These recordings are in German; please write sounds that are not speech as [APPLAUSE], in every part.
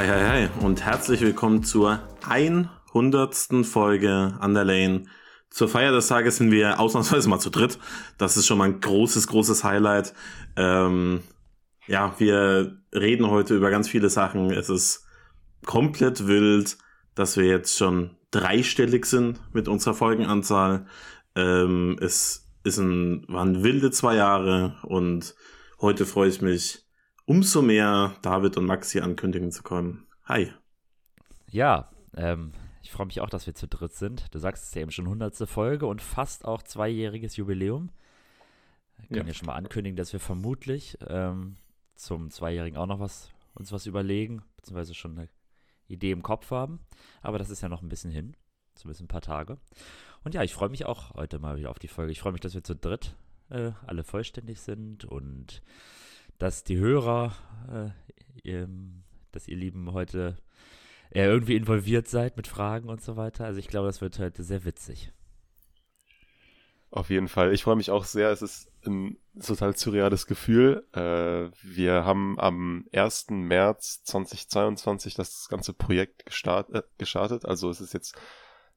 Hi, hi, hi und herzlich willkommen zur 100. Folge Underlane. Zur Feier des Tages sind wir ausnahmsweise mal zu dritt. Das ist schon mal ein großes, großes Highlight. Ähm, ja, wir reden heute über ganz viele Sachen. Es ist komplett wild, dass wir jetzt schon dreistellig sind mit unserer Folgenanzahl. Ähm, es ist ein, waren wilde zwei Jahre und heute freue ich mich umso mehr, David und Max hier ankündigen zu können. Hi. Ja, ähm, ich freue mich auch, dass wir zu dritt sind. Du sagst es ja eben schon 100. Folge und fast auch zweijähriges Jubiläum. Können ja. ja schon mal ankündigen, dass wir vermutlich ähm, zum Zweijährigen auch noch was uns was überlegen, beziehungsweise schon eine Idee im Kopf haben. Aber das ist ja noch ein bisschen hin, zumindest ein paar Tage. Und ja, ich freue mich auch heute mal wieder auf die Folge. Ich freue mich, dass wir zu dritt äh, alle vollständig sind und dass die Hörer, äh, ihr, dass ihr Lieben heute äh, irgendwie involviert seid mit Fragen und so weiter. Also ich glaube, das wird heute sehr witzig. Auf jeden Fall. Ich freue mich auch sehr. Es ist ein total surreales Gefühl. Äh, wir haben am 1. März 2022 das ganze Projekt gestart, äh, gestartet. Also es ist jetzt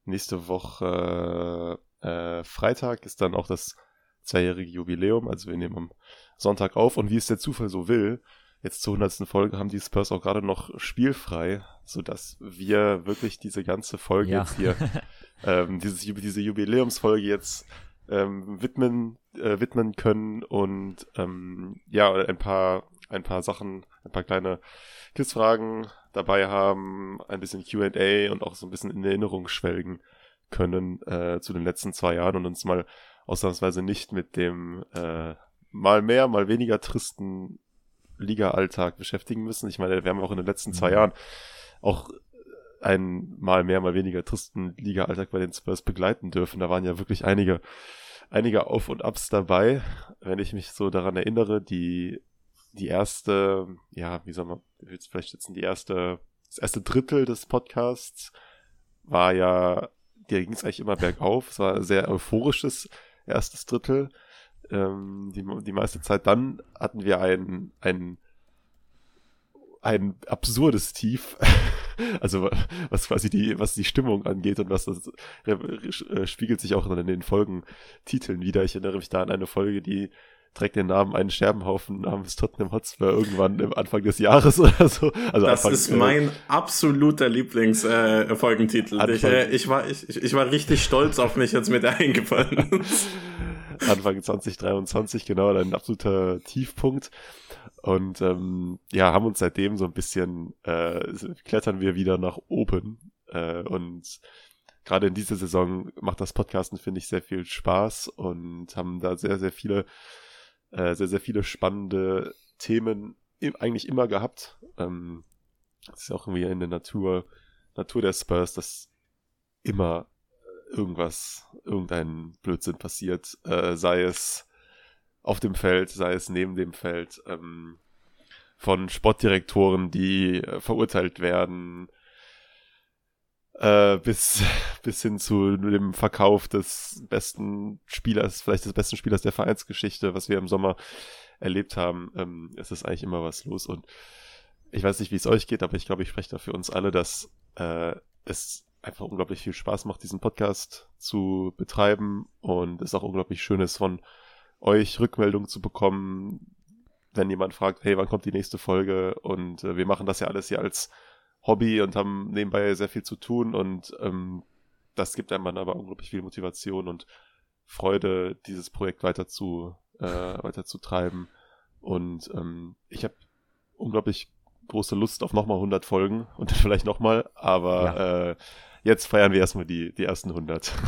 nächste Woche äh, Freitag ist dann auch das zweijährige Jubiläum. Also wir nehmen am Sonntag auf und wie es der Zufall so will, jetzt zur 100. Folge haben die Spurs auch gerade noch spielfrei, sodass wir wirklich diese ganze Folge ja. jetzt hier, [LAUGHS] ähm, dieses, diese Jubiläumsfolge jetzt ähm, widmen, äh, widmen können und ähm, ja, ein paar, ein paar Sachen, ein paar kleine Quizfragen dabei haben, ein bisschen QA und auch so ein bisschen in Erinnerung schwelgen können äh, zu den letzten zwei Jahren und uns mal ausnahmsweise nicht mit dem äh, mal mehr, mal weniger tristen Liga-Alltag beschäftigen müssen. Ich meine, wir haben auch in den letzten zwei mhm. Jahren auch einen mal mehr, mal weniger tristen Liga-Alltag bei den Spurs begleiten dürfen. Da waren ja wirklich einige, einige Auf- und Ups dabei. Wenn ich mich so daran erinnere, die, die erste, ja, wie soll man, will vielleicht schätzen, die erste, das erste Drittel des Podcasts war ja, der ging es eigentlich immer bergauf. Es war ein sehr euphorisches erstes Drittel. Ähm, die, die meiste Zeit dann hatten wir ein, ein, ein absurdes Tief. [LAUGHS] also was quasi die, was die Stimmung angeht und was das äh, spiegelt sich auch in den Folgentiteln wieder. Ich erinnere mich da an eine Folge, die trägt den Namen einen Scherbenhaufen namens Tottenham Hotspur irgendwann im Anfang des Jahres [LAUGHS] oder so. Also das Anfang, ist äh, mein äh, absoluter Lieblingsfolgentitel. Äh, ich, äh, ich, war, ich, ich war richtig stolz auf mich, jetzt mit [LAUGHS] eingefallen. Anfang 2023, genau, ein absoluter Tiefpunkt. Und ähm, ja, haben uns seitdem so ein bisschen, äh, klettern wir wieder nach oben. Äh, und gerade in dieser Saison macht das Podcasten, finde ich, sehr viel Spaß und haben da sehr, sehr viele, äh, sehr, sehr viele spannende Themen eigentlich immer gehabt. Ähm, das ist auch irgendwie in der Natur, Natur der Spurs, dass immer irgendwas, irgendein Blödsinn passiert, äh, sei es auf dem Feld, sei es neben dem Feld, ähm, von Sportdirektoren, die äh, verurteilt werden, äh, bis, [LAUGHS] bis hin zu dem Verkauf des besten Spielers, vielleicht des besten Spielers der Vereinsgeschichte, was wir im Sommer erlebt haben, ähm, es ist eigentlich immer was los und ich weiß nicht, wie es euch geht, aber ich glaube, ich spreche da für uns alle, dass äh, es einfach unglaublich viel Spaß macht, diesen Podcast zu betreiben und es auch unglaublich schön ist, von euch Rückmeldungen zu bekommen, wenn jemand fragt, hey, wann kommt die nächste Folge? Und äh, wir machen das ja alles hier als Hobby und haben nebenbei sehr viel zu tun und ähm, das gibt einem dann aber unglaublich viel Motivation und Freude, dieses Projekt weiter zu, äh, weiter zu treiben. Und ähm, ich habe unglaublich große Lust auf nochmal 100 Folgen [LAUGHS] und dann vielleicht nochmal, aber ja. äh, jetzt feiern wir erstmal die, die ersten 100. [LAUGHS]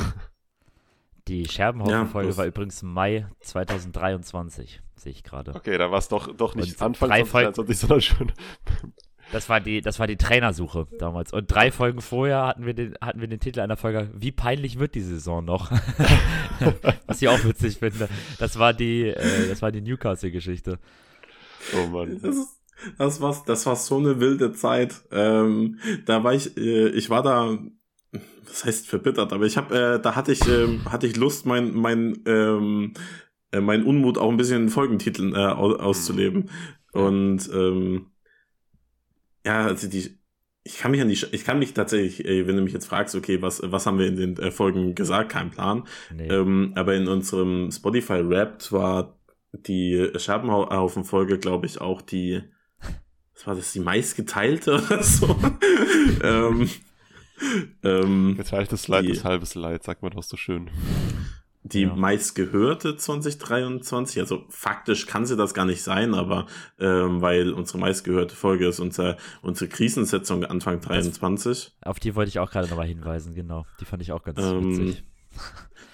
Die Scherbenhaufen-Folge ja, war übrigens Mai 2023, sehe ich gerade. Okay, da war es doch, doch nicht und Anfang 2023, sondern schon. [LAUGHS] Das war die, das war die Trainersuche damals. Und drei Folgen vorher hatten wir den, hatten wir den Titel einer Folge, wie peinlich wird die Saison noch? [LAUGHS] Was ich auch witzig finde. Das war die, äh, das war die Newcastle-Geschichte. Oh Mann. Das, das, war, das war so eine wilde Zeit. Ähm, da war ich, äh, ich war da das heißt verbittert, aber ich habe, äh, da hatte ich, ähm, hatte ich Lust, mein, mein, ähm, äh, mein Unmut auch ein bisschen in Folgentiteln äh, auszuleben. Und ähm, ja, also die ich kann mich an die, ich kann mich tatsächlich, wenn du mich jetzt fragst, okay, was, was haben wir in den äh, Folgen gesagt, kein Plan. Nee. Ähm, aber in unserem Spotify Rap war die Scherbenhaufen-Folge, glaube ich, auch die, was war das, die meistgeteilte [LAUGHS] oder so. [LAUGHS] ähm, ähm, Geteiltes Leid die, ist halbes Leid, sagt man doch so schön die ja. meistgehörte 2023. Also faktisch kann sie das gar nicht sein, aber ähm, weil unsere meistgehörte Folge ist unser, unsere Krisensetzung Anfang 23. Das, auf die wollte ich auch gerade nochmal hinweisen, genau. Die fand ich auch ganz ähm, witzig.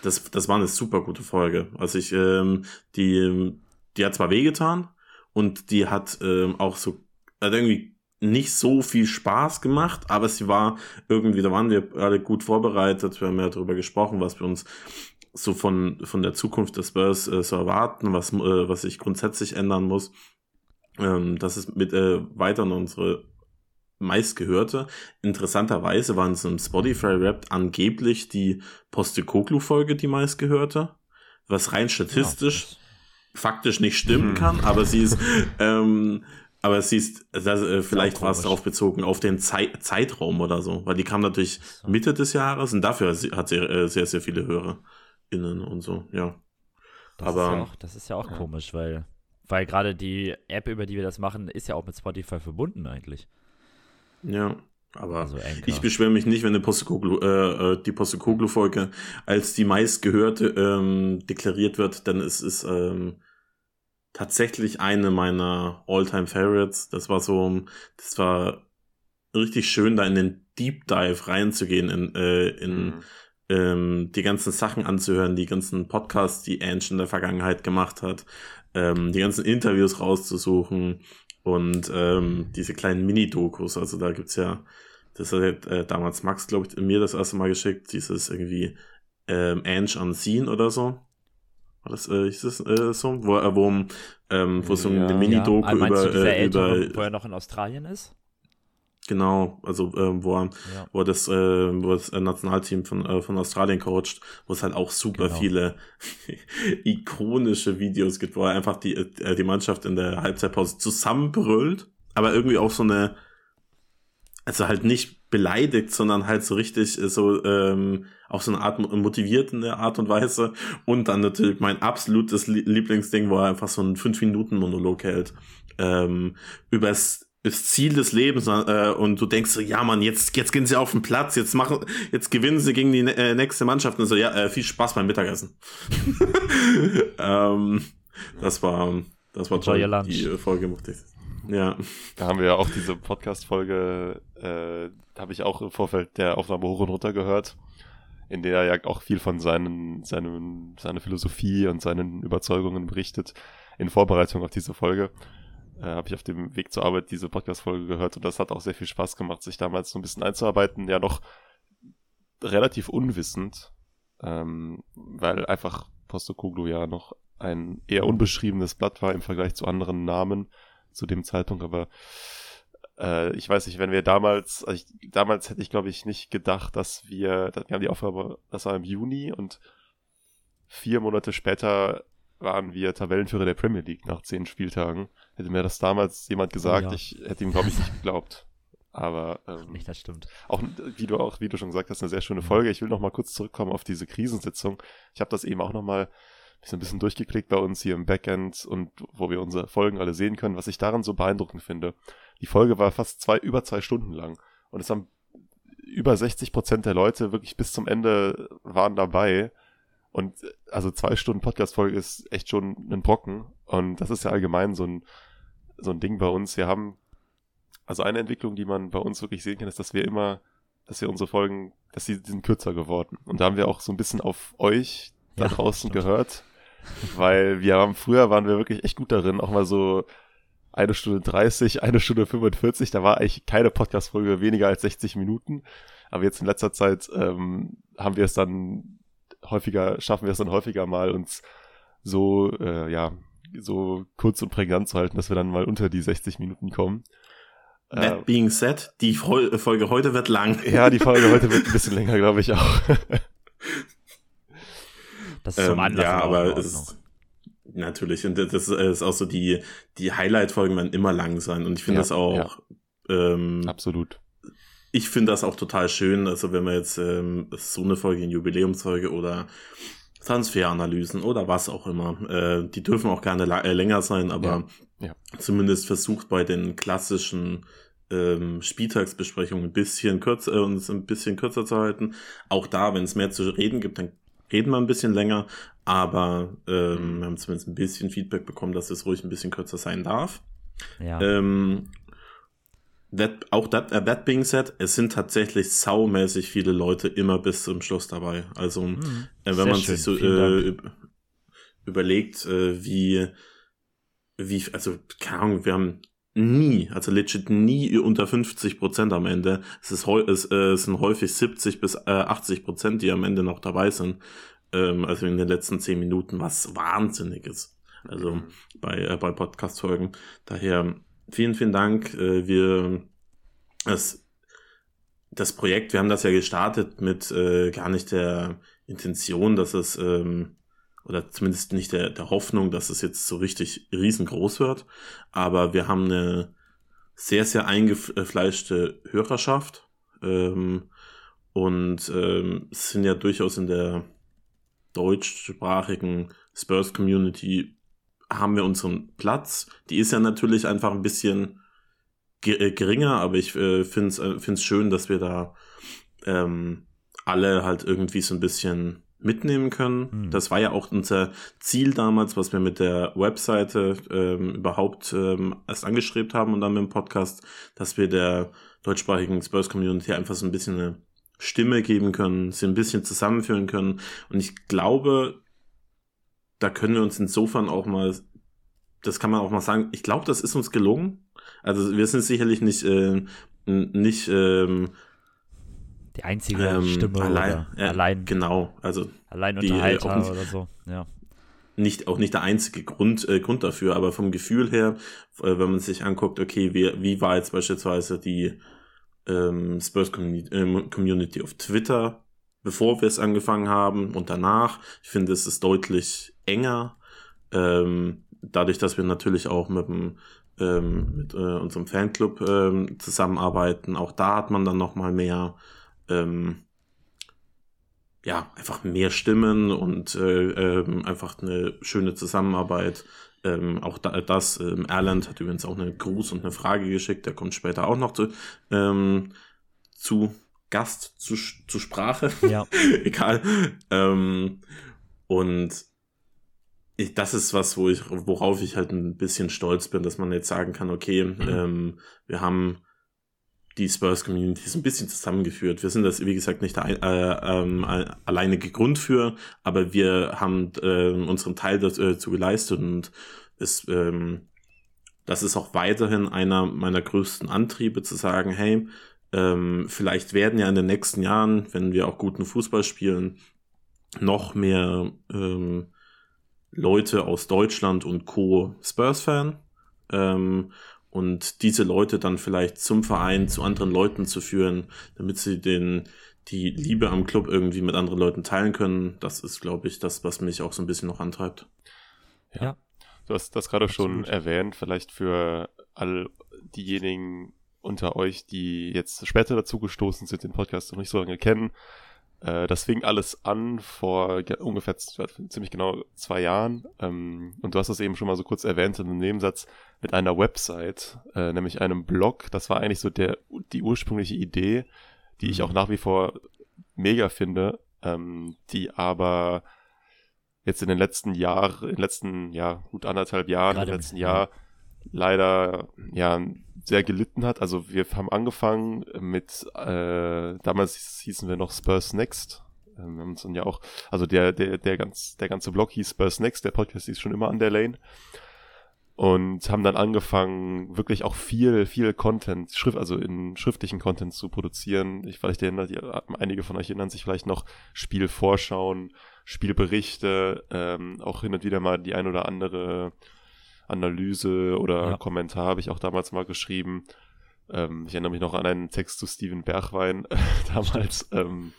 Das, das war eine super gute Folge. Also ich, ähm, die, die hat zwar wehgetan und die hat ähm, auch so, hat irgendwie nicht so viel Spaß gemacht, aber sie war irgendwie, da waren wir alle gut vorbereitet, wir haben ja darüber gesprochen, was wir uns so von, von der Zukunft des Spurs äh, so erwarten, was, äh, was sich grundsätzlich ändern muss. Ähm, das ist mit äh, weiter unsere meistgehörte. Interessanterweise waren es im Spotify-Rap angeblich die Postekoglu-Folge die meistgehörte, was rein statistisch ja, faktisch nicht stimmen hm. kann, aber sie ist, [LAUGHS] ähm, aber sie ist, das, äh, vielleicht war es darauf bezogen, auf den Zei Zeitraum oder so, weil die kam natürlich Mitte des Jahres und dafür hat sie äh, sehr, sehr viele Hörer innen und so, ja. Das Aber ist ja auch, das ist ja auch ja. komisch, weil, weil gerade die App, über die wir das machen, ist ja auch mit Spotify verbunden eigentlich. Ja, aber also ich beschwere mich nicht, wenn eine Postekoglu, äh, äh, die Postekoglu-Folge als die meistgehörte ähm, deklariert wird, denn es ist ähm, tatsächlich eine meiner All-Time Favorites. Das war so, das war richtig schön, da in den Deep Dive reinzugehen in, äh, in mhm ähm, die ganzen Sachen anzuhören, die ganzen Podcasts, die Ange in der Vergangenheit gemacht hat, ähm, die ganzen Interviews rauszusuchen und ähm, diese kleinen Mini-Dokus. Also da gibt's ja, das hat äh, damals Max, glaube ich, mir das erste Mal geschickt, dieses irgendwie ähm, Ange Unseen oder so. War das, äh, ist das äh, so? Wo, äh, wo, ähm, wo so eine Mini-Doku ja. über, äh, über. Wo er noch in Australien ist? Genau, also äh, wo, er, ja. wo er das, äh, wo das Nationalteam von, äh, von Australien coacht, wo es halt auch super genau. viele [LAUGHS] ikonische Videos gibt, wo er einfach die, äh, die Mannschaft in der Halbzeitpause zusammenbrüllt, aber irgendwie auch so eine, also halt nicht beleidigt, sondern halt so richtig äh, so ähm, auch so eine Art motivierende Art und Weise und dann natürlich mein absolutes Lieblingsding, wo er einfach so einen 5 Minuten Monolog hält ähm, übers das Ziel des Lebens äh, und du denkst so, ja man, jetzt jetzt gehen sie auf den Platz, jetzt machen, jetzt gewinnen sie gegen die äh, nächste Mannschaft und so, ja, äh, viel Spaß beim Mittagessen. [LAUGHS] ähm, das war, das war toll, die äh, Folge mochte ich. Ja. Da haben wir ja auch diese Podcast-Folge, äh, habe ich auch im Vorfeld der Aufnahme hoch und runter gehört, in der er ja auch viel von seinen, seinen, seiner Philosophie und seinen Überzeugungen berichtet in Vorbereitung auf diese Folge äh, habe ich auf dem Weg zur Arbeit diese Podcast-Folge gehört und das hat auch sehr viel Spaß gemacht, sich damals so ein bisschen einzuarbeiten. Ja, noch relativ unwissend, ähm, weil einfach Postokoglu ja noch ein eher unbeschriebenes Blatt war im Vergleich zu anderen Namen zu dem Zeitpunkt, aber äh, ich weiß nicht, wenn wir damals, also ich, damals hätte ich glaube ich nicht gedacht, dass wir, wir haben die Aufgabe, das war im Juni und vier Monate später waren wir Tabellenführer der Premier League nach zehn Spieltagen. Hätte mir das damals jemand gesagt, ja. ich hätte ihm, glaube ich, nicht geglaubt. Aber ähm, nicht, das stimmt. Auch wie du auch, wie du schon gesagt hast, eine sehr schöne Folge. Ich will noch mal kurz zurückkommen auf diese Krisensitzung. Ich habe das eben auch noch mal ein bisschen durchgeklickt bei uns hier im Backend und wo wir unsere Folgen alle sehen können, was ich daran so beeindruckend finde. Die Folge war fast zwei, über zwei Stunden lang und es haben über 60 Prozent der Leute wirklich bis zum Ende waren dabei und also zwei Stunden Podcast-Folge ist echt schon ein Brocken. Und das ist ja allgemein so ein, so ein Ding bei uns. Wir haben, also eine Entwicklung, die man bei uns wirklich sehen kann, ist, dass wir immer, dass wir unsere Folgen, dass sie sind kürzer geworden. Und da haben wir auch so ein bisschen auf euch da ja, draußen stimmt. gehört. Weil wir haben, früher waren wir wirklich echt gut darin, auch mal so eine Stunde 30, eine Stunde 45, da war eigentlich keine Podcast-Folge weniger als 60 Minuten. Aber jetzt in letzter Zeit ähm, haben wir es dann häufiger, schaffen wir es dann häufiger mal, uns so, äh, ja, so kurz und prägnant zu halten, dass wir dann mal unter die 60 Minuten kommen. That äh, being said, die Folge heute wird lang. [LAUGHS] Ja, die Folge heute wird ein bisschen [LAUGHS] länger, glaube ich auch. das ist zum ähm, Anlass. Ja, aber es, natürlich, und das ist auch so die, die Highlight-Folgen werden immer lang sein und ich finde ja, das auch, ja. ähm, absolut ich finde das auch total schön. Also wenn wir jetzt ähm, so eine Folge, eine Jubiläumsfolge oder Transferanalysen oder was auch immer, äh, die dürfen auch gerne äh, länger sein, aber ja, ja. zumindest versucht bei den klassischen ähm, Spieltagsbesprechungen ein bisschen kürzer, äh, uns ein bisschen kürzer zu halten. Auch da, wenn es mehr zu reden gibt, dann reden wir ein bisschen länger, aber ähm, wir haben zumindest ein bisschen Feedback bekommen, dass es ruhig ein bisschen kürzer sein darf. Ja. Ähm, that, auch that, uh, that being said, es sind tatsächlich saumäßig viele Leute immer bis zum Schluss dabei. Also, mhm. äh, wenn man schön. sich so äh, überlegt, äh, wie, wie, also, keine Ahnung, wir haben nie, also legit nie unter 50 Prozent am Ende. Es, ist, es, äh, es sind häufig 70 bis äh, 80 Prozent, die am Ende noch dabei sind. Ähm, also in den letzten 10 Minuten, was wahnsinnig ist. Also mhm. bei, äh, bei Podcast-Folgen. Daher vielen, vielen Dank. Äh, wir, das, das Projekt, wir haben das ja gestartet mit äh, gar nicht der Intention, dass es, ähm, oder zumindest nicht der, der Hoffnung, dass es jetzt so richtig riesengroß wird. Aber wir haben eine sehr, sehr eingefleischte Hörerschaft. Ähm, und ähm, sind ja durchaus in der deutschsprachigen Spurs Community haben wir unseren Platz. Die ist ja natürlich einfach ein bisschen äh, geringer, aber ich äh, finde es äh, find's schön, dass wir da ähm, alle halt irgendwie so ein bisschen mitnehmen können. Mhm. Das war ja auch unser Ziel damals, was wir mit der Webseite ähm, überhaupt ähm, erst angestrebt haben und dann mit dem Podcast, dass wir der deutschsprachigen Spurs Community einfach so ein bisschen eine Stimme geben können, sie ein bisschen zusammenführen können. Und ich glaube, da können wir uns insofern auch mal, das kann man auch mal sagen, ich glaube, das ist uns gelungen. Also wir sind sicherlich nicht, äh, nicht ähm, die einzige ähm, Stimme allein, äh, allein genau, also allein Unterhalter nicht, oder so, ja. Nicht, auch nicht der einzige Grund, äh, Grund dafür, aber vom Gefühl her, äh, wenn man sich anguckt, okay, wie, wie war jetzt beispielsweise die ähm, Spurs Community, äh, Community auf Twitter, bevor wir es angefangen haben und danach. Ich finde, es ist deutlich enger. Ähm, dadurch, dass wir natürlich auch mit, dem, ähm, mit äh, unserem Fanclub ähm, zusammenarbeiten, auch da hat man dann noch mal mehr, ähm, ja, einfach mehr Stimmen und äh, ähm, einfach eine schöne Zusammenarbeit. Ähm, auch da, das, ähm, Erland hat übrigens auch eine Gruß und eine Frage geschickt, der kommt später auch noch zu, ähm, zu Gast, zu, zu Sprache. Ja. [LAUGHS] Egal. Ähm, und ich, das ist was, wo ich, worauf ich halt ein bisschen stolz bin, dass man jetzt sagen kann, okay, mhm. ähm, wir haben die Spurs Community so ein bisschen zusammengeführt. Wir sind das, wie gesagt, nicht der äh, äh, alleinige Grund für, aber wir haben äh, unseren Teil dazu äh, geleistet und es, ähm, das ist auch weiterhin einer meiner größten Antriebe zu sagen, hey, ähm, vielleicht werden ja in den nächsten Jahren, wenn wir auch guten Fußball spielen, noch mehr ähm, Leute aus Deutschland und Co. Spurs-Fan. Ähm, und diese Leute dann vielleicht zum Verein, zu anderen Leuten zu führen, damit sie den, die Liebe am Club irgendwie mit anderen Leuten teilen können. Das ist, glaube ich, das, was mich auch so ein bisschen noch antreibt. Ja. ja. Du hast das gerade schon erwähnt, vielleicht für all diejenigen unter euch, die jetzt später dazu gestoßen sind, den Podcast noch nicht so lange kennen. Äh, das fing alles an vor ungefähr ziemlich genau zwei Jahren. Ähm, und du hast es eben schon mal so kurz erwähnt in einem Nebensatz mit einer Website, äh, nämlich einem Blog. Das war eigentlich so der, die ursprüngliche Idee, die ich mhm. auch nach wie vor mega finde, ähm, die aber jetzt in den letzten Jahren, in den letzten, ja, gut anderthalb Jahren, Gerade im letzten Jahr leider, ja, sehr gelitten hat. Also wir haben angefangen mit, äh, damals hießen wir noch Spurs Next. Ähm, wir haben uns dann ja auch, also der, der, der, ganz, der ganze Blog hieß Spurs Next, der Podcast ist schon immer an der Lane. Und haben dann angefangen, wirklich auch viel, viel Content, Schrift, also in schriftlichen Content zu produzieren. Ich vielleicht erinnert, einige von euch erinnern sich vielleicht noch Spielvorschauen, Spielberichte, ähm, auch hin und wieder mal die ein oder andere Analyse oder ja. Kommentar habe ich auch damals mal geschrieben. Ähm, ich erinnere mich noch an einen Text zu Steven Bergwein [LAUGHS] damals. Ähm,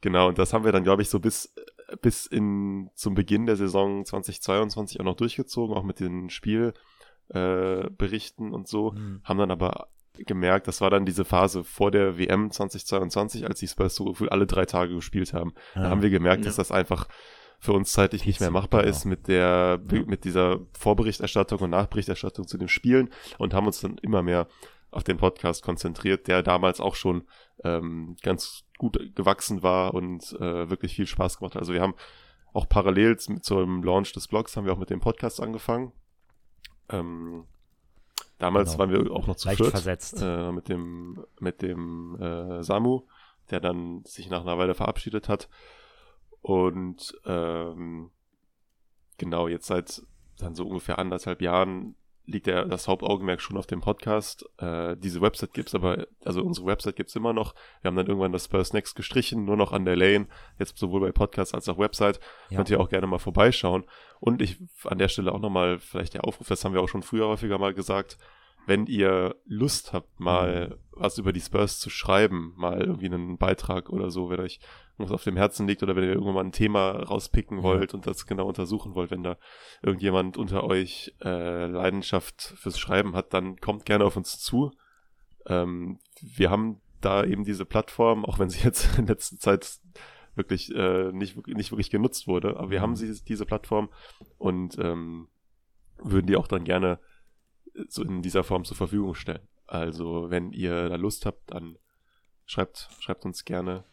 genau, und das haben wir dann, glaube ich, so bis, bis in zum Beginn der Saison 2022 auch noch durchgezogen, auch mit den Spielberichten äh, und so. Mhm. Haben dann aber gemerkt, das war dann diese Phase vor der WM 2022, als die Spurs so alle drei Tage gespielt haben. Ja. Da haben wir gemerkt, ja. dass das einfach für uns zeitlich nicht mehr machbar genau. ist mit der, mit dieser Vorberichterstattung und Nachberichterstattung zu den Spielen und haben uns dann immer mehr auf den Podcast konzentriert, der damals auch schon ähm, ganz gut gewachsen war und äh, wirklich viel Spaß gemacht hat. Also wir haben auch parallel zum Launch des Blogs haben wir auch mit dem Podcast angefangen. Ähm, damals genau. waren wir auch noch zu Leicht viert versetzt. Äh, mit dem mit dem äh, Samu, der dann sich nach einer Weile verabschiedet hat. Und ähm, genau, jetzt seit dann so ungefähr anderthalb Jahren liegt der, das Hauptaugenmerk schon auf dem Podcast. Äh, diese Website gibt's aber, also unsere Website gibt's immer noch. Wir haben dann irgendwann das Spurs Next gestrichen, nur noch an der Lane, jetzt sowohl bei Podcast als auch Website. Ja. Könnt ihr auch gerne mal vorbeischauen. Und ich an der Stelle auch nochmal vielleicht der Aufruf, das haben wir auch schon früher häufiger mal gesagt, wenn ihr Lust habt, mal mhm. was über die Spurs zu schreiben, mal irgendwie einen Beitrag oder so, wenn euch was auf dem Herzen liegt oder wenn ihr irgendwann mal ein Thema rauspicken wollt und das genau untersuchen wollt, wenn da irgendjemand unter euch äh, Leidenschaft fürs Schreiben hat, dann kommt gerne auf uns zu. Ähm, wir haben da eben diese Plattform, auch wenn sie jetzt [LAUGHS] in letzter Zeit wirklich äh, nicht, nicht wirklich genutzt wurde, aber wir haben mhm. sie, diese Plattform und ähm, würden die auch dann gerne so in dieser Form zur Verfügung stellen. Also wenn ihr da Lust habt, dann schreibt, schreibt uns gerne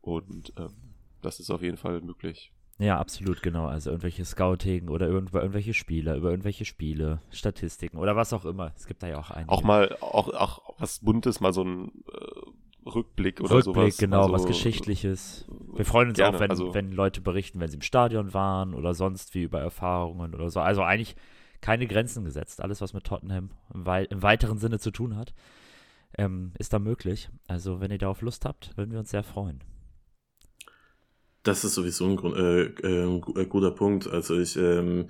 und ähm, das ist auf jeden Fall möglich. Ja, absolut, genau. Also irgendwelche Scouting oder über irgendwelche Spieler, über irgendwelche Spiele, Statistiken oder was auch immer. Es gibt da ja auch einige. Auch mal, auch, auch was Buntes, mal so ein äh, Rückblick oder Rückblick, sowas. genau, also, was Geschichtliches. Wir freuen uns gerne, auch, wenn, also, wenn Leute berichten, wenn sie im Stadion waren oder sonst wie über Erfahrungen oder so. Also eigentlich keine Grenzen gesetzt. Alles, was mit Tottenham im, wei im weiteren Sinne zu tun hat, ähm, ist da möglich. Also wenn ihr darauf Lust habt, würden wir uns sehr freuen. Das ist sowieso ein, Grund, äh, äh, ein guter Punkt. Also ich, ähm,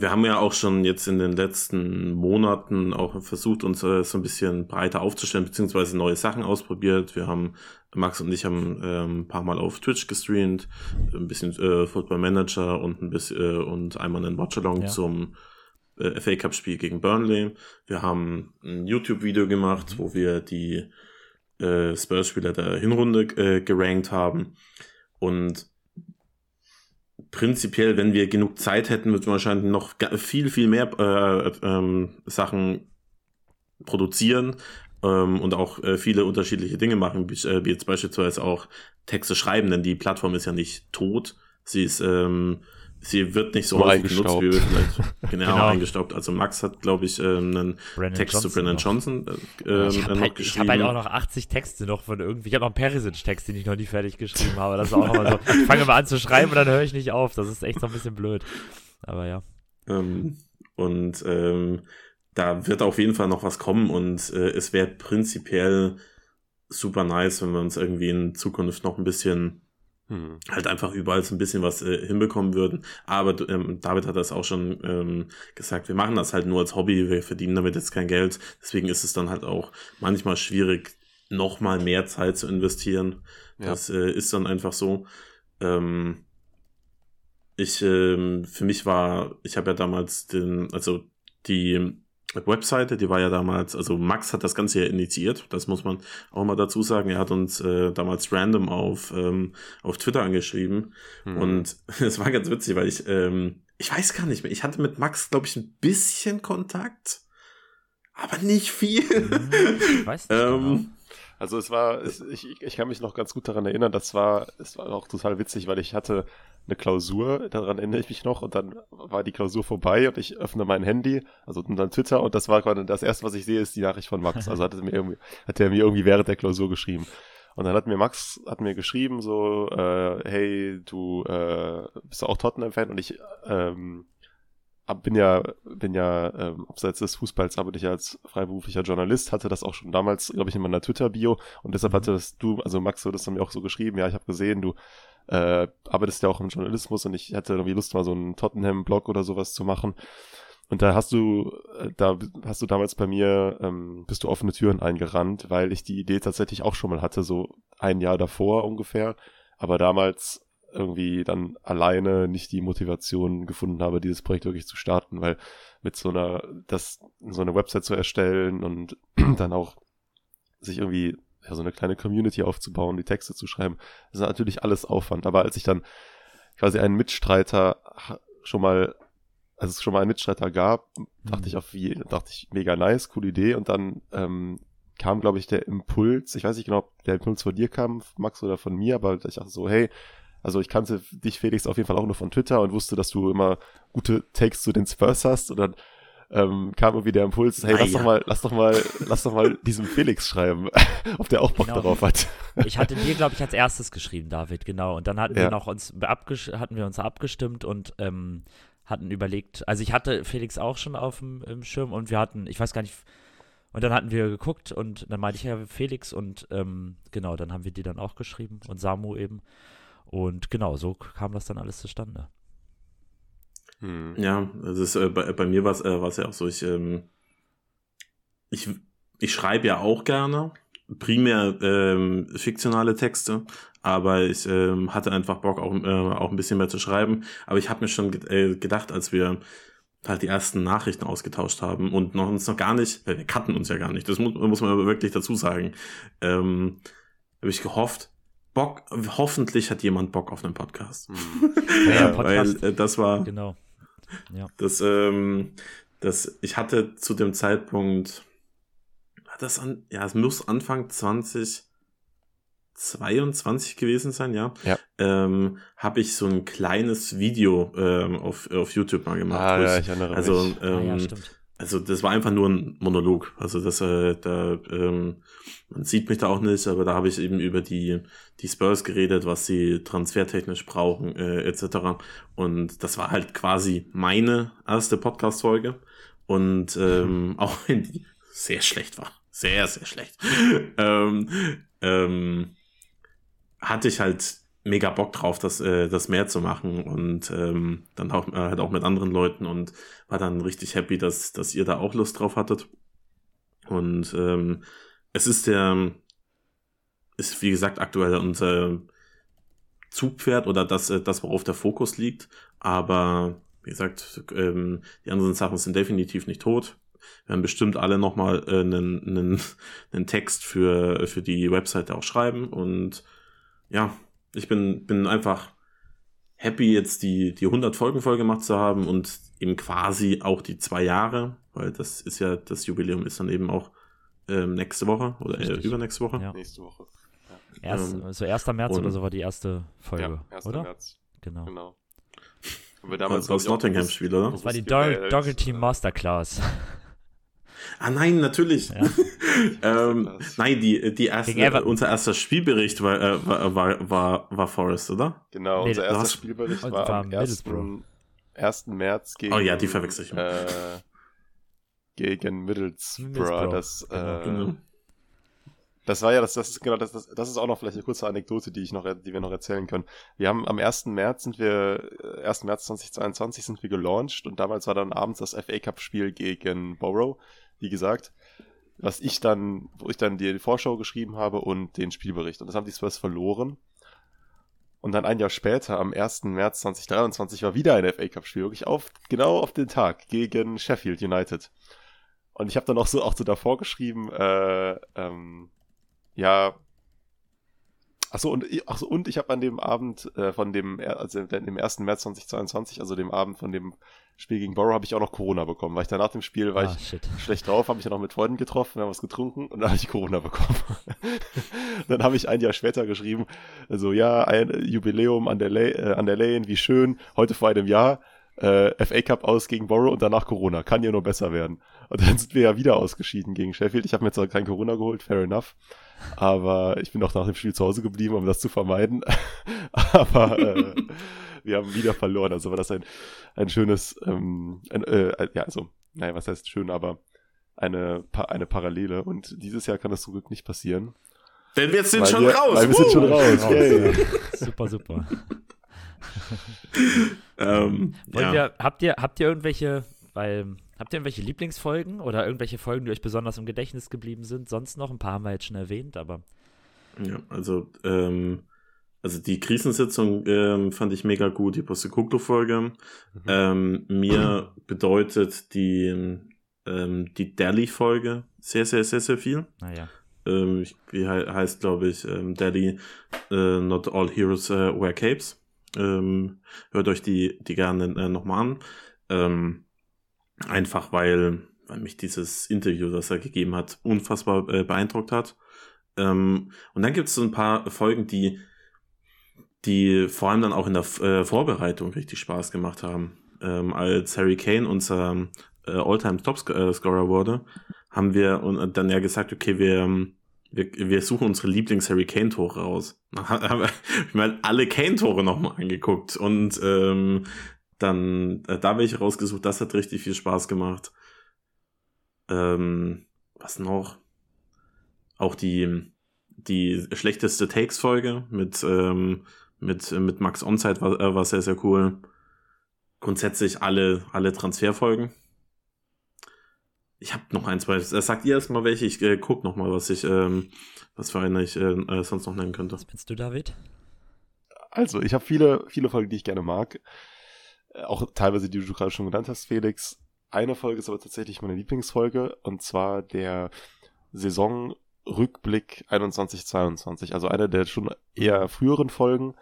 wir haben ja auch schon jetzt in den letzten Monaten auch versucht, uns äh, so ein bisschen breiter aufzustellen, beziehungsweise neue Sachen ausprobiert. Wir haben, Max und ich haben ähm, ein paar Mal auf Twitch gestreamt, ein bisschen äh, Football Manager und ein bisschen äh, und einmal einen Watchalong ja. zum äh, FA Cup Spiel gegen Burnley. Wir haben ein YouTube-Video gemacht, wo wir die äh, Spurs-Spieler der Hinrunde äh, gerankt haben. Und prinzipiell, wenn wir genug Zeit hätten, würden wir wahrscheinlich noch viel, viel mehr äh, ähm, Sachen produzieren ähm, und auch äh, viele unterschiedliche Dinge machen, wie, äh, wie jetzt beispielsweise auch Texte schreiben, denn die Plattform ist ja nicht tot. Sie ist ähm, sie wird nicht so häufig genutzt, wie wir vielleicht [LAUGHS] genau, genau. eingestaubt. Also Max hat, glaube ich, ähm, einen Brandon Text Johnson zu Brandon noch. Johnson äh, ich habe ähm, halt, hab halt, auch noch 80 Texte noch von irgendwie. Ich habe noch einen Perisic-Text, den ich noch nie fertig geschrieben habe. Das ist auch mal so. [LAUGHS] Ich fange mal an zu schreiben und dann höre ich nicht auf. Das ist echt so ein bisschen blöd. Aber ja. Ähm, und ähm, da wird auf jeden Fall noch was kommen und äh, es wäre prinzipiell super nice, wenn wir uns irgendwie in Zukunft noch ein bisschen hm. halt einfach überall so ein bisschen was äh, hinbekommen würden. Aber ähm, David hat das auch schon ähm, gesagt, wir machen das halt nur als Hobby, wir verdienen damit jetzt kein Geld. Deswegen ist es dann halt auch manchmal schwierig, nochmal mehr Zeit zu investieren. Ja. Das äh, ist dann einfach so. Ähm, ich, ähm, für mich war, ich habe ja damals den, also die Webseite, die war ja damals, also Max hat das Ganze ja initiiert, das muss man auch mal dazu sagen. Er hat uns äh, damals random auf, ähm, auf Twitter angeschrieben mhm. und [LAUGHS] es war ganz witzig, weil ich, ähm, ich weiß gar nicht mehr, ich hatte mit Max, glaube ich, ein bisschen Kontakt, aber nicht viel. Mhm, ich weiß nicht ähm, genau. Also es war, es, ich, ich kann mich noch ganz gut daran erinnern, das war, es war auch total witzig, weil ich hatte eine Klausur, daran erinnere ich mich noch, und dann war die Klausur vorbei und ich öffne mein Handy, also dann Twitter, und das war gerade das erste, was ich sehe, ist die Nachricht von Max. Also hat er mir irgendwie, hat er mir irgendwie während der Klausur geschrieben. Und dann hat mir Max, hat mir geschrieben, so, äh, hey, du äh, bist auch Tottenham-Fan und ich ähm, bin ja, bin ja, ähm, abseits des Fußballs arbeite ich als freiberuflicher Journalist, hatte das auch schon damals, glaube ich, in meiner Twitter-Bio und deshalb mhm. hatte das du, also Max, du das dann mir auch so geschrieben, ja, ich habe gesehen, du äh, arbeitest ja auch im Journalismus und ich hatte irgendwie Lust, mal so einen Tottenham-Blog oder sowas zu machen. Und da hast du, äh, da hast du damals bei mir, ähm, bist du offene Türen eingerannt, weil ich die Idee tatsächlich auch schon mal hatte, so ein Jahr davor ungefähr. Aber damals irgendwie dann alleine nicht die Motivation gefunden habe, dieses Projekt wirklich zu starten, weil mit so einer, das, so eine Website zu erstellen und [CLEARS THROAT] dann auch sich irgendwie ja, so eine kleine Community aufzubauen, die Texte zu schreiben, das ist natürlich alles Aufwand. Aber als ich dann quasi einen Mitstreiter schon mal, als es schon mal einen Mitstreiter gab, dachte mhm. ich auf wie, dachte ich, mega nice, coole Idee. Und dann ähm, kam, glaube ich, der Impuls, ich weiß nicht genau, ob der Impuls von dir kam, Max, oder von mir, aber ich dachte so, hey, also ich kannte dich, Felix, auf jeden Fall auch nur von Twitter und wusste, dass du immer gute Takes zu den Spurs hast. Und dann ähm, kam irgendwie der Impuls, hey, ah, lass ja. doch mal, lass doch mal, lass doch mal diesem Felix schreiben, [LAUGHS] ob der auch Bock genau. darauf hat. Ich hatte dir, glaube ich, als erstes geschrieben, David, genau. Und dann hatten ja. wir noch uns hatten wir uns abgestimmt und ähm, hatten überlegt, also ich hatte Felix auch schon auf dem Schirm und wir hatten, ich weiß gar nicht, und dann hatten wir geguckt und dann meinte ich ja Felix und ähm, genau, dann haben wir die dann auch geschrieben und Samu eben. Und genau, so kam das dann alles zustande. Hm. Ja, das ist, äh, bei, bei mir war es äh, ja auch so, ich, ähm, ich, ich schreibe ja auch gerne, primär ähm, fiktionale Texte, aber ich ähm, hatte einfach Bock, auch, äh, auch ein bisschen mehr zu schreiben. Aber ich habe mir schon ge äh, gedacht, als wir halt die ersten Nachrichten ausgetauscht haben und noch uns noch gar nicht, weil wir kannten uns ja gar nicht, das muss, muss man aber wirklich dazu sagen, ähm, habe ich gehofft, Bock, hoffentlich hat jemand Bock auf einen Podcast. Hm. [LAUGHS] Ja, Podcast. Weil äh, das war, genau. Ja. Das, ähm, das, ich hatte zu dem Zeitpunkt, das an, ja, es muss Anfang 2022 gewesen sein, ja. ja. Ähm, habe ich so ein kleines Video ähm, auf, auf YouTube mal gemacht. Ah, ja, ich erinnere also, mich. Ähm, ah, ja, stimmt also das war einfach nur ein Monolog. Also das, äh, da, ähm, man sieht mich da auch nicht, aber da habe ich eben über die, die Spurs geredet, was sie transfertechnisch brauchen, äh, etc. Und das war halt quasi meine erste Podcast-Folge. Und ähm, [LAUGHS] auch wenn die sehr schlecht war. Sehr, sehr schlecht. [LAUGHS] ähm, ähm, hatte ich halt mega Bock drauf, das, äh, das mehr zu machen und ähm, dann auch, äh, halt auch mit anderen Leuten und war dann richtig happy, dass, dass ihr da auch Lust drauf hattet. Und ähm, es ist der, ist wie gesagt aktuell unser Zugpferd oder das, äh, das worauf der Fokus liegt. Aber wie gesagt, ähm, die anderen Sachen sind definitiv nicht tot. Wir werden bestimmt alle nochmal äh, einen, einen, einen [LAUGHS] Text für, für die Webseite auch schreiben und ja, ich bin, bin einfach happy, jetzt die, die 100 Folgen voll gemacht zu haben und eben quasi auch die zwei Jahre, weil das ist ja, das Jubiläum ist dann eben auch ähm, nächste Woche oder äh, übernächste Woche. Ja. Nächste Woche. Ja. Erst, ähm, so 1. März oder so war die erste Folge, ja, 1. oder? März. Genau. genau. Haben wir damals das Nottingham-Spiel, oder? Das war die Dogger Team Masterclass. Ah nein, natürlich. Ja. [LAUGHS] ähm, nein, die, die erste, unser erster Spielbericht war, äh, war, war, war, war Forest, oder? Genau, unser erster was? Spielbericht war, war am 1. 1. März gegen. Oh ja, die verwechsel ich. Äh, gegen Middlesbrough. Middlesbrough. Das, äh, genau. Das war ja, das, das ist genau, das, das, das ist auch noch vielleicht eine kurze Anekdote, die ich noch, die wir noch erzählen können. Wir haben am 1. März sind wir, 1. Äh, März 2022 sind wir gelauncht und damals war dann abends das FA Cup Spiel gegen Borough wie gesagt, was ich dann, wo ich dann die Vorschau geschrieben habe und den Spielbericht. Und das haben die Spurs verloren. Und dann ein Jahr später, am 1. März 2023, war wieder ein FA Cup-Spiel, wirklich auf, genau auf den Tag gegen Sheffield United. Und ich habe dann auch so, auch so davor geschrieben, äh, ähm, ja, Achso, und, ach so, und ich habe an dem Abend äh, von dem, also dem 1. März 2022, also dem Abend von dem Spiel gegen Borough, habe ich auch noch Corona bekommen, weil ich dann nach dem Spiel war ah, ich shit. schlecht drauf, habe ich dann noch mit Freunden getroffen, wir haben was getrunken und dann habe ich Corona bekommen. [LAUGHS] dann habe ich ein Jahr später geschrieben, also ja, ein Jubiläum an der, La äh, an der Lane, wie schön, heute vor einem Jahr, äh, FA Cup aus gegen Borough und danach Corona, kann ja nur besser werden. Und dann sind wir ja wieder ausgeschieden gegen Sheffield. Ich habe mir zwar kein Corona geholt, fair enough. Aber ich bin auch nach dem Spiel zu Hause geblieben, um das zu vermeiden. [LAUGHS] aber äh, wir haben wieder verloren. Also war das ein, ein schönes, ähm, ein, äh, ja, also, naja, was heißt schön, aber eine, eine Parallele. Und dieses Jahr kann das zum Glück nicht passieren. Denn wir sind schon wir, raus. Weil wir sind schon raus. raus super, super. [LAUGHS] ähm, ja. wir, habt, ihr, habt ihr irgendwelche, weil Habt ihr irgendwelche Lieblingsfolgen oder irgendwelche Folgen, die euch besonders im Gedächtnis geblieben sind? Sonst noch ein paar haben wir jetzt schon erwähnt, aber. Ja, also ähm, also die Krisensitzung ähm, fand ich mega gut, die Postecoglou-Folge. Mhm. Ähm, mir bedeutet die, ähm, die Delhi-Folge sehr, sehr, sehr, sehr viel. Naja. Ähm, wie he heißt, glaube ich, ähm, Delhi, äh, Not All Heroes äh, Wear Capes. Ähm, hört euch die, die gerne äh, nochmal an. Ähm, einfach weil, weil mich dieses Interview, das er gegeben hat, unfassbar äh, beeindruckt hat. Ähm, und dann gibt es so ein paar Folgen, die die vor allem dann auch in der äh, Vorbereitung richtig Spaß gemacht haben. Ähm, als Harry Kane unser äh, Alltime Topscorer äh, wurde, haben wir dann ja gesagt, okay, wir, ähm, wir, wir suchen unsere Lieblings-Harry Kane-Tore raus. [LAUGHS] Ich meine, alle Kane-Tore nochmal angeguckt und ähm, dann äh, da welche rausgesucht, das hat richtig viel Spaß gemacht. Ähm, was noch? Auch die, die schlechteste Takes-Folge mit ähm, mit, mit Max Onside war, äh, war sehr, sehr cool. Grundsätzlich alle, alle Transferfolgen. Ich habe noch ein, zwei. Äh, sagt ihr erstmal welche? Ich äh, guck noch mal, was ich, ähm, was für eine ich äh, äh, sonst noch nennen könnte. Was bist du, David? Also, ich habe viele, viele Folgen, die ich gerne mag. Äh, auch teilweise, die du gerade schon genannt hast, Felix. Eine Folge ist aber tatsächlich meine Lieblingsfolge und zwar der Saisonrückblick 21-22. Also eine der schon eher früheren Folgen,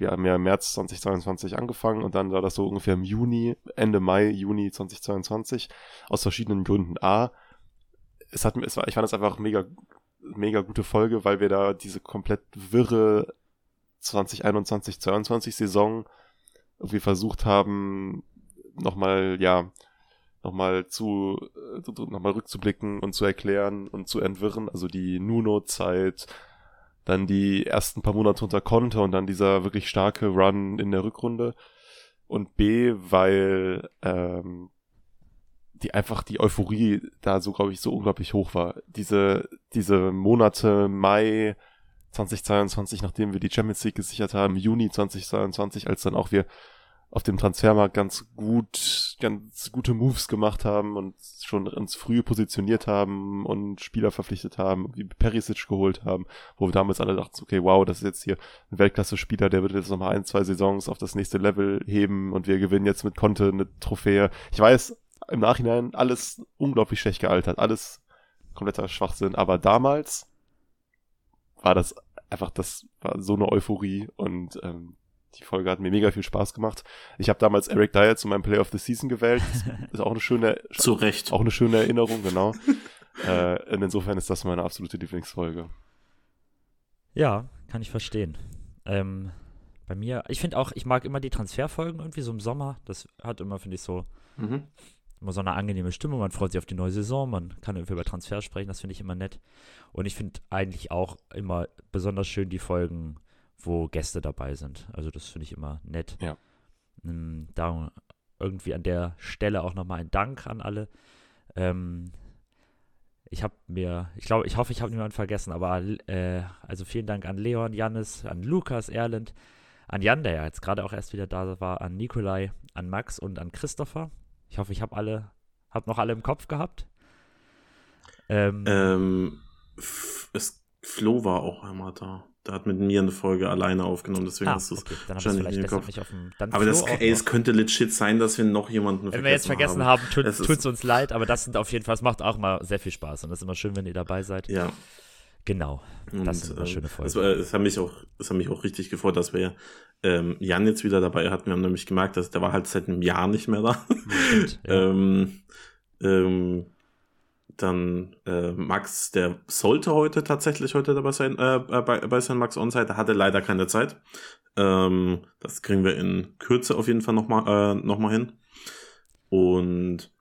wir haben ja im März 2022 angefangen und dann war das so ungefähr im Juni, Ende Mai, Juni 2022, aus verschiedenen Gründen. A, es hat, es war, ich fand es einfach mega, mega gute Folge, weil wir da diese komplett wirre 2021, 22 Saison irgendwie versucht haben, nochmal, ja, nochmal zu, nochmal rückzublicken und zu erklären und zu entwirren. Also die Nuno-Zeit, dann die ersten paar Monate unter Konter und dann dieser wirklich starke Run in der Rückrunde. Und B, weil ähm, die einfach die Euphorie da so, glaube ich, so unglaublich hoch war. Diese, diese Monate Mai 2022, nachdem wir die Champions League gesichert haben, Juni 2022, als dann auch wir auf dem Transfermarkt ganz gut, ganz gute Moves gemacht haben und schon uns früh positioniert haben und Spieler verpflichtet haben, wie Perisic geholt haben, wo wir damals alle dachten, okay, wow, das ist jetzt hier ein Weltklasse-Spieler, der wird jetzt nochmal ein, zwei Saisons auf das nächste Level heben und wir gewinnen jetzt mit Conte eine Trophäe. Ich weiß, im Nachhinein alles unglaublich schlecht gealtert, alles kompletter Schwachsinn, aber damals war das einfach, das war so eine Euphorie und ähm, die Folge hat mir mega viel Spaß gemacht. Ich habe damals Eric Dyer zu meinem Play of the Season gewählt. Das [LAUGHS] ist auch eine schöne, zu Recht. Auch eine schöne Erinnerung, genau. [LAUGHS] äh, und insofern ist das meine absolute Lieblingsfolge. Ja, kann ich verstehen. Ähm, bei mir, ich finde auch, ich mag immer die Transferfolgen irgendwie so im Sommer. Das hat immer, finde ich, so mhm. immer so eine angenehme Stimmung. Man freut sich auf die neue Saison, man kann irgendwie über Transfer sprechen, das finde ich immer nett. Und ich finde eigentlich auch immer besonders schön die Folgen, wo Gäste dabei sind. Also das finde ich immer nett. Ja. Ähm, da irgendwie an der Stelle auch nochmal ein Dank an alle. Ähm, ich habe mir, ich glaube, ich hoffe, ich habe niemanden vergessen, aber äh, also vielen Dank an Leon, Jannis, an Lukas, Erland, an Jan, der ja jetzt gerade auch erst wieder da war, an Nikolai, an Max und an Christopher. Ich hoffe, ich habe alle, habe noch alle im Kopf gehabt. Ähm, ähm es, Flo war auch einmal da hat mit mir eine Folge alleine aufgenommen, deswegen ah, hast du es okay. wahrscheinlich nicht im Kopf. Dem, aber das, ey, es könnte legit sein, dass wir noch jemanden Wenn wir jetzt vergessen haben, haben tut es uns leid, aber das sind auf jeden Fall, es macht auch mal sehr viel Spaß und das ist immer schön, wenn ihr dabei seid. Ja. Genau. Das und, sind immer schöne Folgen. Es, es, hat mich auch, es hat mich auch richtig gefreut, dass wir ähm, Jan jetzt wieder dabei hatten. Wir haben nämlich gemerkt, dass der war halt seit einem Jahr nicht mehr da. Stimmt, ja. [LAUGHS] ähm, ähm, dann äh, Max, der sollte heute tatsächlich heute dabei sein, äh, bei, bei sein Max Onsite, hatte leider keine Zeit. Ähm, das kriegen wir in Kürze auf jeden Fall nochmal äh, noch mal hin. Und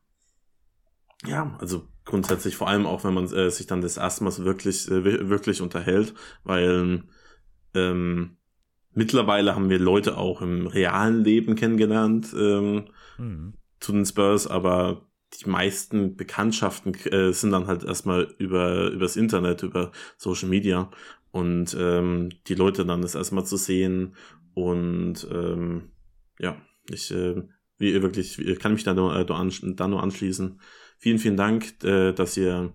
ja, also grundsätzlich vor allem auch, wenn man äh, sich dann das erste Mal wirklich, äh, wirklich unterhält, weil ähm, mittlerweile haben wir Leute auch im realen Leben kennengelernt ähm, mhm. zu den Spurs, aber die meisten Bekanntschaften äh, sind dann halt erstmal über übers Internet, über Social Media und ähm, die Leute dann das erstmal zu sehen und ähm, ja, ich äh, wie wirklich ich kann mich da nur, äh, da nur anschließen. Vielen, vielen Dank, äh, dass ihr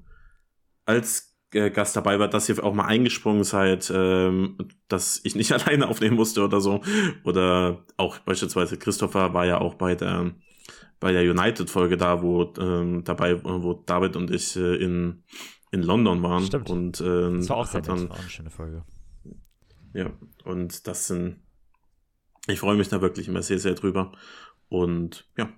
als äh, Gast dabei war, dass ihr auch mal eingesprungen seid, ähm, dass ich nicht [LAUGHS] alleine aufnehmen musste oder so. Oder auch beispielsweise Christopher war ja auch bei der bei der United-Folge da, wo ähm, dabei, wo David und ich äh, in, in London waren. Stimmt. Und, ähm, Das war auch sehr dann, war eine schöne Folge. Ja, und das sind, ich freue mich da wirklich immer sehr, sehr drüber. Und ja.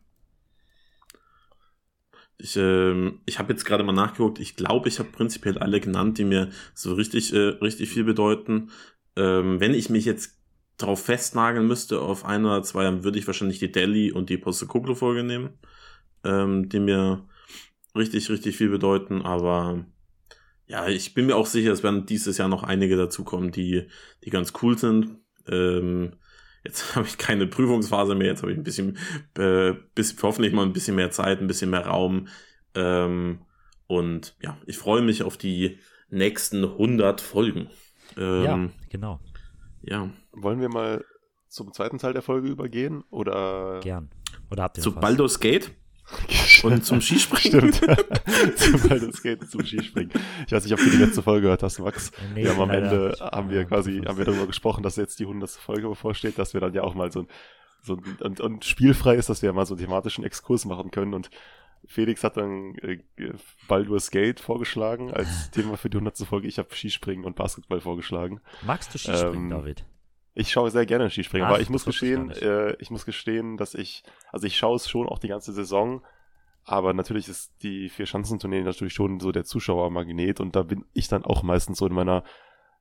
Ich, ähm, ich habe jetzt gerade mal nachgeguckt. Ich glaube, ich habe prinzipiell alle genannt, die mir so richtig, äh, richtig viel bedeuten. Ähm, wenn ich mich jetzt drauf festnageln müsste auf ein oder zwei, dann würde ich wahrscheinlich die Delhi und die Postecoglou-Folge nehmen, ähm, die mir richtig, richtig viel bedeuten. Aber ja, ich bin mir auch sicher, es werden dieses Jahr noch einige dazukommen, die, die ganz cool sind. Ähm, jetzt [LAUGHS] habe ich keine Prüfungsphase mehr, jetzt habe ich ein bisschen, äh, bis, hoffentlich mal ein bisschen mehr Zeit, ein bisschen mehr Raum. Ähm, und ja, ich freue mich auf die nächsten 100 Folgen. Ähm, ja, genau. Ja. Wollen wir mal zum zweiten Teil der Folge übergehen? Oder Gern. Oder habt ihr Zu? Baldur's Gate [LAUGHS] und zum Skispringen. Stimmt. [LAUGHS] zum Baldur's Gate und zum Skispringen. Ich weiß nicht, ob du die letzte Folge gehört hast, Max. Nee, wir haben am Ende, nicht. haben wir quasi, haben wir darüber gesprochen, dass jetzt die 100. Folge bevorsteht, dass wir dann ja auch mal so ein, so ein und, und spielfrei ist, dass wir mal so einen thematischen Exkurs machen können und Felix hat dann äh, Baldur's Gate vorgeschlagen als Thema für die 100. Folge. Ich habe Skispringen und Basketball vorgeschlagen. Magst du Skispringen, Ähm, David? Ich schaue sehr gerne Skispringen, Ach, aber ich muss ich gestehen, gar äh, ich muss gestehen, dass ich, also ich schaue es schon auch die ganze Saison, aber natürlich ist die Vier-Schanzentournee natürlich schon so der Zuschauermagnet und da bin ich dann auch meistens so in meiner,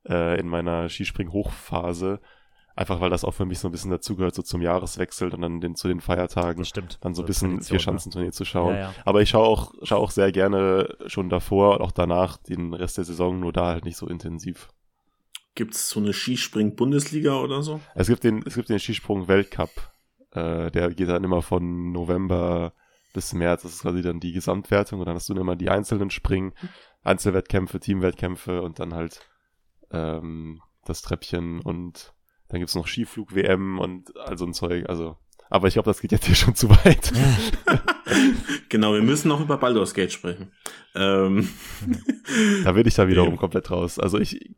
äh, in meiner Skispring-Hochphase, einfach weil das auch für mich so ein bisschen dazugehört, so zum Jahreswechsel und dann den, zu den Feiertagen, Das stimmt. dann so ein bisschen Tradition, ne? Vier-Schanzentournee zu schauen. Ja, ja. Aber ich schaue auch, schaue auch sehr gerne schon davor und auch danach den Rest der Saison, nur da halt nicht so intensiv. Gibt's so eine Skispring-Bundesliga oder so? Es gibt den, es gibt den Skisprung-Weltcup. Äh, der geht dann immer von November bis März. Das ist quasi dann die Gesamtwertung. Und dann hast du dann immer die einzelnen Springen, Einzelwettkämpfe, Teamwettkämpfe und dann halt ähm, das Treppchen und dann gibt's noch Skiflug-WM und all so ein Zeug. Also, aber ich glaube, das geht jetzt hier schon zu weit. [LAUGHS] Genau, wir müssen noch über Baldur's Gate sprechen. Ähm, da bin ich da wiederum Nee. komplett raus. Also ich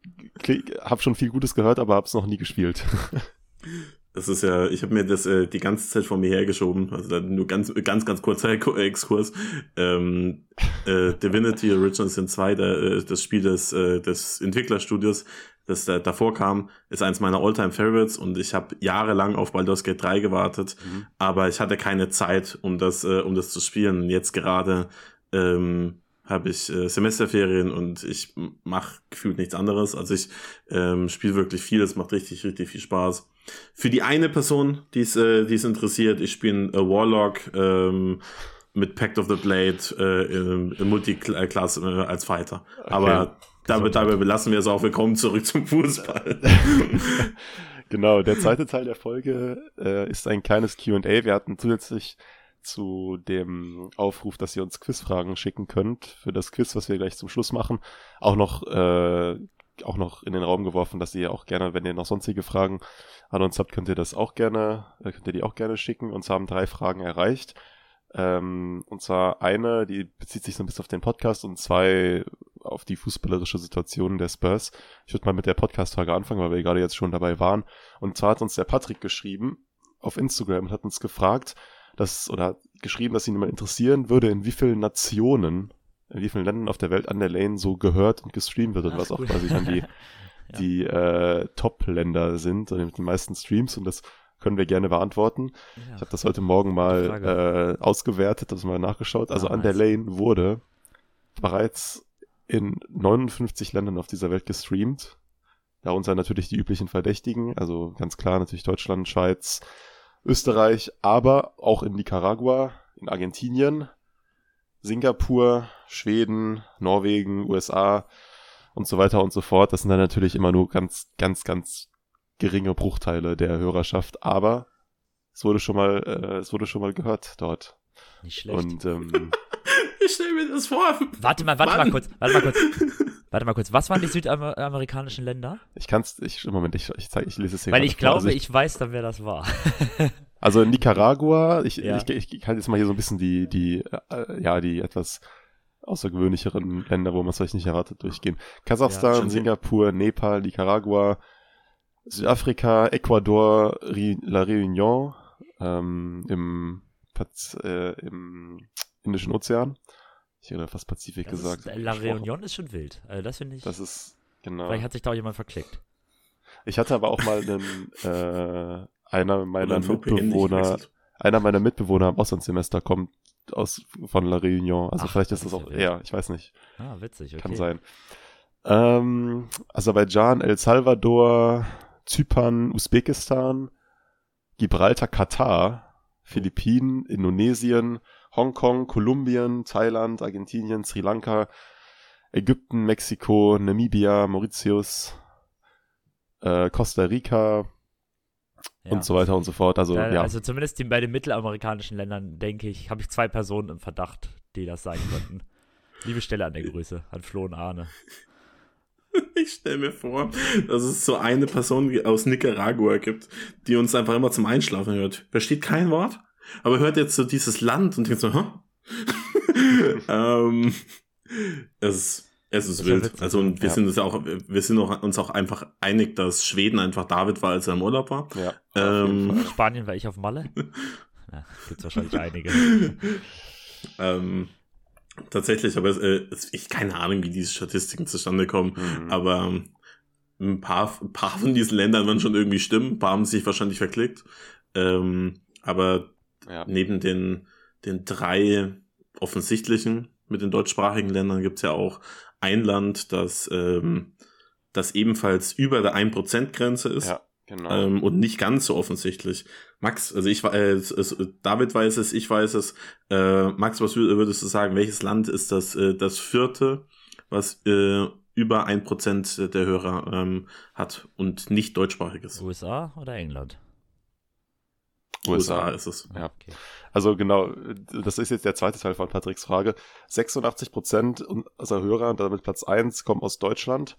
habe schon viel Gutes gehört, aber habe es noch nie gespielt. [LAUGHS] das ist ja, ich habe mir das äh, die ganze Zeit vor mir hergeschoben, also dann nur ganz, ganz, ganz kurzer Exkurs. Ähm, äh, Divinity Original Sin 2, der, äh, das Spiel des, äh, des Entwicklerstudios, das da, davor kam, ist eins meiner Alltime Favorites und ich habe jahrelang auf Baldur's Gate 3 gewartet, Mhm. aber ich hatte keine Zeit, um das, äh, um das zu spielen. Und jetzt gerade ähm, habe ich äh, Semesterferien und ich mache gefühlt nichts anderes. Also ich ähm, spiele wirklich viel, es macht richtig, richtig viel Spaß. Für die eine Person, die es äh, die es interessiert, ich spiele äh, Warlock ähm, mit Pact of the Blade äh, im, im Multiclass äh, als Fighter. Aber dabei, dabei belassen wir es auch. Wir kommen zurück zum Fußball. [LAUGHS] Genau, der zweite Teil der Folge äh, ist ein kleines QA. Wir hatten zusätzlich zu dem Aufruf, dass ihr uns Quizfragen schicken könnt, für das Quiz, was wir gleich zum Schluss machen, auch noch, äh, auch noch in den Raum geworfen, dass ihr auch gerne, wenn ihr noch sonstige Fragen an uns habt, könnt ihr das auch gerne, äh, könnt ihr die auch gerne schicken. Uns haben drei Fragen erreicht. Ähm, und zwar eine, die bezieht sich so ein bisschen auf den Podcast und zwei auf die fußballerische Situation der Spurs. Ich würde mal mit der Podcast-Frage anfangen, weil wir gerade jetzt schon dabei waren. Und zwar hat uns der Patrick geschrieben auf Instagram und hat uns gefragt, dass, oder hat geschrieben, dass ihn mal interessieren würde, in wie vielen Nationen, in wie vielen Ländern auf der Welt an der Lane so gehört und gestreamt wird und Ach, was auch cool. quasi dann die, [LAUGHS] Ja. die äh, Top-Länder sind und mit den meisten Streams und das können wir gerne beantworten. Ja. Ich habe das heute Morgen mal äh, ausgewertet, das mal nachgeschaut. Also Ah, an der nice. Lane wurde bereits in 59 Ländern auf dieser Welt gestreamt. Darunter natürlich die üblichen Verdächtigen, also ganz klar natürlich Deutschland, Schweiz, Österreich, aber auch in Nicaragua, in Argentinien, Singapur, Schweden, Norwegen, USA und so weiter und so fort. Das sind dann natürlich immer nur ganz, ganz, ganz geringe Bruchteile der Hörerschaft, aber es wurde schon mal, äh, es wurde schon mal gehört dort. Nicht schlecht. Und ähm, [LAUGHS] ich stelle mir das vor. warte mal, warte mal Mann. kurz, warte mal kurz. [LAUGHS] Warte mal kurz. Was waren die südamerikanischen Länder? ich kann's, ich, im Moment, ich, ich, zeig, ich lese es hier Weil ich vor. glaube, also ich weiß dann, wer das war. [LAUGHS] Also in Nicaragua, ich, Ja. ich, ich, ich kann jetzt mal hier so ein bisschen die, die, äh, ja, die etwas außergewöhnlicheren Länder, wo man es vielleicht nicht erwartet, durchgehen. Kasachstan, ja, Singapur, Nepal, Nicaragua, Südafrika, Ecuador, La Réunion ähm, im, äh, im Indischen Ozean. Ich hätte fast Pazifik das gesagt. Ist, La Réunion ist schon wild. Also das finde ich. Das ist, genau. Vielleicht hat sich da auch jemand verklickt. Ich hatte aber auch mal einen, äh, einer meiner Mitbewohner, einer meiner Mitbewohner im Auslandssemester kommt aus von La Réunion. Also Ach, vielleicht ist das, das auch, ja, ich weiß nicht. Ah, witzig, okay. Kann sein. Ähm, Aserbaidschan, El Salvador, Zypern, Usbekistan, Gibraltar, Katar, Philippinen, Indonesien, Hongkong, Kolumbien, Thailand, Argentinien, Sri Lanka, Ägypten, Mexiko, Namibia, Mauritius, äh, Costa Rica ja. und so weiter und so fort. Also, da, ja. also zumindest die, bei den mittelamerikanischen Ländern, denke ich, habe ich zwei Personen im Verdacht, die das sein könnten. [LAUGHS] Liebe Stelle an der Grüße, an Flo und Arne. [LAUGHS] Ich stelle mir vor, dass es so eine Person aus Nicaragua gibt, die uns einfach immer zum Einschlafen hört. Versteht kein Wort, aber hört jetzt so dieses Land und denkt so, hä? [LAUGHS] ähm, es ist es ist wild. Also und wir ja. sind uns auch, wir sind uns auch einfach einig, dass Schweden einfach David war, als er im Urlaub war. Ja. Ähm, Spanien war ich auf Malle. [LAUGHS] ja, gibt's wahrscheinlich einige. ähm, tatsächlich, aber äh, ich keine Ahnung, wie diese Statistiken zustande kommen, mhm. aber ähm, ein paar, ein paar von diesen Ländern werden schon irgendwie stimmen, ein paar haben sich wahrscheinlich verklickt. Ähm, aber ja. neben den, den drei offensichtlichen mit den deutschsprachigen Ländern gibt's ja auch ein Land, das, ähm, das ebenfalls über der 1%-Grenze ist. Ja, genau. Ähm, und nicht ganz so offensichtlich. Max, also ich äh, es, David weiß es, ich weiß es. Äh, Max, was würdest du sagen? Welches Land ist das, äh, das vierte, was äh, über ein Prozent der Hörer ähm, hat und nicht deutschsprachiges? USA oder England? USA, USA ist es. Ja. Okay. Also genau, das ist jetzt der zweite Teil von Patricks Frage. 86 Prozent unserer Hörer, damit Platz 1, kommen aus Deutschland.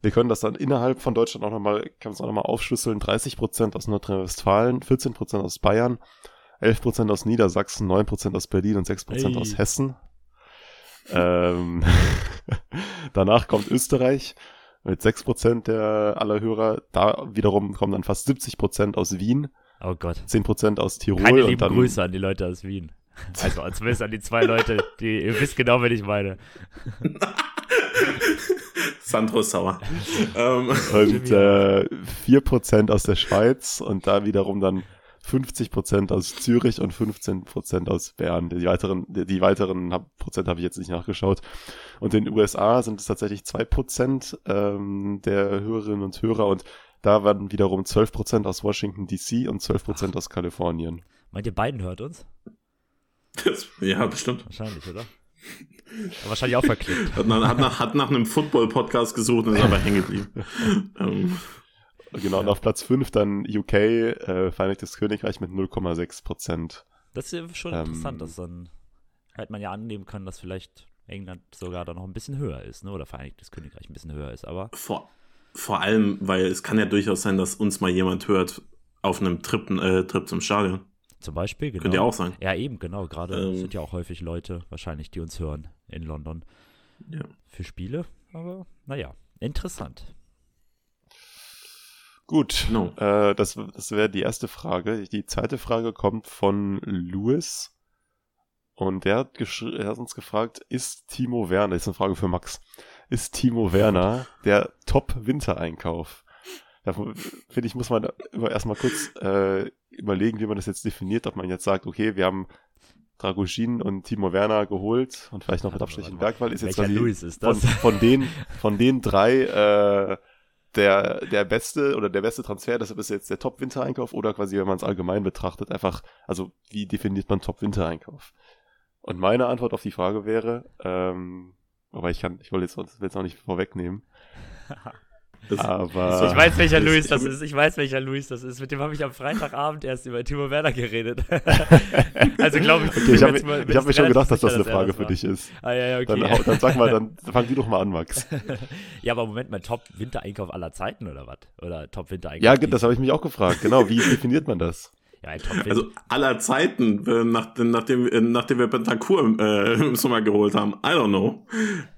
Wir können das dann innerhalb von Deutschland auch nochmal, kann es auch nochmal aufschlüsseln. 30 Prozent aus Nordrhein-Westfalen, 14 Prozent aus Bayern, 11 Prozent aus Niedersachsen, 9 Prozent aus Berlin und 6 Prozent hey. aus Hessen. Ähm, [LAUGHS] danach kommt Österreich mit 6 Prozent der aller Hörer. Da wiederum kommen dann fast 70 Prozent aus Wien. Oh Gott. 10% aus Tirol. Keine lieben dann, Grüße an die Leute aus Wien. Also zumindest an die zwei Leute, die, ihr wisst genau, wen ich meine. [LAUGHS] Sandro Sauer. Ähm. und [LAUGHS] äh, 4% aus der Schweiz und da wiederum dann 50% aus Zürich und 15% aus Bern. Die weiteren, die, die weiteren Prozent habe ich jetzt nicht nachgeschaut. Und in den USA sind es tatsächlich 2% ähm, der Hörerinnen und Hörer und da waren wiederum 12% aus Washington DC und 12% Ach. aus Kalifornien. Meint ihr, beiden hört uns? Das, ja, bestimmt. Wahrscheinlich, oder? Wahrscheinlich auch verklickt. Hat nach, hat nach, hat nach einem Football-Podcast gesucht und ist aber hängen geblieben. ähm. Genau, ja. und auf Platz 5 dann UK, äh, Vereinigtes Königreich mit 0,6% Das ist schon ähm, interessant, dass dann hätte man ja annehmen können, dass vielleicht England sogar da noch ein bisschen höher ist, ne? Oder Vereinigtes Königreich ein bisschen höher ist, aber. Vor, vor allem, weil es kann ja durchaus sein, dass uns mal jemand hört auf einem Trip, äh, Trip zum Stadion. Zum Beispiel, genau. Könnte ja auch sein. Ja, eben, genau. Gerade ähm, sind ja auch häufig Leute wahrscheinlich, die uns hören in London. Ja. Für Spiele. Aber naja, interessant. Gut, no. äh, das, das wäre die erste Frage. Die zweite Frage kommt von Louis. Und der hat, er hat uns gefragt, ist Timo Werner, das ist eine Frage für Max, ist Timo Werner [LAUGHS] der Top-Wintereinkauf. Da finde ich, muss man erstmal kurz äh, überlegen, wie man das jetzt definiert, ob man jetzt sagt, okay, wir haben Dragoshin und Timo Werner geholt und vielleicht noch mit Abstrichen Bergwall ist jetzt quasi ist von, von, den von den drei äh, der der beste oder der beste Transfer, deshalb ist jetzt der Top Wintereinkauf oder quasi wenn man es allgemein betrachtet einfach also wie definiert man Top Wintereinkauf? Und meine Antwort auf die Frage wäre ähm, aber ich kann, ich wollte jetzt, jetzt auch nicht vorwegnehmen. [LAUGHS] Das, aber ich weiß, welcher Luis das ist. Ich weiß, welcher Luis das ist. Mit dem habe ich am Freitagabend erst über Timo Werner geredet. [LAUGHS] also glaube ich. Okay, ich habe hab mir schon gedacht, dass das eine Frage für dich ist. Ah, ja, ja, okay. Dann, dann sag mal, dann [LAUGHS] fang die doch mal an, Max. [LAUGHS] ja, aber Moment mal, Top-Wintereinkauf aller Zeiten oder was? Oder Top-Wintereinkauf? Ja, das habe ich mich auch gefragt. Genau, wie definiert man das? Ja, also aller Zeiten, nach, nachdem, äh, nachdem wir Bentancur äh, im Sommer geholt haben. I don't know.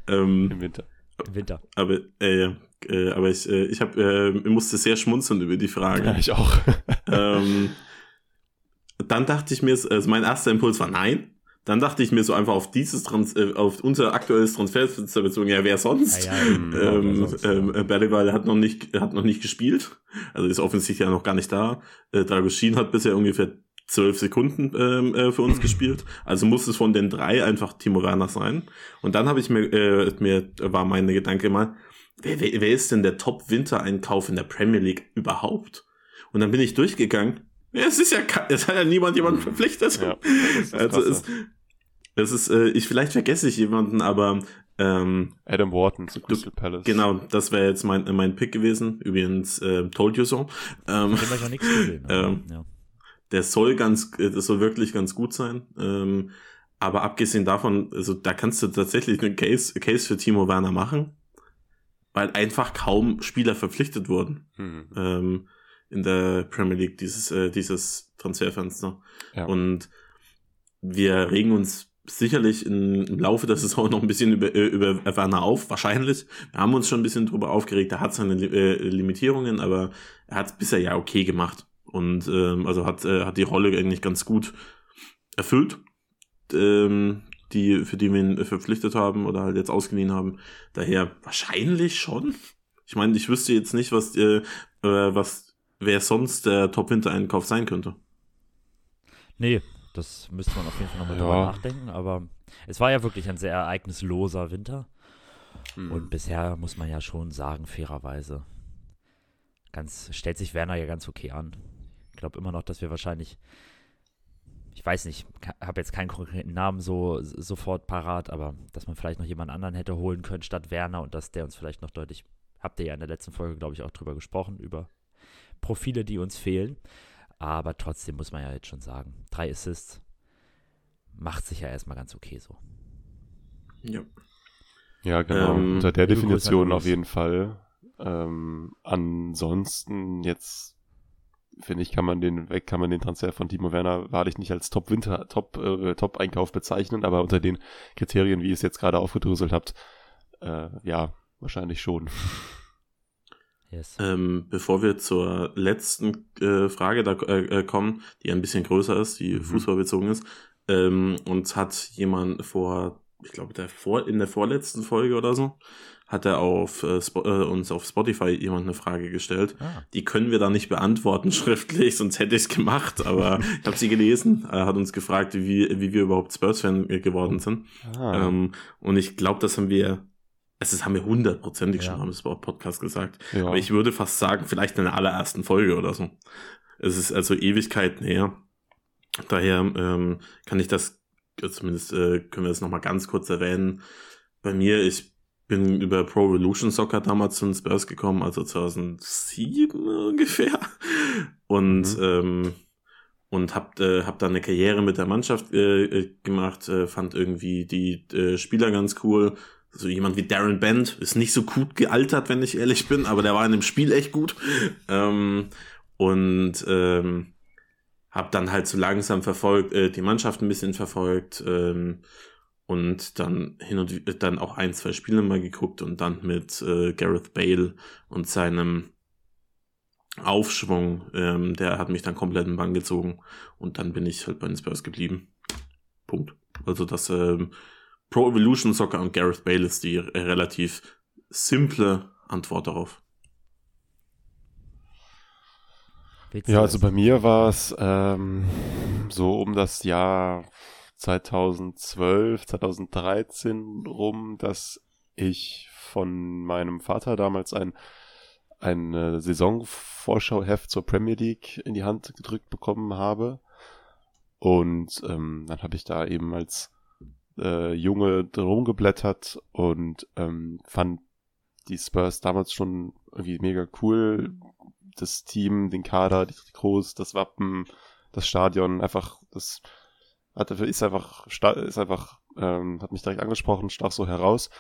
Ähm, Im Winter. Im Winter. Aber, äh, äh, aber ich, äh, ich, hab, äh, ich musste sehr schmunzeln über die Frage. Ja, ich auch. [LAUGHS] ähm, dann dachte ich mir, also mein erster Impuls war nein. Dann dachte ich mir so einfach auf dieses Trans äh, auf unser aktuelles Transferfenster bezogen, ja, wer sonst? Ja, ja, ähm, ähm, sonst, ähm, ja. Berlival hat noch nicht, hat noch nicht gespielt. Also ist offensichtlich ja noch gar nicht da. Äh, Dragoshin hat bisher ungefähr zwölf Sekunden ähm, äh, für uns gespielt. Also muss es von den drei einfach Timo Werner sein. Und dann habe ich mir, äh, mir war meine Gedanke mal, wer, wer, wer ist denn der Top-Wintereinkauf in der Premier League überhaupt? Und dann bin ich durchgegangen ja, es ist ja, es hat ja niemand jemanden hm. verpflichtet. Ja, also es, es ist, äh, ich vielleicht vergesse ich jemanden, aber ähm, Adam Wharton zu Crystal Palace. Genau, das wäre jetzt mein mein Pick gewesen. Übrigens, äh, told you so. Ähm, ich nichts gesehen, ähm, ja. Der soll ganz, äh, das soll wirklich ganz gut sein. Ähm, aber abgesehen davon, also da kannst du tatsächlich einen Case, Case für Timo Werner machen, weil einfach kaum Spieler verpflichtet wurden. Hm. Ähm, in der Premier League, dieses, äh, dieses Transferfenster. Ja. Und wir regen uns sicherlich in, im Laufe der Saison noch ein bisschen über, äh, über Werner auf, wahrscheinlich. Wir haben uns schon ein bisschen drüber aufgeregt, er hat seine äh, Limitierungen, aber er hat es bisher ja okay gemacht. Und ähm, also hat, äh, hat die Rolle eigentlich ganz gut erfüllt, ähm, die, für die wir ihn verpflichtet haben oder halt jetzt ausgeliehen haben. Daher wahrscheinlich schon. Ich meine, ich wüsste jetzt nicht, was, äh, äh was wer sonst der Top-Winter-Einkauf sein könnte. Nee, das müsste man auf jeden Fall nochmal ja. drüber nachdenken, aber es war ja wirklich ein sehr ereignisloser Winter. Hm. Und bisher muss man ja schon sagen, fairerweise, ganz, stellt sich Werner ja ganz okay an. Ich glaube immer noch, dass wir wahrscheinlich, ich weiß nicht, habe jetzt keinen konkreten Namen so sofort parat, aber dass man vielleicht noch jemand anderen hätte holen können statt Werner und dass der uns vielleicht noch deutlich, habt ihr ja in der letzten Folge, glaube ich, auch drüber gesprochen, über Profile, die uns fehlen. Aber trotzdem muss man ja jetzt schon sagen, drei Assists macht sich ja erstmal ganz okay so. Ja. Ja, genau. Ähm, Unter der Definition auf jeden Fall. Ähm, ansonsten jetzt finde ich, kann man den weg, kann man den Transfer von Timo Werner wahrlich nicht als Top Winter, Top, äh, Top Einkauf bezeichnen, aber unter den Kriterien, wie ihr es jetzt gerade aufgedröselt habt, äh, ja, wahrscheinlich schon. [LAUGHS] Yes. Ähm, bevor wir zur letzten äh, Frage da äh, äh, kommen, die ein bisschen größer ist, die mhm. fußballbezogen ist, ähm, uns hat jemand vor, ich glaube, der vor, in der vorletzten Folge oder so, hat er auf äh, äh, uns auf Spotify jemand eine Frage gestellt. Ah. Die können wir da nicht beantworten [LAUGHS] schriftlich, sonst hätte ich es gemacht, aber ich habe sie gelesen. Er hat uns gefragt, wie, wie wir überhaupt Spurs-Fan geworden sind. Ah. Ähm, und ich glaube, das haben wir es ist, haben wir hundertprozentig ja. schon am Sport-Podcast gesagt. Ja. Aber ich würde fast sagen, vielleicht in der allerersten Folge oder so. Es ist also Ewigkeit näher. Daher ähm, kann ich das, zumindest äh, können wir das nochmal ganz kurz erwähnen. Bei mir, ich bin über Pro Revolution Soccer damals zu den Spurs gekommen, also 2007 ungefähr. Und mhm. ähm, und hab, äh, hab dann eine Karriere mit der Mannschaft äh, äh gemacht, äh, fand irgendwie die äh, Spieler ganz cool, so jemand wie Darren Bent ist nicht so gut gealtert, wenn ich ehrlich bin, aber der war in dem Spiel echt gut. [LAUGHS] Ähm, und ähm, habe dann halt so langsam verfolgt, äh, die Mannschaft ein bisschen verfolgt ähm, und dann hin und dann auch ein, zwei Spiele mal geguckt und dann mit äh, Gareth Bale und seinem Aufschwung, ähm, der hat mich dann komplett in den Bann gezogen und dann bin ich halt bei den Spurs geblieben. Punkt. Also das ähm, Pro Evolution Soccer und Gareth Bale ist die relativ simple Antwort darauf. Ja, also bei mir war es ähm, so um das Jahr 2012, 2013 rum, dass ich von meinem Vater damals ein ein Saisonvorschauheft zur Premier League in die Hand gedrückt bekommen habe. Und ähm, dann habe ich da eben als äh, Junge drum geblättert und ähm, fand die Spurs damals schon irgendwie mega cool. Das Team, den Kader, die Trikots, das Wappen, das Stadion, einfach, das hat, ist einfach, ist einfach, ähm, hat mich direkt angesprochen, stach so heraus.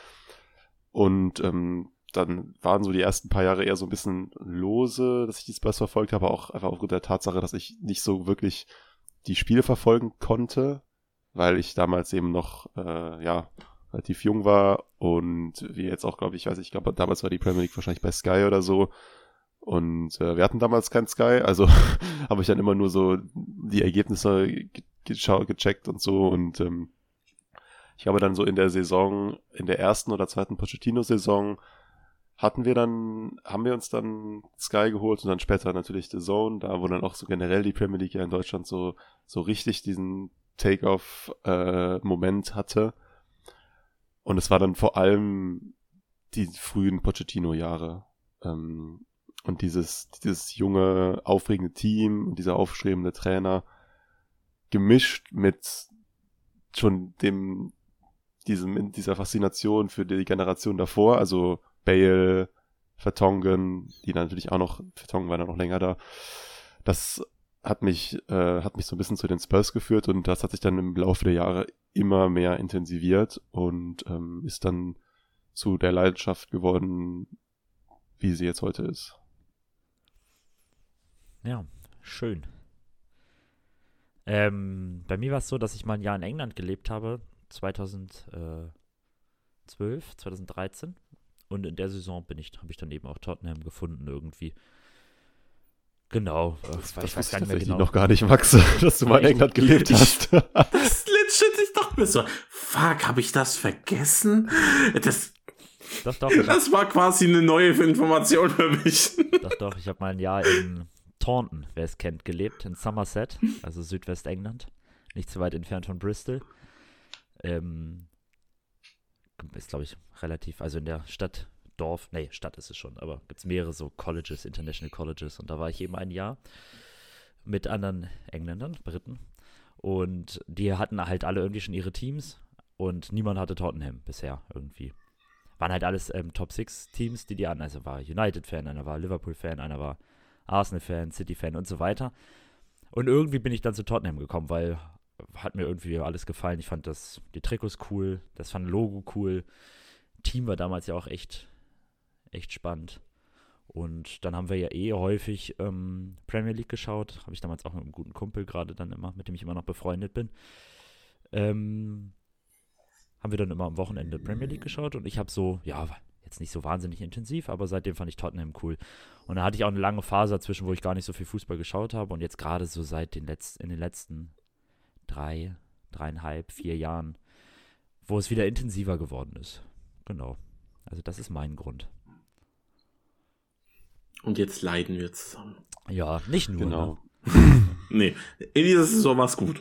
Und ähm, dann waren so die ersten paar Jahre eher so ein bisschen lose, dass ich die Spurs verfolgt habe, auch einfach aufgrund der Tatsache, dass ich nicht so wirklich die Spiele verfolgen konnte, weil ich damals eben noch, äh, ja, relativ jung war und wie jetzt auch, glaube ich, weiß ich, glaube, damals war die Premier League wahrscheinlich bei Sky oder so. Und äh, wir hatten damals kein Sky, also [LAUGHS] habe ich dann immer nur so die Ergebnisse ge gecheckt und so und ähm, ich habe dann so in der Saison, in der ersten oder zweiten Pochettino-Saison hatten wir dann, haben wir uns dann Sky geholt und dann später natürlich The Zone, da wo dann auch so generell die Premier League ja in Deutschland so, so richtig diesen Take-off-Moment äh, hatte. Und es war dann vor allem die frühen Pochettino-Jahre. Ähm, und dieses, dieses junge, aufregende Team und dieser aufstrebende Trainer gemischt mit schon dem, diesem, dieser Faszination für die Generation davor, also Bale, Vertongen, die natürlich auch noch, Vertongen war dann noch länger da. Das hat mich, äh, hat mich so ein bisschen zu den Spurs geführt und das hat sich dann im Laufe der Jahre immer mehr intensiviert und ähm, ist dann zu der Leidenschaft geworden, wie sie jetzt heute ist. Ja, schön. Ähm, bei mir war es so, dass ich mal ein Jahr in England gelebt habe, 2012, 2013. Und in der Saison bin ich, habe ich dann eben auch Tottenham gefunden irgendwie. Genau. Das, das ich weiß gar nicht mehr genau. noch gar nicht, Max, [LAUGHS] dass du mal in England gelebt hast. [LAUGHS] das legit, ich dachte mir so, fuck, habe ich das vergessen? Das, doch, doch, das war quasi eine neue Information für mich. Doch, doch, ich habe mal ein Jahr in Taunton, wer es kennt, gelebt, in Somerset, [LAUGHS] also Südwestengland. Nicht zu weit entfernt von Bristol. Ähm, ist, glaube ich, relativ, also in der Stadt, Dorf, nee, Stadt ist es schon, aber gibt es mehrere so Colleges, International Colleges und da war ich eben ein Jahr mit anderen Engländern, Briten und die hatten halt alle irgendwie schon ihre Teams und niemand hatte Tottenham bisher irgendwie. Waren halt alles ähm, Top 6 Teams, die die an, also war United-Fan, einer war Liverpool-Fan, einer war Arsenal-Fan, City-Fan und so weiter. Und irgendwie bin ich dann zu Tottenham gekommen, weil hat mir irgendwie alles gefallen. Ich fand das, die Trikots cool, das fand Logo cool. Team war damals ja auch echt, echt spannend. Und dann haben wir ja eh häufig ähm, Premier League geschaut. Habe ich damals auch mit einem guten Kumpel gerade dann immer, mit dem ich immer noch befreundet bin. Ähm, haben wir dann immer am Wochenende Premier League geschaut und ich habe so, ja, jetzt nicht so wahnsinnig intensiv, aber seitdem fand ich Tottenham cool. Und da hatte ich auch eine lange Phase dazwischen, wo ich gar nicht so viel Fußball geschaut habe und jetzt gerade so seit den letzten, in den letzten drei, dreieinhalb, vier Jahren, wo es wieder intensiver geworden ist. Genau. Also das ist mein Grund. Und jetzt leiden wir zusammen. Ja, nicht nur. Genau. Ne? [LAUGHS] nee, in dieser Saison war es gut.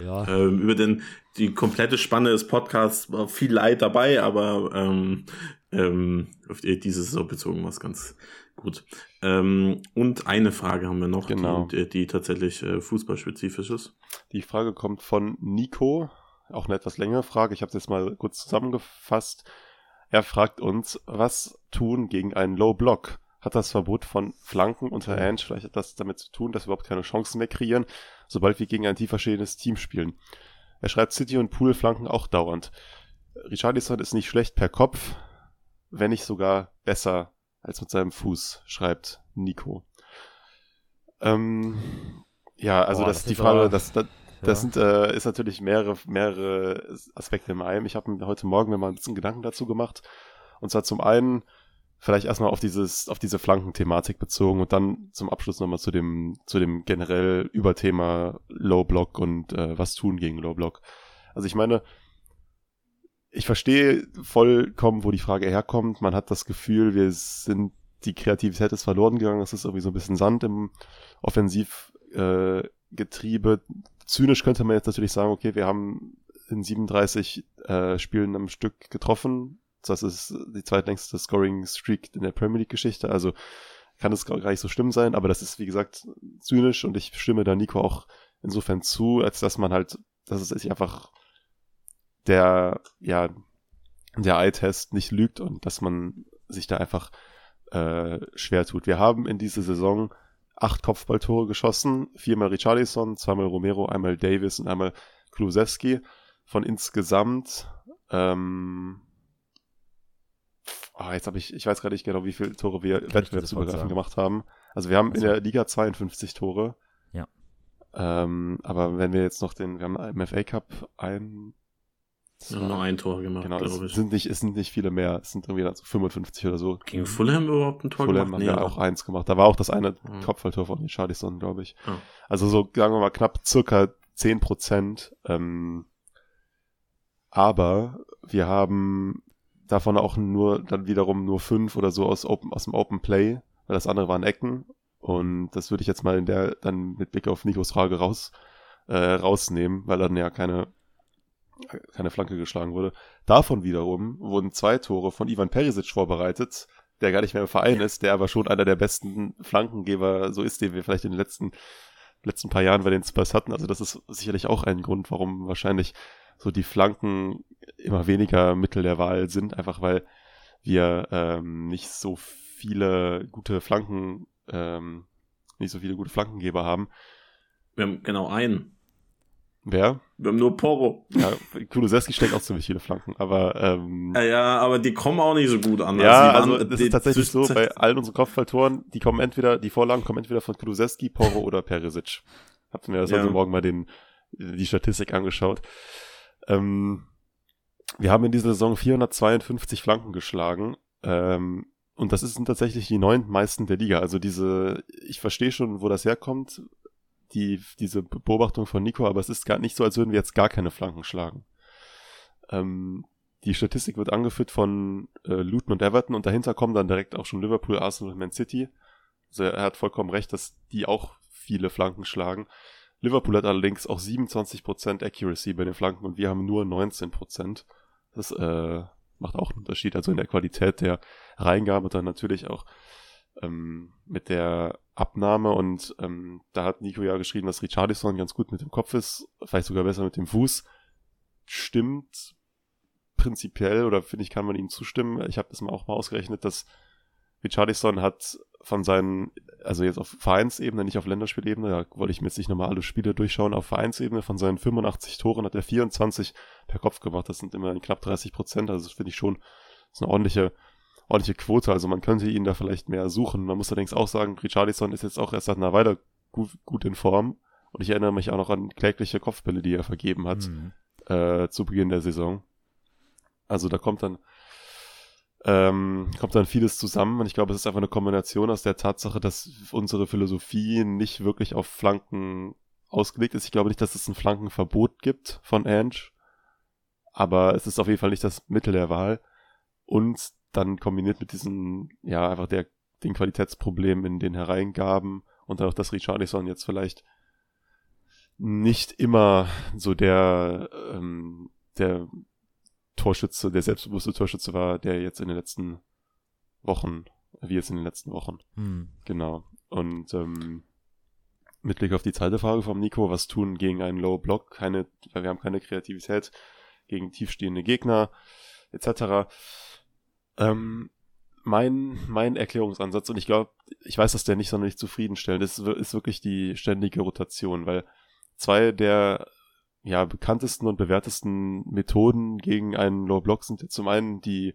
Ja. Ähm, über den, die komplette Spanne des Podcasts war viel Leid dabei, aber ähm, ähm, auf diese Saison bezogen war es ganz gut. Ähm, und eine Frage haben wir noch, genau. die, die, tatsächlich äh, fußballspezifisch ist. Die Frage kommt von Nico, auch eine etwas längere Frage. Ich habe es jetzt mal kurz zusammengefasst. Er fragt uns, was tun gegen einen Low Block? Hat das Verbot von Flanken unter Ange vielleicht etwas damit zu tun, dass wir überhaupt keine Chancen mehr kreieren, sobald wir gegen ein tiefer stehendes Team spielen? Er schreibt City und Pool flanken auch dauernd. Richarlison ist nicht schlecht per Kopf, wenn nicht sogar besser als mit seinem Fuß, schreibt Nico. Ähm, ja, also Boah, das, das ist die Frage, das, das, das ja. sind, äh, ist natürlich mehrere, mehrere Aspekte in einem. Ich habe heute Morgen mir mal ein bisschen Gedanken dazu gemacht. Und zwar zum einen vielleicht erstmal auf dieses, auf diese Flankenthematik bezogen und dann zum Abschluss nochmal zu dem, zu dem generell Überthema Low Block und äh, was tun gegen Low Block. Also ich meine, ich verstehe vollkommen, wo die Frage herkommt. Man hat das Gefühl, wir sind, die Kreativität ist verloren gegangen. Es ist irgendwie so ein bisschen Sand im Offensivgetriebe. Äh, Zynisch könnte man jetzt natürlich sagen, okay, wir haben in 37 äh, Spielen am Stück getroffen. Das ist die zweitlängste Scoring Streak in der Premier League Geschichte. Also kann es gar nicht so schlimm sein, aber das ist, wie gesagt, zynisch und ich stimme da Nico auch insofern zu, als dass man halt, dass es sich einfach der, ja, der Eye-Test nicht lügt und dass man sich da einfach äh, schwer tut. Wir haben in dieser Saison acht Kopfballtore geschossen, viermal Richarlison, zweimal Romero, einmal Davis und einmal Kulusewski. Von insgesamt ähm, oh, jetzt habe ich, ich weiß gerade nicht genau, wie viele Tore wir wettbewerbsübergreifend gemacht haben. Also wir haben also. in der Liga 52 Tore. Ja. Ähm, aber wenn wir jetzt noch den, wir haben im FA Cup ein, wir haben nur ein Tor gemacht, genau, glaube ich. Sind nicht, es sind nicht viele mehr. Es sind irgendwie so 55 oder so. Gegen Fulham überhaupt ein Tor Fulham gemacht? Fulham haben nee, wir auch eins gemacht. Da war auch das eine mhm. Kopfballtor von Richarlison, glaube ich. Mhm. Also so, sagen wir mal, knapp circa 10 Prozent. Ähm, aber wir haben davon auch nur, dann wiederum nur fünf oder so aus, Open, aus dem Open Play, weil das andere waren Ecken. Und das würde ich jetzt mal in der, dann mit Blick auf Nikos Frage raus, äh, rausnehmen, weil dann ja keine keine Flanke geschlagen wurde. Davon wiederum wurden zwei Tore von Ivan Perisic vorbereitet, der gar nicht mehr im Verein ist, der aber schon einer der besten Flankengeber so ist, den wir vielleicht in den letzten, letzten paar Jahren bei den Spurs hatten. Also das ist sicherlich auch ein Grund, warum wahrscheinlich so die Flanken immer weniger Mittel der Wahl sind, einfach weil wir ähm, nicht so viele gute Flanken, ähm, nicht so viele gute Flankengeber haben. Wir haben genau einen. Wer? Wir haben nur Porro. Ja, Kulusewski steckt auch ziemlich viele Flanken, aber ähm, ja, ja, aber die kommen auch nicht so gut an. Ja, also, also das ist tatsächlich so, bei allen unseren Kopfballtoren, die kommen entweder, die Vorlagen kommen entweder von Kulusewski, Porro oder Perisic. Habt mir das ja. heute Morgen mal den, die Statistik angeschaut. Ähm, wir haben in dieser Saison 452 Flanken geschlagen. Ähm, und das sind tatsächlich die neun meisten der Liga. Also diese, ich verstehe schon, wo das herkommt, die, diese Beobachtung von Nico, aber es ist gar nicht so, als würden wir jetzt gar keine Flanken schlagen. Ähm, die Statistik wird angeführt von äh, Luton und Everton und dahinter kommen dann direkt auch schon Liverpool, Arsenal und Man City. Also er hat vollkommen recht, dass die auch viele Flanken schlagen. Liverpool hat allerdings auch 27% Accuracy bei den Flanken und wir haben nur 19%. Das äh, macht auch einen Unterschied, also in der Qualität der Reingabe dann natürlich auch ähm, mit der Abnahme und ähm, da hat Nico ja geschrieben, dass Richardison ganz gut mit dem Kopf ist, vielleicht sogar besser mit dem Fuß. Stimmt prinzipiell oder finde ich, kann man ihm zustimmen. Ich habe das mal auch mal ausgerechnet, dass Richardison hat von seinen, also jetzt auf Vereinsebene, nicht auf Länderspielebene, da wollte ich mir jetzt nicht nochmal alle Spiele durchschauen, auf Vereinsebene von seinen 85 Toren hat er 24 per Kopf gemacht. Das sind immerhin knapp 30 Prozent, also das finde ich schon, das ist eine ordentliche ordentliche Quote. Also man könnte ihn da vielleicht mehr suchen. Man muss allerdings auch sagen, Richarlison ist jetzt auch erst seit einer Weile gut, gut in Form. Und ich erinnere mich auch noch an klägliche Kopfbälle, die er vergeben hat mhm. äh, zu Beginn der Saison. Also da kommt dann ähm, kommt dann vieles zusammen und ich glaube, es ist einfach eine Kombination aus der Tatsache, dass unsere Philosophie nicht wirklich auf Flanken ausgelegt ist. Ich glaube nicht, dass es ein Flankenverbot gibt von Ange, aber es ist auf jeden Fall nicht das Mittel der Wahl. Und dann kombiniert mit diesen, ja, einfach der, den Qualitätsproblemen in den Hereingaben und dann auch, dass Richarlison jetzt vielleicht nicht immer so der, ähm, der Torschütze, der selbstbewusste Torschütze war, der jetzt in den letzten Wochen, wie jetzt in den letzten Wochen. Hm. Genau. Und ähm, mit Blick auf die zweite Frage vom Nico, was tun gegen einen Low Block? Keine, weil wir haben keine Kreativität gegen tiefstehende Gegner, etc. Ähm, mein, mein Erklärungsansatz, und ich glaube, ich weiß, dass der nicht sonderlich zufriedenstellend ist, ist wirklich die ständige Rotation, weil zwei der ja, bekanntesten und bewährtesten Methoden gegen einen Low Block sind zum einen die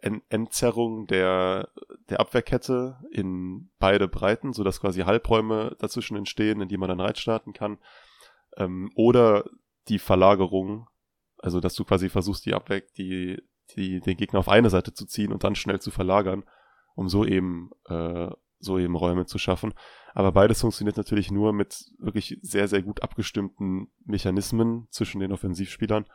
en Entzerrung der, der Abwehrkette in beide Breiten, sodass quasi Halbräume dazwischen entstehen, in die man dann reinstarten kann. Ähm, oder die Verlagerung, also dass du quasi versuchst, die Abwehr, die die, den Gegner auf eine Seite zu ziehen und dann schnell zu verlagern, um so eben, äh, so eben Räume zu schaffen. Aber beides funktioniert natürlich nur mit wirklich sehr, sehr gut abgestimmten Mechanismen zwischen den Offensivspielern.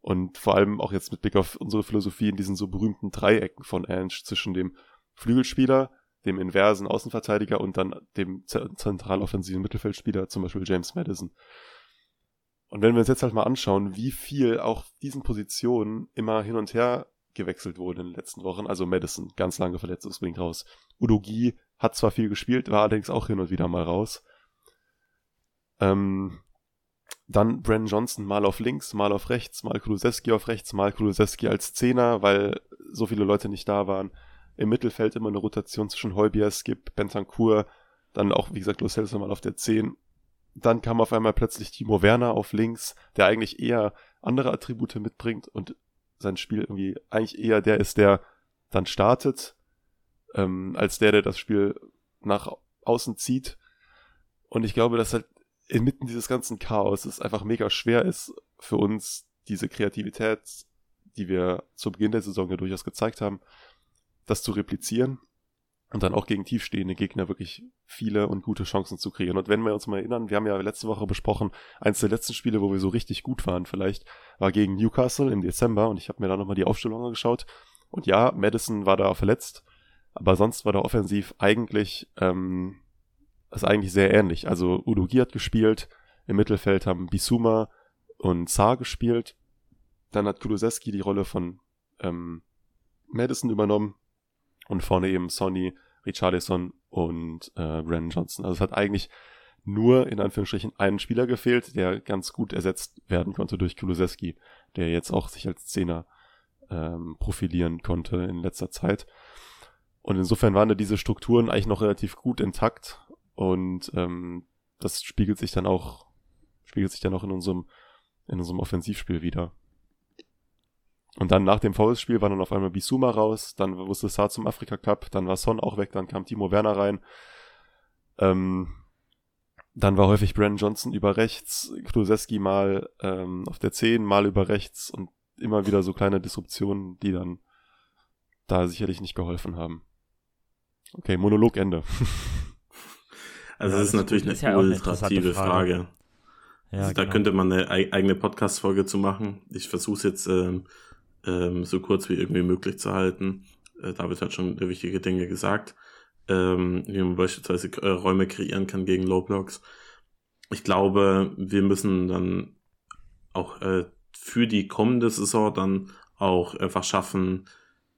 Und vor allem auch jetzt mit Blick auf unsere Philosophie in diesen so berühmten Dreiecken von Ange zwischen dem Flügelspieler, dem inversen Außenverteidiger und dann dem zentral offensiven Mittelfeldspieler, zum Beispiel James Madison. Und wenn wir uns jetzt halt mal anschauen, wie viel auch diesen Positionen immer hin und her gewechselt wurde in den letzten Wochen, also Madison, ganz lange verletzungsbedingt raus. Udogi hat zwar viel gespielt, war allerdings auch hin und wieder mal raus. Ähm, dann Brandon Johnson mal auf links, mal auf rechts, mal Kulusewski auf rechts, mal Kulusewski als Zehner, weil so viele Leute nicht da waren. Im Mittelfeld immer eine Rotation zwischen Heubier, Skip, Bentancur, dann auch, wie gesagt, Los Celso mal auf der 10 dann kam auf einmal plötzlich Timo Werner auf links, der eigentlich eher andere Attribute mitbringt und sein Spiel irgendwie eigentlich eher der ist, der dann startet, ähm, als der, der das Spiel nach außen zieht. Und ich glaube, dass halt inmitten dieses ganzen Chaos es einfach mega schwer ist für uns, diese Kreativität, die wir zu Beginn der Saison ja durchaus gezeigt haben, das zu replizieren und dann auch gegen tiefstehende Gegner wirklich viele und gute Chancen zu kreieren. Und wenn wir uns mal erinnern, wir haben ja letzte Woche besprochen, eins der letzten Spiele, wo wir so richtig gut waren vielleicht, war gegen Newcastle im Dezember und ich habe mir da nochmal die Aufstellung angeschaut. Und ja, Madison war da verletzt, aber sonst war da offensiv eigentlich, ähm, ist eigentlich sehr ähnlich. Also Udogi hat gespielt, im Mittelfeld haben Bisuma und Saar gespielt, dann hat Kulusewski die Rolle von ähm, Madison übernommen und vorne eben Sonny, Richarlison und äh, Brandon Johnson. Also es hat eigentlich nur in Anführungsstrichen einen Spieler gefehlt, der ganz gut ersetzt werden konnte durch Kulusewski, der jetzt auch sich als Zehner ähm, profilieren konnte in letzter Zeit. Und insofern waren da diese Strukturen eigentlich noch relativ gut intakt und ähm, das spiegelt sich dann auch spiegelt sich dann auch in unserem in unserem Offensivspiel wieder. Und dann nach dem Foulspiel war dann auf einmal Bisuma raus, dann wusste Saar zum Afrika Cup, dann war Son auch weg, dann kam Timo Werner rein. Ähm, dann war häufig Brandon Johnson über rechts, Kluseski mal ähm, auf der 10, mal über rechts und immer wieder so kleine Disruptionen, die dann da sicherlich nicht geholfen haben. Okay, Monolog Ende. [LAUGHS] Also ja, das ist natürlich eine ist ja ultrative Frage. Frage. Ja, also da genau. könnte man eine eigene Podcast-Folge zu machen. Ich versuche es jetzt ähm, ähm, so kurz wie irgendwie möglich zu halten. Äh, David hat schon wichtige Dinge gesagt, ähm, wie man beispielsweise äh, Räume kreieren kann gegen Low Blocks. Ich glaube, wir müssen dann auch äh, für die kommende Saison dann auch einfach schaffen,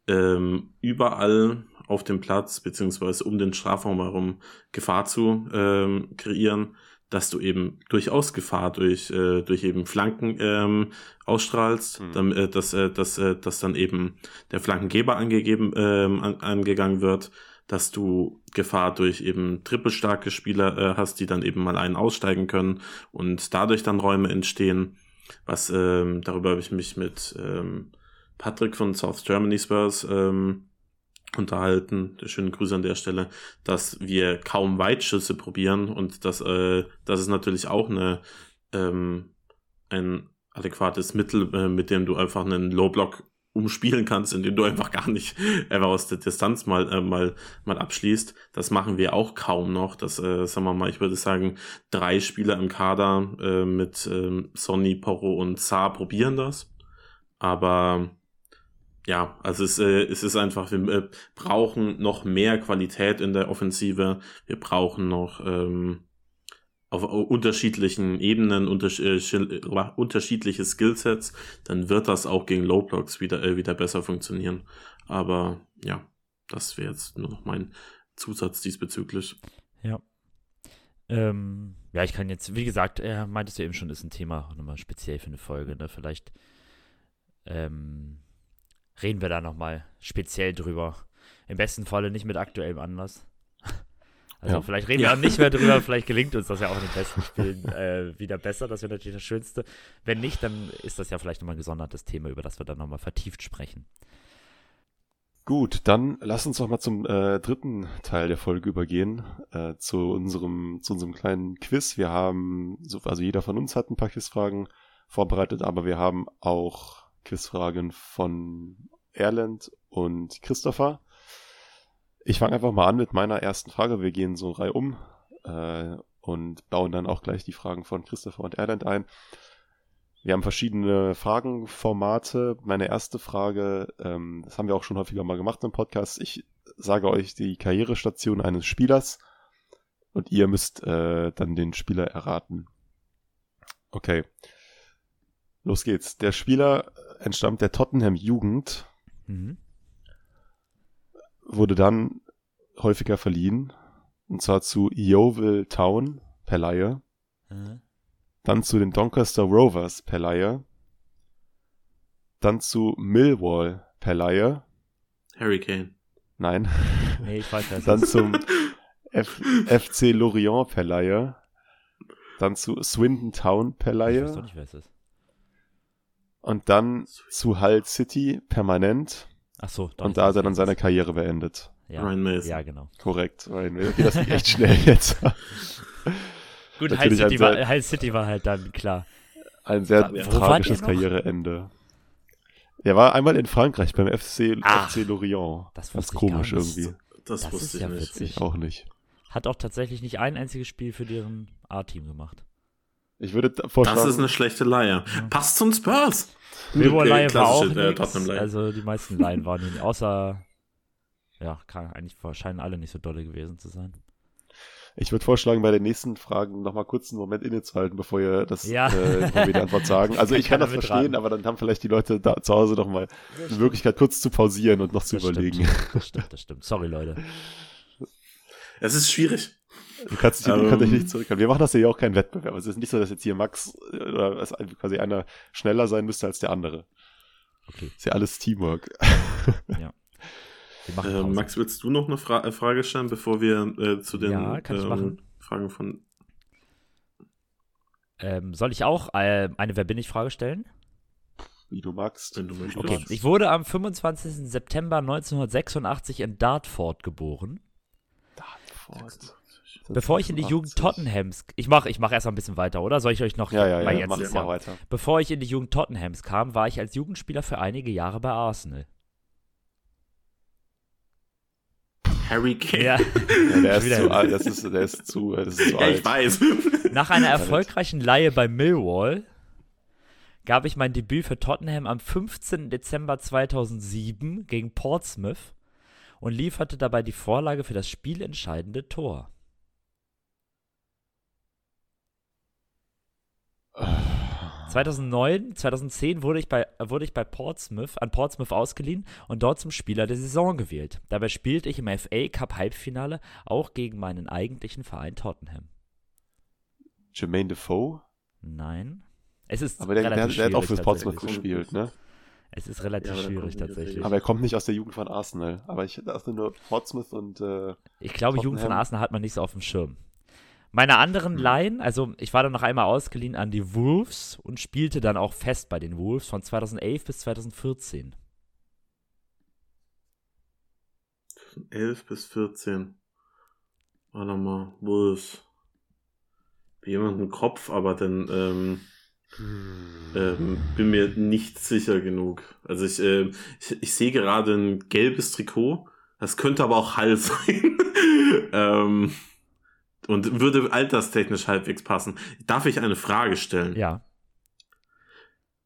ähm, überall auf dem Platz beziehungsweise um den Strafraum herum Gefahr zu ähm, kreieren dass du eben durchaus Gefahr durch, äh, durch eben Flanken ähm, ausstrahlst, mhm. dann, äh, dass, äh, dass, äh, dass dann eben der Flankengeber angegeben, ähm, an, angegangen wird, dass du Gefahr durch eben trippelstarke Spieler äh, hast, die dann eben mal einen aussteigen können und dadurch dann Räume entstehen. Was ähm, darüber habe ich mich mit ähm, Patrick von South Germany Spurs ähm, unterhalten, schönen Grüße an der Stelle, dass wir kaum Weitschüsse probieren und dass äh, das ist natürlich auch eine ähm, ein adäquates Mittel, äh, mit dem du einfach einen Low-Block umspielen kannst, indem du einfach gar nicht [LAUGHS] einfach aus der Distanz mal äh, mal mal abschließt. Das machen wir auch kaum noch. Das äh, sagen wir mal, ich würde sagen, drei Spieler im Kader äh, mit äh, Sonny, Porro und Saar probieren das. Aber ja, also es, äh, es ist einfach, wir äh, brauchen noch mehr Qualität in der Offensive. Wir brauchen noch ähm, auf unterschiedlichen Ebenen unters äh, unterschiedliche Skillsets. Dann wird das auch gegen Low Blocks wieder, äh, wieder besser funktionieren. Aber ja, das wäre jetzt nur noch mein Zusatz diesbezüglich. Ja. Ähm, ja, ich kann jetzt, wie gesagt, er meintest du eben schon, ist ein Thema nochmal speziell für eine Folge, ne? Vielleicht ähm, reden wir da nochmal speziell drüber. Im besten Falle nicht mit aktuellem Anlass. [LAUGHS] Also ja. vielleicht reden wir ja. auch nicht mehr drüber, [LAUGHS] vielleicht gelingt uns das ja auch in den besten Spielen äh, wieder besser, das wäre natürlich das Schönste. Wenn nicht, dann ist das ja vielleicht nochmal ein gesondertes Thema, über das wir dann nochmal vertieft sprechen. Gut, dann lass uns doch mal zum äh, dritten Teil der Folge übergehen, äh, zu unserem zu unserem kleinen Quiz. Wir haben, so, also jeder von uns hat ein paar Quizfragen vorbereitet, aber wir haben auch Quizfragen von Erland und Christopher. Ich fange einfach mal an mit meiner ersten Frage. Wir gehen so Reihe um äh, und bauen dann auch gleich die Fragen von Christopher und Erland ein. Wir haben verschiedene Fragenformate. Meine erste Frage, ähm, das haben wir auch schon häufiger mal gemacht im Podcast. Ich sage euch die Karrierestation eines Spielers und ihr müsst äh, dann den Spieler erraten. Okay. Los geht's. Der Spieler entstammt der Tottenham Jugend Mhm. Wurde dann häufiger verliehen. Und zwar zu Yeovil Town per Laie. Mhm. Dann zu den Doncaster Rovers per Laie. Dann zu Millwall per Laie. Hurricane. Nein. [LAUGHS] Nee, ich weiß nicht. Dann zum F FC Lorient per Laie. Dann zu Swindon Town per Laie. Ich weiß nicht, wer es ist. Und dann zu Hull City permanent. Ach so. Und da hat er dann seine Karriere beendet. ja. Ryan Mason. Ja, genau. Korrekt. Ryan Mason. Okay, das ging echt schnell jetzt. [LAUGHS] Gut, Natürlich City, ein war, sehr- High City war halt dann klar. Ein sehr Wo tragisches? Karriereende. Er war einmal in Frankreich beim FC, Ach, FC Lorient. das ich gar komisch nicht. irgendwie. Das, Das wusste ist ich ja nicht. witzig. Ich auch nicht. Hat auch tatsächlich nicht ein einziges Spiel für deren A-Team gemacht. Ich würde vorschlagen, Das ist eine schlechte Leier. Passt zum Spurs. Wilbur Leihe war auch äh, nix. Also die meisten Laien waren hin, außer ja, kann, eigentlich scheinen alle nicht so dolle gewesen zu sein. ich würde vorschlagen, bei den nächsten Fragen nochmal kurz einen Moment innezuhalten, bevor ihr das Ja. äh, die Antwort [LAUGHS] sagen. Also Kann ich kann das keiner verstehen, mitraten. aber dann haben vielleicht die Leute da zu Hause nochmal die Möglichkeit, kurz zu pausieren und noch zu Das überlegen. Stimmt. Das stimmt, das stimmt. Sorry, Leute. Es ist schwierig. Du kannst dich, du kannst dich Ähm. nicht zurückhalten. Wir machen das ja hier auch keinen Wettbewerb. Es ist nicht so, dass jetzt hier Max äh, oder quasi einer schneller sein müsste als der andere. Okay, Ist ja alles Teamwork. wir machen Äh. Max, willst du noch eine Fra äh, Frage stellen, bevor wir äh, zu den Ja, kann ich ähm, machen. Fragen von. ähm, soll ich auch äh, eine Wer bin ich Frage stellen? Wie du magst. Wenn du möchtest. Okay, ich wurde am 25. September 1986 in Dartford geboren. Dartford. Bevor ich in die Jugend Tottenhams, ich mache ich mach erst mal ein bisschen weiter, oder? Soll ich euch noch Ja, ja, mal ja, jetzt mach, mach weiter. Bevor ich in die Jugend Tottenhams kam, war ich als Jugendspieler für einige Jahre bei Arsenal. Harry Kane. Ja, Ja, [LAUGHS] der ist zu alt. Das ist, der ist zu, das ist zu Ja, ich alt. weiß. [LAUGHS] nach einer erfolgreichen Leihe bei Millwall gab ich mein Debüt für Tottenham am 15. Dezember 2007 gegen Portsmouth und lieferte dabei die Vorlage für das spielentscheidende Tor. 2009, 2010 wurde ich bei, wurde ich bei Portsmouth, an Portsmouth ausgeliehen und dort zum Spieler der Saison gewählt. Dabei spielte ich im FA Cup Halbfinale auch gegen meinen eigentlichen Verein Tottenham. Jermaine Defoe. Nein. Es ist Aber der, der, relativ der hat auch schwierig für Portsmouth tatsächlich. gespielt, ne? Es ist relativ Ja, schwierig tatsächlich. Aber er kommt nicht aus der Jugend von Arsenal. Aber ich dachte nur Portsmouth und äh, Ich glaube, Jugend von Tottenham. Arsenal hat man nicht so auf dem Schirm. Meine anderen Hm. Laien, also ich war dann noch einmal ausgeliehen an die Wolves und spielte dann auch fest bei den Wolves von 2011 bis 2014. 11 bis 14. Warte mal, Wolves. Wie jemand im Kopf, aber dann ähm, ähm, bin mir nicht sicher genug. Also ich, ähm, ich, ich sehe gerade ein gelbes Trikot. Das könnte aber auch Hall [LAUGHS] sein. ähm, und würde alterstechnisch halbwegs passen. Darf ich eine Frage stellen? Ja,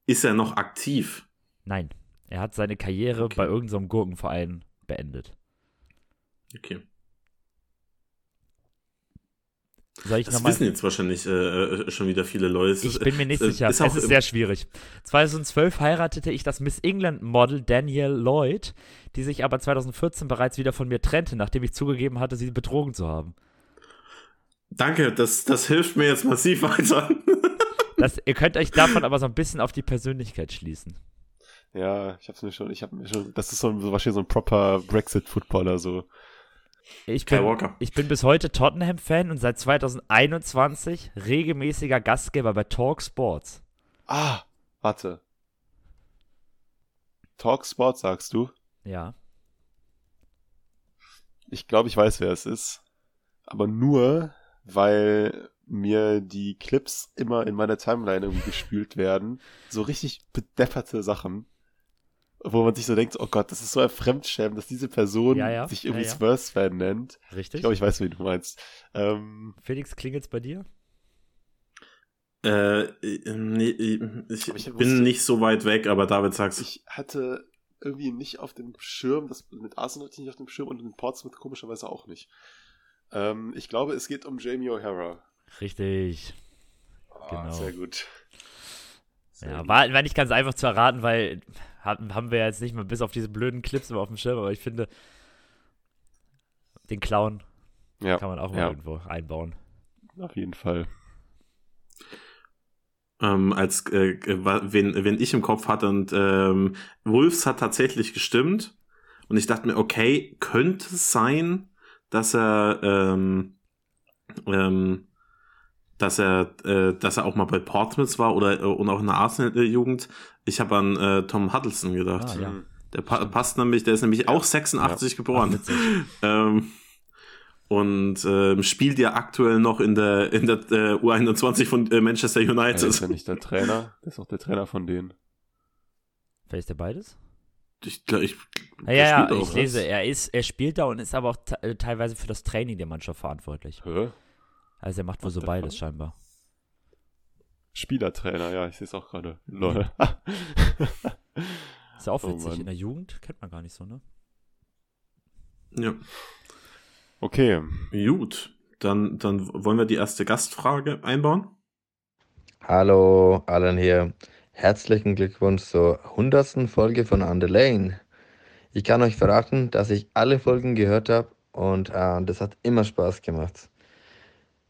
Ist er noch aktiv? nein. Er hat seine Karriere Okay. bei irgendeinem Gurkenverein beendet. Okay. Soll ich Das nochmal. wissen jetzt wahrscheinlich äh, äh, schon wieder viele Leute. Ich bin mir nicht äh, sicher. ist es ist sehr schwierig. 2012 heiratete ich das Miss England Model Danielle Lloyd, die sich aber 2014 bereits wieder von mir trennte, nachdem ich zugegeben hatte, sie betrogen zu haben. Danke, das, das hilft mir jetzt massiv weiter. [LAUGHS] Das, ihr könnt euch davon aber so ein bisschen auf die Persönlichkeit schließen. ja, ich hab's mir schon, ich hab mir schon, das ist so, ein- so wahrscheinlich so ein proper Brexit-Footballer, so. Ich bin, Walker. ich bin bis heute Tottenham-Fan und seit 2021 regelmäßiger Gastgeber bei Talk Sports. Ah, warte. Talk Sport sagst du? Ja. Ich glaube, ich weiß, wer es ist. Aber nur, weil mir die Clips immer in meine Timeline irgendwie gespült werden. So richtig bedepperte Sachen. Wo man sich so denkt, oh Gott, das ist so ein Fremdschämen, dass diese Person Ja, ja. sich irgendwie Ja, ja. Spurs-Fan nennt. Richtig? Ich glaube, ich weiß, wen du meinst. Ähm, Felix, klingelt's bei dir? Äh, äh, nee, ich, Aber ich bin wusste- nicht so weit weg, aber David sag's. ich hatte irgendwie nicht auf dem Schirm, das mit Arsenal hatte ich nicht auf dem Schirm und mit Portsmouth komischerweise auch nicht. Ähm, ich glaube, es geht um Jamie O'Hara. Richtig. Ah, Genau. Sehr gut. Sehr Ja, gut. war, war nicht ganz einfach zu erraten, weil haben, haben wir jetzt nicht mal bis auf diese blöden Clips immer auf dem Schirm, aber ich finde, den Clown ja, kann man auch mal ja. irgendwo einbauen. auf jeden Fall. ähm, als äh, wa- wenn, wenn ich im Kopf hatte und ähm, Wolves hat tatsächlich gestimmt und ich dachte mir, okay, könnte es sein, dass er ähm, ähm, dass er äh, dass er auch mal bei Portsmouth war oder äh, und auch in der Arsenal-Jugend. Ich habe an äh, Tom Huddleston gedacht. Ah, ja. Mhm. Der pa passt nämlich, der ist nämlich auch 86 ja. geboren. [LAUGHS] Ähm, und äh, spielt ja aktuell noch in der, in der äh, U21 von äh, Manchester United. Er ist ja nicht der Trainer, der ist auch der Trainer von denen. Wer ist der beides? Ich, ich, ja, ja, ja ich lese, er, ist, er spielt da und ist aber auch äh, teilweise für das Training der Mannschaft verantwortlich. Hä? Also er macht wohl so beides scheinbar. Spielertrainer, ja, ich sehe es auch gerade. Lol. ist ja auch oh witzig. Oh in der Jugend kennt man gar nicht so, ne? Ja. Okay. Gut, dann, dann wollen wir die erste Gastfrage einbauen. Hallo, Alan hier. Herzlichen Glückwunsch zur 100. Folge von On Lane. Ich kann euch verraten, dass ich alle Folgen gehört habe und äh, das hat immer Spaß gemacht.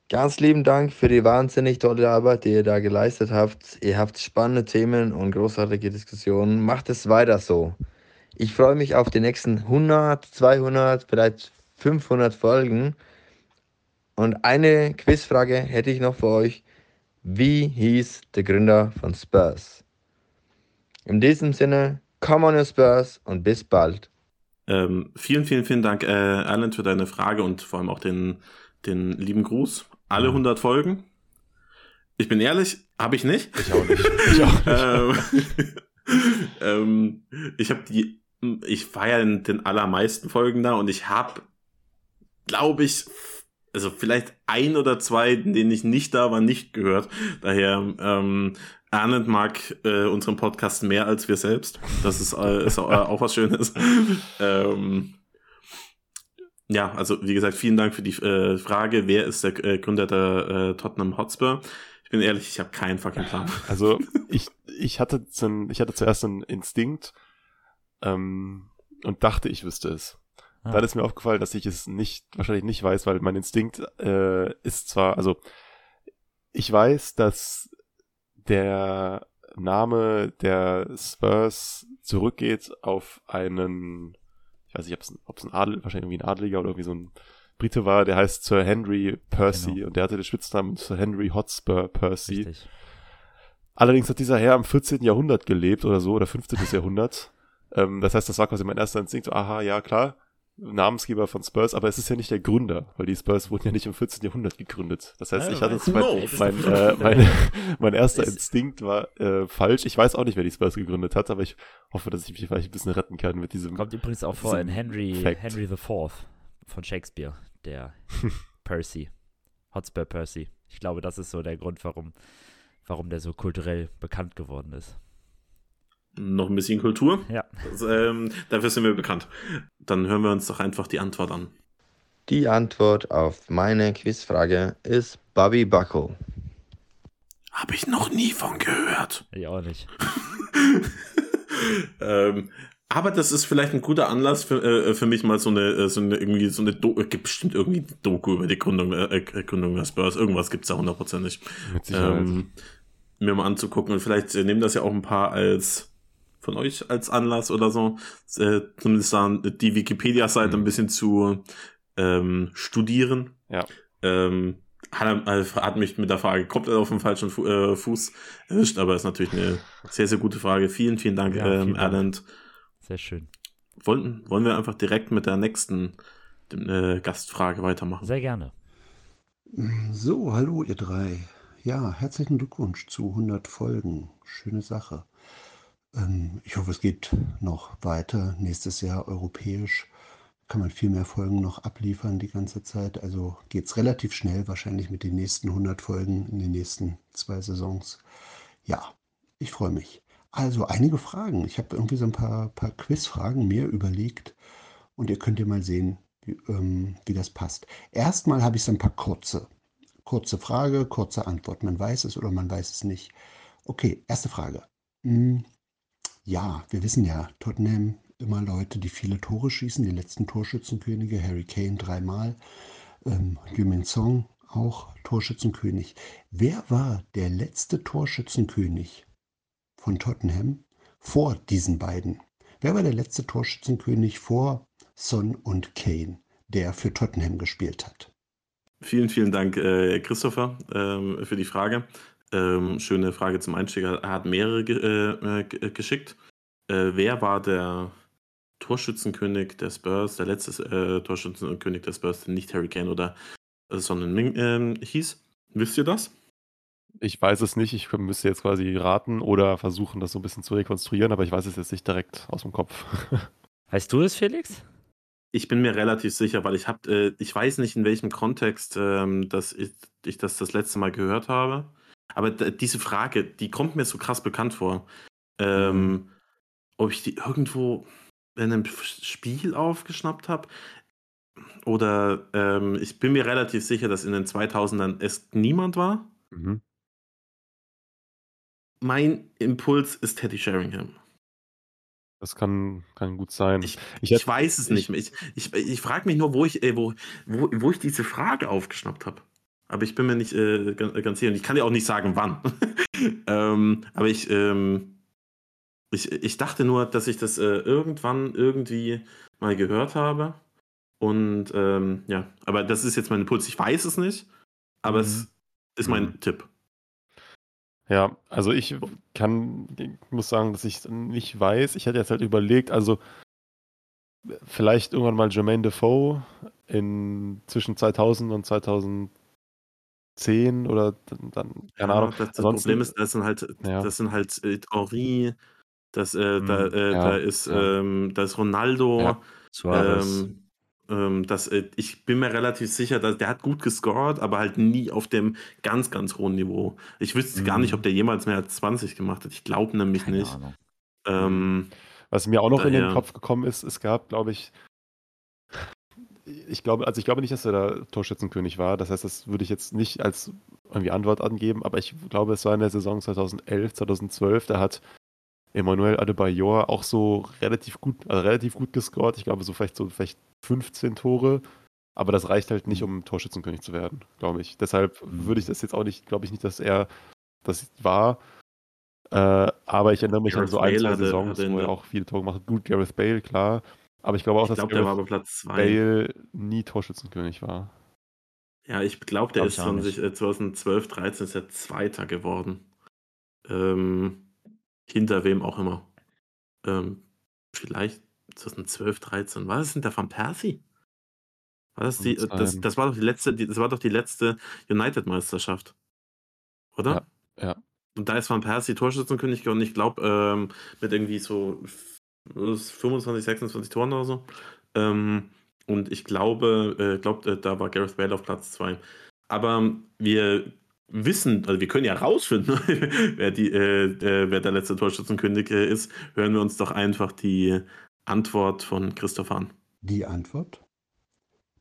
Ganz lieben Dank für die wahnsinnig tolle Arbeit, die ihr da geleistet habt. Ihr habt spannende Themen und großartige Diskussionen. Macht es weiter so. Ich freue mich auf die nächsten 100, 200, vielleicht 500 Folgen. Und eine Quizfrage hätte ich noch für euch. Wie hieß der Gründer von Spurs? In diesem Sinne, come on your Spurs und bis bald. Ähm, vielen, vielen, vielen Dank, äh, Alan, für deine Frage und vor allem auch den, den lieben Gruß. Alle 100 Folgen. Ich bin ehrlich, habe ich nicht. Ich auch nicht. [LAUGHS] Ich auch nicht. ähm, [LAUGHS] ähm, ich habe die, ich war ja in den allermeisten Folgen da und ich habe, glaube ich, also vielleicht ein oder zwei, denen ich nicht da war, nicht gehört. Daher ähm, Arndt mag äh, unseren Podcast mehr als wir selbst. Das ist, äh, ist auch, äh, auch was Schönes. [LAUGHS] ähm, ja, also wie gesagt, vielen Dank für die äh, Frage. Wer ist der äh, Gründer der äh, Tottenham Hotspur? Ich bin ehrlich, ich habe keinen fucking Plan. [LAUGHS] Also ich, ich, hatte, ich hatte zuerst einen Instinkt ähm, und dachte, ich wüsste es. Ah. Dann ist mir aufgefallen, dass ich es nicht, wahrscheinlich nicht weiß, weil mein Instinkt äh, ist zwar, also ich weiß, dass der Name der Spurs zurückgeht auf einen, ich weiß nicht, ob es ein Adel, wahrscheinlich irgendwie ein Adeliger oder irgendwie so ein Brite war, der heißt Sir Henry Percy genau. und der hatte den Spitznamen Sir Henry Hotspur Percy. Richtig. Allerdings hat dieser Herr im 14. Jahrhundert gelebt oder so, oder 15. [LAUGHS] Jahrhundert. Ähm, das heißt, das war quasi mein erster Instinkt, so, aha, ja, klar, Namensgeber von Spurs, aber es ist ja nicht der Gründer, weil die Spurs wurden ja nicht im 14. Jahrhundert gegründet. Das heißt, ich hatte mein, mein, äh, [LAUGHS] mein, mein erster Instinkt war äh, falsch. Ich weiß auch nicht, wer die Spurs gegründet hat, aber ich hoffe, dass ich mich vielleicht ein bisschen retten kann mit diesem. Kommt übrigens auch vor in Henry, Fact. Henry IV von Shakespeare, der [LAUGHS] Percy, Hotspur Percy. Ich glaube, das ist so der Grund, warum, warum der so kulturell bekannt geworden ist noch ein bisschen Kultur. Ja. Das, ähm, dafür sind wir bekannt. Dann hören wir uns doch einfach die Antwort an. Die Antwort auf meine Quizfrage ist Bobby Buckle. Habe ich noch nie von gehört. Ich auch nicht. [LAUGHS] ähm, aber das ist vielleicht ein guter Anlass für, äh, für mich mal so eine, äh, so eine irgendwie so eine Do gibt bestimmt irgendwie Doku über die Gründung, äh, Gründung der Spurs. Irgendwas gibt es da hundertprozentig. Ähm, mir mal anzugucken und vielleicht nehmen das ja auch ein paar als von euch als Anlass oder so, äh, zumindest dann die Wikipedia-Seite mhm. ein bisschen zu ähm, studieren. Ja. Ähm, hat, hat, mich mit der Frage komplett auf dem falschen Fu äh, Fuß erwischt, aber ist natürlich eine sehr, sehr gute Frage. Vielen, vielen Dank, ja, ähm, Erland. Sehr schön. Wollen, wollen wir einfach direkt mit der nächsten äh, Gastfrage weitermachen? Sehr gerne. So, hallo ihr drei. Ja, herzlichen Glückwunsch zu 100 Folgen. Schöne Sache. Ähm, ich hoffe, es geht noch weiter. Nächstes Jahr europäisch kann man viel mehr Folgen noch abliefern die ganze Zeit. Also geht es relativ schnell, wahrscheinlich mit den nächsten 100 Folgen in den nächsten zwei Saisons. Ja, ich freue mich. Also einige Fragen. Ich habe irgendwie so ein paar, paar Quizfragen mir überlegt und ihr könnt ja mal sehen, wie, ähm, wie das passt. Erstmal habe ich so ein paar kurze. Kurze Frage, kurze Antwort. Man weiß es oder man weiß es nicht. Okay, erste Frage. Hm, ja, wir wissen ja, Tottenham immer Leute, die viele Tore schießen, die letzten Torschützenkönige, Harry Kane dreimal, ähm, Yumin Song auch Torschützenkönig. Wer war der letzte Torschützenkönig von Tottenham vor diesen beiden? Wer war der letzte Torschützenkönig vor Son und Kane, der für Tottenham gespielt hat? Vielen, vielen Dank, äh, Christopher, äh, für die Frage. Ähm, schöne Frage zum Einstieg. Er hat mehrere ge äh, äh geschickt. Äh, wer war der Torschützenkönig der Spurs, der letzte äh, Torschützenkönig der Spurs, nicht Harry Kane oder äh, sondern Ming äh, hieß. Wisst ihr das? Ich weiß es nicht. Ich müsste jetzt quasi raten oder versuchen, das so ein bisschen zu rekonstruieren, aber ich weiß es jetzt nicht direkt aus dem Kopf. [LAUGHS] Weißt du es, Felix? Ich bin mir relativ sicher, weil ich habe, äh, ich weiß nicht in welchem Kontext, ähm, dass ich, ich das das letzte Mal gehört habe. Aber diese Frage, die kommt mir so krass bekannt vor. Ähm, mhm. ob ich die irgendwo in einem Spiel aufgeschnappt habe. Oder ähm, ich bin mir relativ sicher, dass in den 2000ern es niemand war. Mhm. Mein Impuls ist Teddy Sheringham. Das kann, kann gut sein. Ich, ich, ich weiß es nicht mehr. Ich, ich, ich frage mich nur, wo ich, äh, wo, wo, wo ich diese Frage aufgeschnappt habe. Aber ich bin mir nicht äh, ganz sicher. Und ich kann dir auch nicht sagen, wann. [LAUGHS] ähm, aber ich, ähm, ich, ich dachte nur, dass ich das äh, irgendwann irgendwie mal gehört habe. Und ähm, ja, aber das ist jetzt mein Impuls. Ich weiß es nicht, aber mhm. es ist mein mhm. Tipp. Ja, also ich kann, ich muss sagen, dass ich es nicht weiß. Ich hätte jetzt halt überlegt, also vielleicht irgendwann mal Jermaine Defoe in zwischen 2000 und 2010 oder dann, keine ja, Ahnung. Das, das Problem ist, das sind halt, ja. das sind halt äh, Henri, das, äh, da, mhm. äh, ja, da ist, ähm, da ist Ronaldo, ähm, ähm, das, äh, ich bin mir relativ sicher, dass der hat gut gescored, aber halt nie auf dem ganz, ganz hohen Niveau. Ich wüsste mhm. gar nicht, ob der jemals mehr als 20 gemacht hat. Ich glaube nämlich Keine nicht. Ähm, Was mir auch noch daher, in den Kopf gekommen ist, es gab, glaube ich, ich glaube, also ich glaube nicht, dass er da Torschützenkönig war. Das heißt, das würde ich jetzt nicht als irgendwie Antwort angeben, aber ich glaube, es war in der Saison 2011, 2012, da hat Emmanuel Adebayor auch so relativ gut, also relativ gut gescored. Ich glaube, so vielleicht so vielleicht 15 Tore. Aber das reicht halt nicht, um Torschützenkönig zu werden, glaube ich. Deshalb mhm. würde ich das jetzt auch nicht, glaube ich nicht, dass er das war. Äh, aber ich erinnere mich Gareth an so ein, zwei Saisons, wo er auch viele Tore gemacht hat. Gut, Gareth Bale, klar. Aber ich glaube auch, ich glaub, dass Gareth Bale nie Torschützenkönig war. Ja, ich glaube, der glaub ist von sich 2012, 13 ist er Zweiter geworden. Ähm, hinter wem auch immer. Ähm, vielleicht 2012, 13. War das hinter Van Persie? War das die, das, das war doch die letzte, das war doch die letzte United-Meisterschaft. Oder? Ja, ja. Und da ist Van Persie Torschützenkönig geworden, ich glaube, ähm, mit irgendwie so 25, 26 Toren oder so. Ähm, und ich glaube, äh, glaub, äh, da war Gareth Bale auf Platz 2. Aber wir wissen, also wir können ja rausfinden, [LAUGHS] wer, die, äh, äh, wer der letzte Torschützenkönig äh, ist. Hören wir uns doch einfach die Antwort von Christoph an. Die Antwort?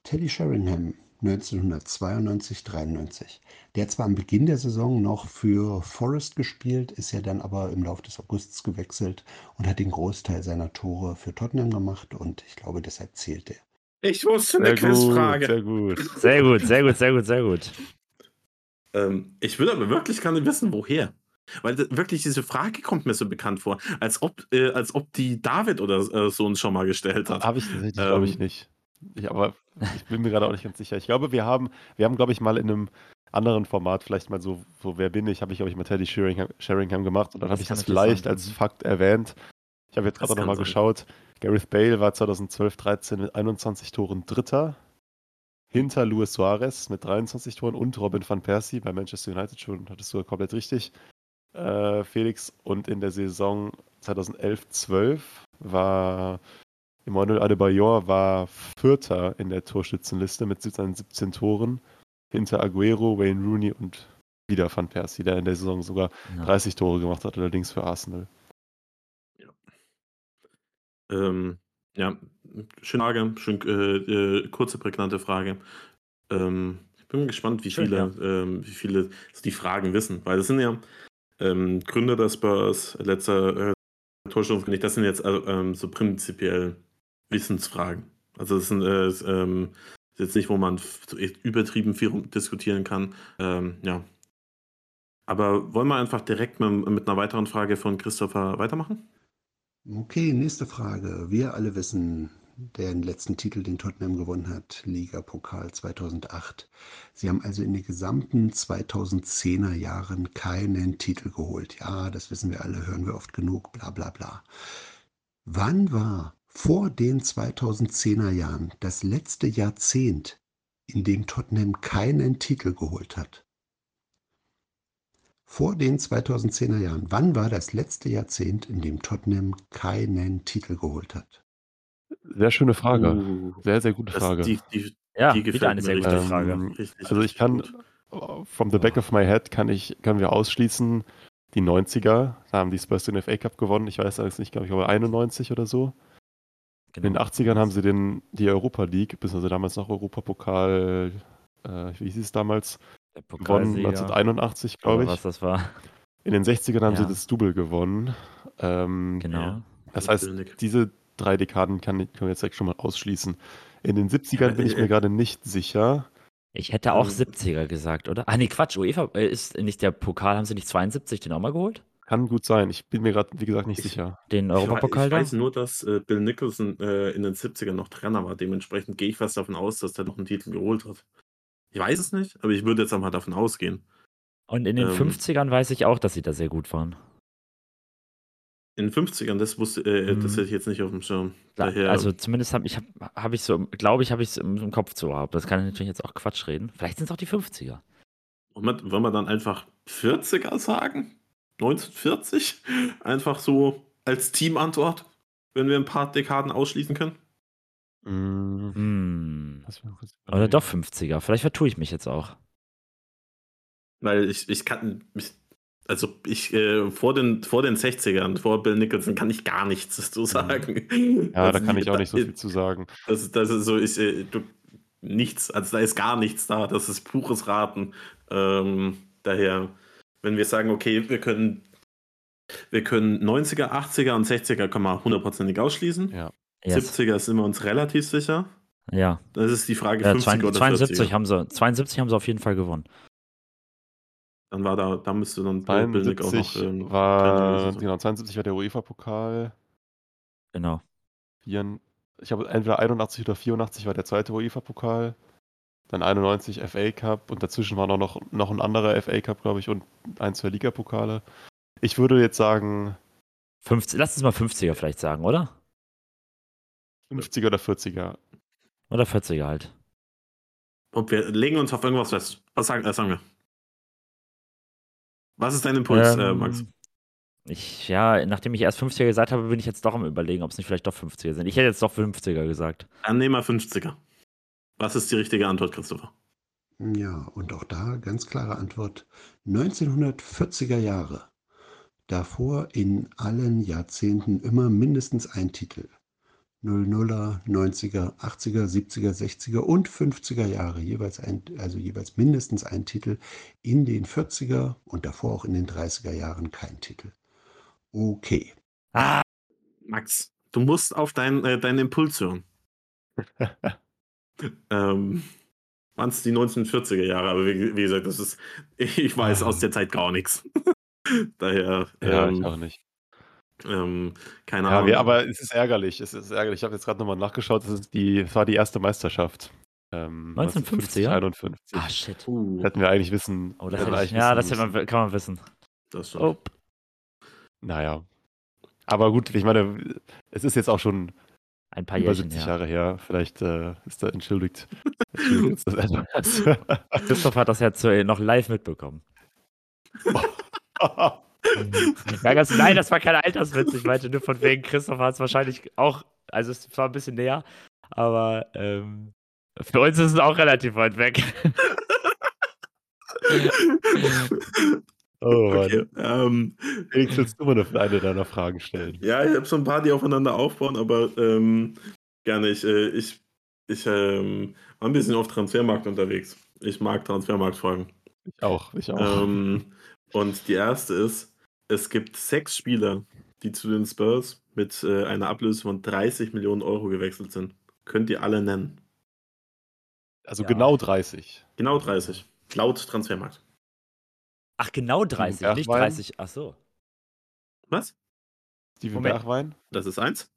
Teddy Sheringham, 1992-93. Der hat zwar am Beginn der Saison noch für Forest gespielt, ist ja dann aber im Laufe des Augusts gewechselt und hat den Großteil seiner Tore für Tottenham gemacht und ich glaube, deshalb zählt er. Ich wusste eine Quizfrage. Sehr gut, sehr gut, sehr gut, sehr gut, sehr gut. Ähm, ich will aber wirklich gerne wissen, woher. Weil wirklich diese Frage kommt mir so bekannt vor, als ob, äh, als ob die David oder äh, so uns schon mal gestellt hat. Habe ich tatsächlich, ähm, glaube ich nicht. Ich, aber ich bin mir gerade auch nicht ganz sicher. Ich glaube, wir haben, wir haben, glaube ich, mal in einem anderen Format, vielleicht mal so, so wer bin ich, habe ich, glaube ich, mal Teddy Sheringham, Sheringham gemacht und dann habe ich das vielleicht als Fakt erwähnt. Ich habe jetzt gerade nochmal geschaut. Gareth Bale war 2012, 13 mit 21 Toren Dritter. Hinter Luis Suarez mit 23 Toren und Robin van Persie bei Manchester United schon, hattest du komplett richtig äh, Felix. Und in der Saison 2011-12 war Emmanuel Adebayor war Vierter in der Torschützenliste mit seinen 17 Toren. Hinter Aguero, Wayne Rooney und wieder Van Persie, der in der Saison sogar ja. 30 Tore gemacht hat, allerdings für Arsenal. Ja, ähm, ja schöne Frage, schön, äh, äh, kurze, prägnante Frage. Ähm, ich bin gespannt, wie viele, ja. ähm, wie viele die Fragen wissen, weil das sind ja ähm, Gründer der Spurs, letzter äh, Torschützenkönig, das sind jetzt also, ähm, so prinzipiell Wissensfragen. Also das sind äh, ähm, jetzt nicht, wo man übertrieben viel diskutieren kann. Ähm, ja. Aber wollen wir einfach direkt mit, mit einer weiteren Frage von Christopher weitermachen? Okay, nächste Frage. Wir alle wissen, den letzten Titel, den Tottenham gewonnen hat, Liga-Pokal 2008. Sie haben also in den gesamten 2010er Jahren keinen Titel geholt. Ja, das wissen wir alle, hören wir oft genug, bla bla bla. Wann war vor den 2010er Jahren das letzte Jahrzehnt, in dem Tottenham keinen Titel geholt hat? Vor den 2010er Jahren, wann war das letzte Jahrzehnt, in dem Tottenham keinen Titel geholt hat? Sehr schöne Frage. Uh, Sehr, sehr gute Frage. die, die, Ja, die gefällt eine sehr gute Frage. Ähm, Richtig, also ich kann, gut. from the back of my head kann ich, können wir ausschließen, die 90er, da haben die Spurs den FA Cup gewonnen. Ich weiß allerdings nicht, glaube ich, aber 91 oder so. In den Genau. 80ern haben sie den, die Europa League, beziehungsweise damals noch Europapokal, äh, wie hieß es damals, Der gewonnen, Pokalsieger, 1981, glaube oder was ich. das war. In den 60ern haben sie Ja. das Double gewonnen. Ähm, Genau. Ja. Das heißt, diese drei Dekaden kann, können wir jetzt direkt schon mal ausschließen. In den 70ern Ja, bin ich äh, mir gerade nicht sicher. Ich hätte auch Ähm, 70er gesagt, oder? Ah, nee, Quatsch. UEFA äh, ist nicht der Pokal. Haben sie nicht 72 den auch mal geholt? Kann gut sein. Ich bin mir gerade, wie gesagt, nicht Ich- sicher. Den Ich, wei- Europapokal ich da? weiß nur, dass äh, Bill Nicholson äh, in den 70ern noch Trainer war. Dementsprechend gehe ich fast davon aus, dass der noch einen Titel geholt hat. Ich weiß es nicht, aber ich würde jetzt einmal davon ausgehen. Und in den ähm, 50ern weiß ich auch, dass sie da sehr gut waren. In den 50ern, das wusste, äh, das Mhm. hätte ich jetzt nicht auf dem Schirm. Da- Daher, Also zumindest habe ich, hab, hab ich so, glaube ich, habe ich es im, im Kopf zu haben. Das kann ich natürlich jetzt auch Quatsch reden. Vielleicht sind es auch die 50er. wollen wir, wollen wir dann einfach 40er sagen? 1940? [LAUGHS] Einfach so als Teamantwort, wenn wir ein paar Dekaden ausschließen können? Mm, Hm. mich Oder doch 50er. Vielleicht vertue ich mich jetzt auch. Weil ich, ich kann, ich, also ich, äh, vor, den, vor den 60ern, vor Bill Nicholson, kann ich gar nichts dazu sagen. Mhm. Ja, da Also kann die- ich auch nicht so da- viel zu sagen. Das, ist- das ist so, ich, äh, du, nichts, also da ist gar nichts da, das ist pures Raten. Ähm, daher, wenn wir sagen, okay, wir können, wir können 90er, 80er und 60er können wir hundertprozentig ausschließen. Ja. Yes. 70er sind wir uns relativ sicher. Ja. Das ist die Frage ja 50 oder 72 40er. haben sie, 72 haben sie auf jeden Fall gewonnen. Dann war da, da müsste dann Bill Bill Nick auch noch 72 ähm, war, genau, 72 war der UEFA-Pokal. Genau. Ich habe entweder 81 oder 84 war der zweite UEFA-Pokal. Dann 91 FA Cup und dazwischen war noch, noch, noch ein anderer FA Cup, glaube ich, und ein, zwei Ligapokale. Ich würde jetzt sagen 50, lass uns mal 50er vielleicht sagen, oder? 50er oder 40er. Oder 40er halt. Und wir legen uns auf irgendwas fest. Was sagen, äh, sagen wir? Was ist dein Impuls, äh, Ähm, Max? Ich, ja, nachdem ich erst 50er gesagt habe, bin ich jetzt doch am überlegen, ob es nicht vielleicht doch 50er sind. Ich hätte jetzt doch 50er gesagt. Dann nehmen wir 50er. Was ist die richtige Antwort, Christopher? Ja, und auch da ganz klare Antwort. 1940er Jahre. Davor in allen Jahrzehnten immer mindestens ein Titel. 00er, 90er, 80er, 70er, 60er und 50er Jahre. Jeweils ein, also jeweils mindestens ein Titel. In den 40er und davor auch in den 30er Jahren kein Titel. Okay. Ah, Max, du musst auf dein, äh, deinen Impuls hören. [LAUGHS] ähm, waren es die 1940er Jahre, aber wie, wie gesagt, das ist, ich weiß Ah. aus der Zeit gar nichts. [LAUGHS] Daher, Ja, ich ähm, auch nicht. ähm, keine Ja, Ahnung. wir, aber es ist ärgerlich. Es ist ärgerlich. Ich habe jetzt gerade nochmal nachgeschaut. Es, ist die, es war die erste Meisterschaft. Ähm, 1950er? 51. ah shit. uh, Hätten wir eigentlich wissen. Oh, das hätte ich, ja, das man, kann man wissen. das. Oh, Naja. Aber gut, ich meine, es ist jetzt auch schon ein paar Jährchen 70 her. Jahre her. Vielleicht äh, ist da entschuldigt. [LAUGHS] [LAUGHS] Christoph hat das ja zu, noch live mitbekommen. [LAUGHS] Nein, das war kein Alterswitz. Ich meinte nur von wegen, Christoph hat es wahrscheinlich auch, also es war ein bisschen näher, aber ähm, für uns ist es auch relativ weit weg. Oh [LAUGHS] Mann. okay, ähm, Felix, willst du mal eine, eine deiner Fragen stellen? Ja, ich habe so ein paar, die aufeinander aufbauen, aber ähm, gerne. Ich, äh, ich, ich ähm, war ein bisschen auf Transfermarkt unterwegs. Ich mag Transfermarktfragen. Ich auch. Ich auch. Ähm, [LAUGHS] und die erste ist: Es gibt sechs Spieler, die zu den Spurs mit äh, einer Ablöse von 30 Millionen Euro gewechselt sind. Könnt ihr alle nennen? also ja. genau 30. Genau 30. Laut Transfermarkt. Ach, genau 30, nicht Bergwein? 30. Ach so. Was? Steven Moment. Bergwein? Das ist eins.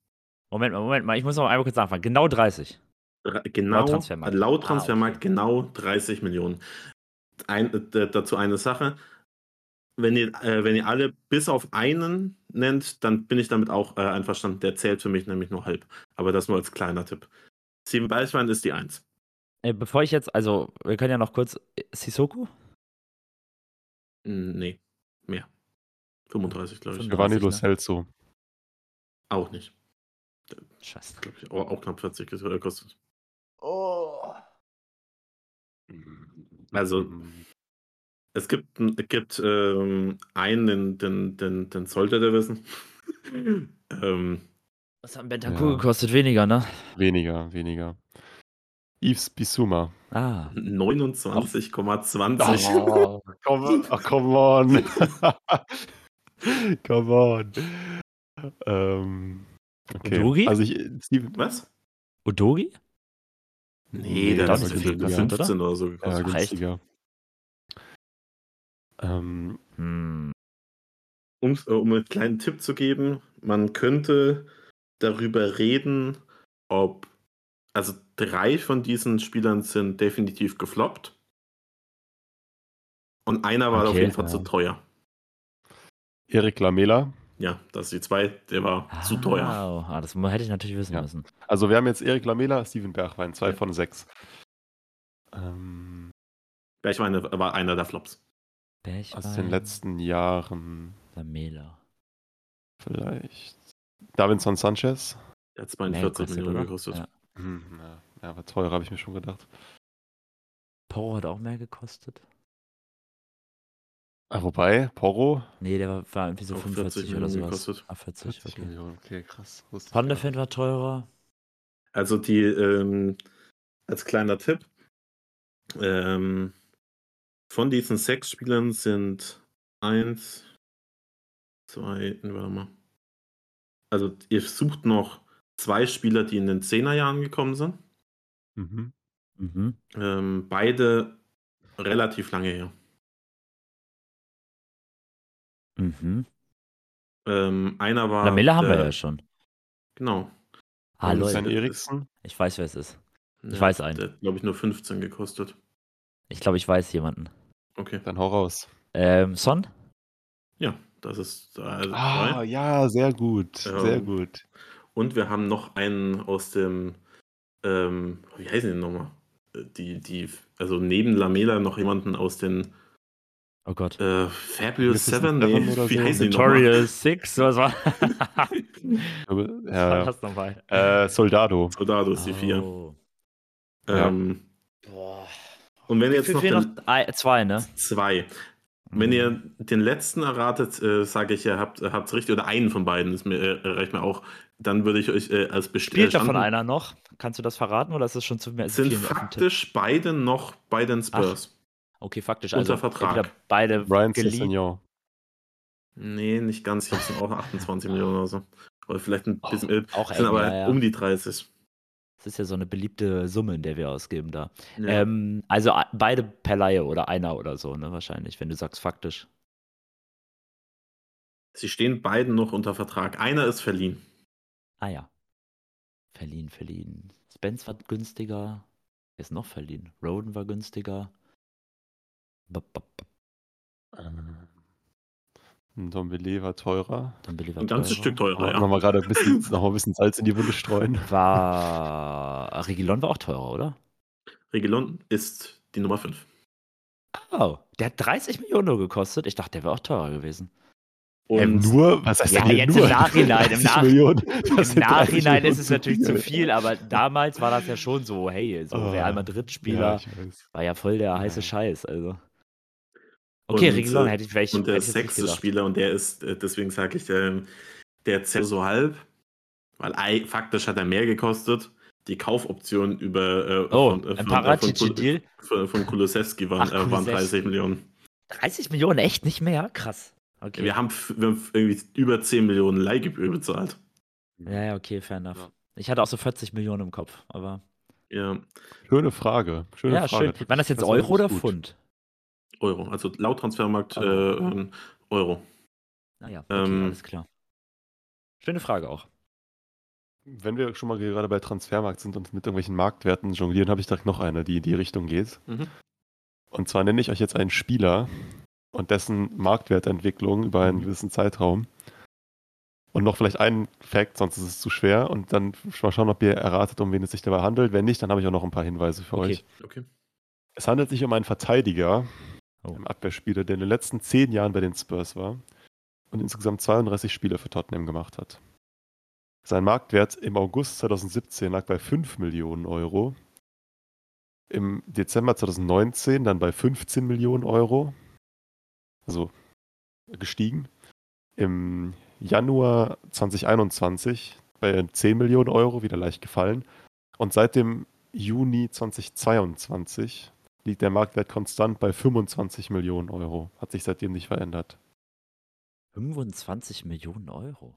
Moment mal, Moment mal, ich muss noch einmal kurz nachfragen. Genau 30. Dre- Genau, Laut Transfermarkt. laut Ah, Transfermarkt okay. genau 30 Millionen. Ein, äh, dazu eine Sache. wenn ihr, äh, wenn ihr alle bis auf einen nennt, dann bin ich damit auch äh, einverstanden. Der zählt für mich nämlich nur halb. Aber das nur als kleiner Tipp. Steven Beichmann ist die Eins. Äh, bevor ich jetzt, also, wir können ja noch kurz. äh, Sissoko? Nee, mehr. 35, glaube ich. 35. Giovanni Lo ne? Celso. Auch nicht. Scheiße. Glaube ich. Auch, auch knapp 40 ges- äh, kostet. Oh. Also, es gibt, ein- es gibt ähm, einen, den, den, den, den sollte der wissen. [LAUGHS] ähm, Was hat Bentancur Ja. gekostet? Weniger, ne? Weniger, weniger. Yves Bissouma. Ah. 29,20. Oh, [LAUGHS] come, oh, come on. [LAUGHS] come on. Ähm, okay. Udogi? Also ich, Steven, Was? Udogi? Nee, doch hat nicht so viel günstiger. gekostet, oder? 15 oder so ja, günstiger. Ähm, Hm. um, um einen kleinen Tipp zu geben, man könnte darüber reden, ob. Also drei von diesen Spielern sind definitiv gefloppt. Und einer war auf Okay, jeden Fall ja. zu teuer. Erik Lamela. Ja, das sind die zwei, der war zu teuer. Ah, ah, das hätte ich natürlich wissen Ja. müssen. Also wir haben jetzt Erik Lamela, Steven Bergwein, zwei Ja. von sechs. Ähm, Ich meine, war einer der Flops. Bergwein, aus den letzten Jahren Lamela. vielleicht. Davinson Sanchez. Der hat 42 gekostet, Millionen gekostet. Ja. Hm, ja, ja, aber teurer habe ich mir schon gedacht. Porro hat auch mehr gekostet. Ah, wobei, Porro. Nee, der war, war irgendwie so Auch 45 oder sowas. gekostet. Ah, 40, 40 okay. Millionen, okay, krass. Ven war teurer. Also die, ähm, als kleiner Tipp, ähm, von diesen sechs Spielern sind eins, zwei, warte mal. Also ihr sucht noch zwei Spieler, die in den Zehnerjahren gekommen sind. Mhm. Mhm. Ähm, beide relativ lange her. Mhm. Ähm, einer war. Lamela haben wir ja schon. Genau. Ah, das Eriksen. ich weiß, wer es ist. Ich Ja, weiß einen. Der hat, glaube ich, nur 15 gekostet. Ich glaube, ich weiß jemanden. Okay. Dann hau raus. Ähm, Son? Ja, das ist. Also Ah, zwei. ja, sehr gut. Ja. Sehr gut. Und wir haben noch einen aus dem, ähm, wie heißen die nochmal? Äh, Die, die, also neben Lamela noch jemanden aus den Oh Gott. äh, Fabulous Magnificent Seven, nee, Seven oder wie so? heißen die nochmal? Victorious Six, was war, [LAUGHS] was war Ja, das nochmal? äh, Soldado. Soldados, die vier. Oh. Ja. Ähm, Boah. und wenn jetzt noch, noch? Ein, zwei, ne? zwei, wenn ihr den letzten erratet, äh, sage ich, ihr habt es richtig, oder einen von beiden, ist mir, äh, reicht mir auch, dann würde ich euch äh, als Spielt davon Bestand- einer noch? Kannst du das verraten oder ist das schon zu mehr? sind faktisch beide noch bei den Spurs. Okay, faktisch. unter Also Vertrag. beide Brian. Cessignon. Nee, nicht ganz. Ich es sind auch 28 Millionen oder so. Oder vielleicht ein bisschen. äh, Auch sind aber ja, ja. um die 30. Das ist ja so eine beliebte Summe, in der wir ausgeben da. Ja. Ähm, also a- beide per Laie oder einer oder so, ne? Wahrscheinlich, wenn du sagst faktisch. Sie stehen beiden noch unter Vertrag. Einer ist verliehen. Ah ja. Verliehen, verliehen. Spence war günstiger. Wer ist noch verliehen? Roden war günstiger. Bop, bop, bop. Ein Dombele war teurer. Billy war Ein ganzes teurer. Stück teurer, ja. Nochmal gerade ein bisschen, [LAUGHS] noch mal ein bisschen Salz in die Wunde streuen. War. [LAUGHS] Regilon war auch teurer, oder? Regelon ist die Nummer 5. Oh, der hat 30 Millionen nur gekostet. Ich dachte, der wäre auch teurer gewesen. Und Ähm, nur? Was heißt Ja, denn hier jetzt nur? im Nachhinein, im [LAUGHS] 30 Nach- Millionen. Das Im sind 30 Nachhinein ist es natürlich zu viel. aber damals war das ja schon so, hey, so Oh. Real Ja, Madrid-Spieler weiß. war ja voll der heiße Ja. Scheiß, also. Okay, Reguilon äh, hätte ich vielleicht Und der sechste. Spieler, und der ist, äh, deswegen sage ich, ähm, der zählt so halb, weil ei- faktisch hat er mehr gekostet. Die Kaufoption über äh, Oh, von, äh, ein von, äh, von, von, von Kulusewski waren, Ach, äh, waren Kulusewski. 30 Millionen. 30 Millionen, echt nicht mehr? Krass. Okay. Wir, haben, wir haben irgendwie über 10 Millionen Leihgebühr bezahlt. ja, ja, okay, fair enough. Ja. Ich hatte auch so 40 Millionen im Kopf, aber. Ja, Schöne Frage. Schöne ja, Frage. schön. Waren das jetzt war Euro wirklich oder gut. Pfund? Euro. Also laut Transfermarkt äh, Euro. ähm, Euro. Naja, okay, Ähm, alles klar. Schöne Frage auch. Wenn wir schon mal gerade bei Transfermarkt sind und mit irgendwelchen Marktwerten jonglieren, habe ich direkt noch eine, die in die Richtung geht. Mhm. Und zwar nenne ich euch jetzt einen Spieler und dessen Marktwertentwicklung über einen gewissen Zeitraum. Und noch vielleicht einen Fact, sonst ist es zu schwer. Und dann mal schauen, ob ihr erratet, um wen es sich dabei handelt. Wenn nicht, dann habe ich auch noch ein paar Hinweise für Okay. euch. Okay. Es handelt sich um einen Verteidiger, Oh. einen Abwehrspieler, der in den letzten zehn Jahren bei den Spurs war und insgesamt 32 Spiele für Tottenham gemacht hat. Sein Marktwert im August 2017 lag bei 5 Millionen Euro. Im Dezember 2019 dann bei 15 Millionen Euro. Also gestiegen. Im Januar 2021 bei 10 Millionen Euro, wieder leicht gefallen. Und seit dem Juni 2022 liegt der Marktwert konstant bei 25 Millionen Euro. Hat sich seitdem nicht verändert. 25 Millionen Euro.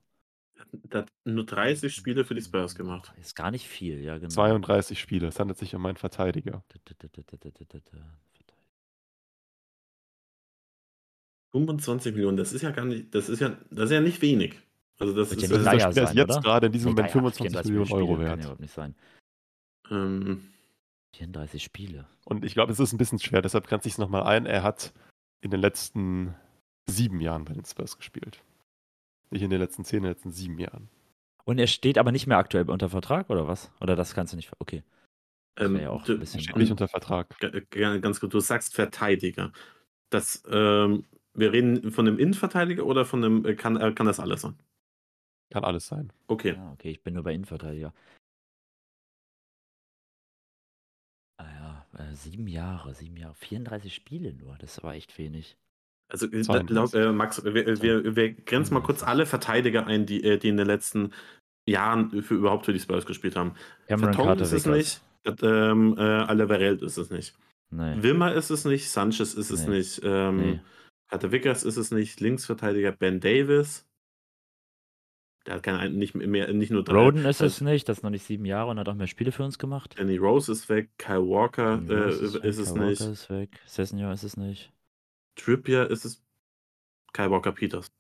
Der hat nur 30 Spiele für die Spurs gemacht. Ist gar nicht viel, ja, genau. 32 Spiele. Es handelt sich um einen Verteidiger. 25 Millionen, das ist ja gar nicht, das ist ja, das ist ja nicht wenig. Also das Wird ist, ja Das ist Dyer Spieler ist sein, jetzt oder? gerade in diesem Moment Dyer, 25 34 Millionen Euro Kann ja wert. überhaupt nicht sein. ähm, 34 Spiele. Und ich glaube, es ist ein bisschen schwer, deshalb grenze ich es nochmal ein. Er hat in den letzten sieben Jahren bei den Spurs gespielt. Nicht in den letzten zehn, in den letzten sieben Jahren. Und er steht aber nicht mehr aktuell unter Vertrag, oder was? Oder das kannst du nicht. Okay. Das ähm, wäre ja auch du- ein bisschen. Steht nicht unter Vertrag. G- ganz gut, du sagst Verteidiger. Das, ähm, wir reden von einem Innenverteidiger oder von einem, äh, kann, äh, kann das alles sein? Kann alles sein. Okay. Ah, okay, ich bin nur bei Innenverteidiger. Äh, sieben Jahre, sieben Jahre, 34 Spiele nur, das aber echt wenig. Also äh, 32. laut, äh, Max, wir, wir, wir grenzen mal kurz alle Verteidiger ein, die, äh, die in den letzten Jahren für überhaupt für die Spurs gespielt haben. Cameron Carter ist es nicht, äh, ähm, äh, Alderweireld ist es nicht. Nee, Wilmer ist es nicht, Sanchez ist es Nee. nicht, ähm, nee. Carter Vickers ist es nicht, Linksverteidiger Ben Davis. Der hat keine, nicht mehr, nicht nur drei. Roden ist es nicht, das ist noch nicht sieben Jahre und hat auch mehr Spiele für uns gemacht. Danny Rose ist weg, Kyle Walker äh, ist, weg, es Kyle nicht, Walker ist weg, Sessenjahr ist es nicht. Trippier ist es, Kyle Walker Peters.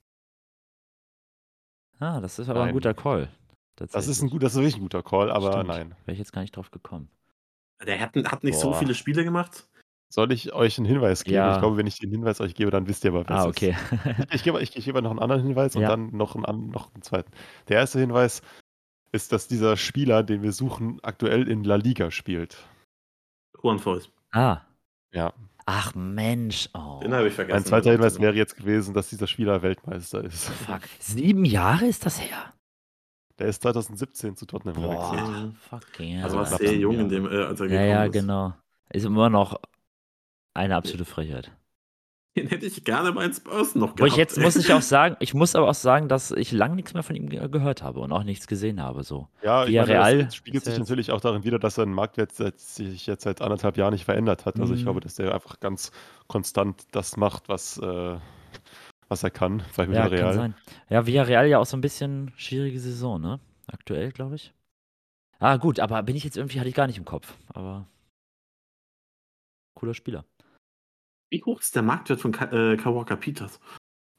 Ah, das ist aber ein Nein. guter Call. Das ist ein gut, das ist wirklich ein guter Call, aber Stimmt. nein. Wäre ich jetzt gar nicht drauf gekommen. Der hat, hat nicht so Boah. viele Spiele gemacht. Soll ich euch einen Hinweis geben? Ja. Ich glaube, wenn ich den Hinweis euch gebe, dann wisst ihr aber, Ah, okay. ist. Ich gebe, ich, ich gebe noch einen anderen Hinweis und Ja. dann noch einen, an- noch einen zweiten. Der erste Hinweis ist, dass dieser Spieler, den wir suchen, aktuell in La Liga spielt. Juan Foyt. ah. Ja. Ach Mensch. Oh. Den habe ich vergessen. Mein zweiter Hinweis wäre jetzt gewesen, dass dieser Spieler Weltmeister ist. Fuck. Sieben Jahre ist das her? Der ist 2017 zu Tottenham gewechselt. Boah, fucking Also war hell. sehr jung, Ja. in dem, äh, als er Ja, gekommen ja, ist. genau. Ist immer noch eine absolute Frechheit. Den hätte ich gerne bei Spurs noch Wo ich gehabt. jetzt ey. muss ich auch [LAUGHS] sagen, ich muss aber auch sagen, dass ich lange nichts mehr von ihm ge gehört habe und auch nichts gesehen habe. So. Ja, ich Villarreal meine, das spiegelt sich natürlich auch darin wider, dass sein Marktwert sich jetzt seit anderthalb Jahren nicht verändert hat. Also ich Mhm. glaube, dass der einfach ganz konstant das macht, was, äh, was er kann bei Ja, kann Villarreal. sein. Ja, Villarreal ja auch so ein bisschen schwierige Saison, ne? Aktuell, glaube ich. Ah, gut, aber bin ich jetzt irgendwie, hatte ich gar nicht im Kopf. Aber cooler Spieler. Wie hoch ist der Marktwert von Ka äh, Peters?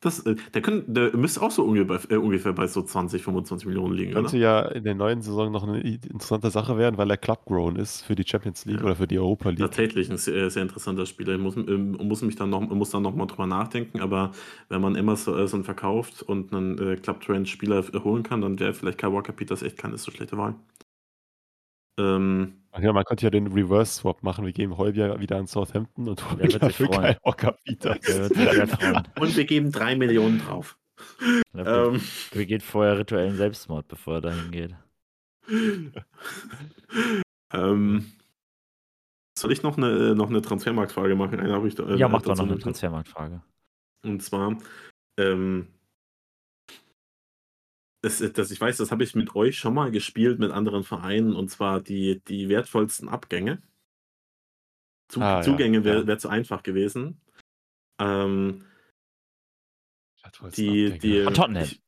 Das, äh, der, können, der müsste auch so ungefähr, äh, ungefähr bei so 20, 25 Millionen liegen, Könnte ja in der neuen Saison noch eine interessante Sache werden, weil er Club-grown ist für die Champions League Ja. oder für die Europa League. Tatsächlich ein sehr, sehr interessanter Spieler. Ich muss, ähm, muss mich dann noch, muss dann noch mal drüber nachdenken, aber wenn man Emerson verkauft und einen äh, Club-Trend-Spieler holen kann, dann wäre vielleicht Walker Peters echt keine so schlechte Wahl. Ähm, Ach ja, man könnte ja den Reverse-Swap machen. Wir geben Heubier wieder an Southampton und Der wird sich für freuen. Kyle Walker und wir geben drei Millionen drauf. Ähm, begeht vorher rituellen Selbstmord, bevor er dahin geht. ähm, soll ich noch eine, noch eine Transfermarktfrage machen? Eine habe ich da, äh, Ja, mach doch noch eine Transfermarktfrage. Und zwar, ähm, das, das, ich weiß, das habe ich mit euch schon mal gespielt mit anderen Vereinen, und zwar die, die wertvollsten Abgänge. Zu, Ah, ja, Zugänge wäre ja. wär zu einfach gewesen. Ähm, die, Abgänge. die, Von Tottenham. ich-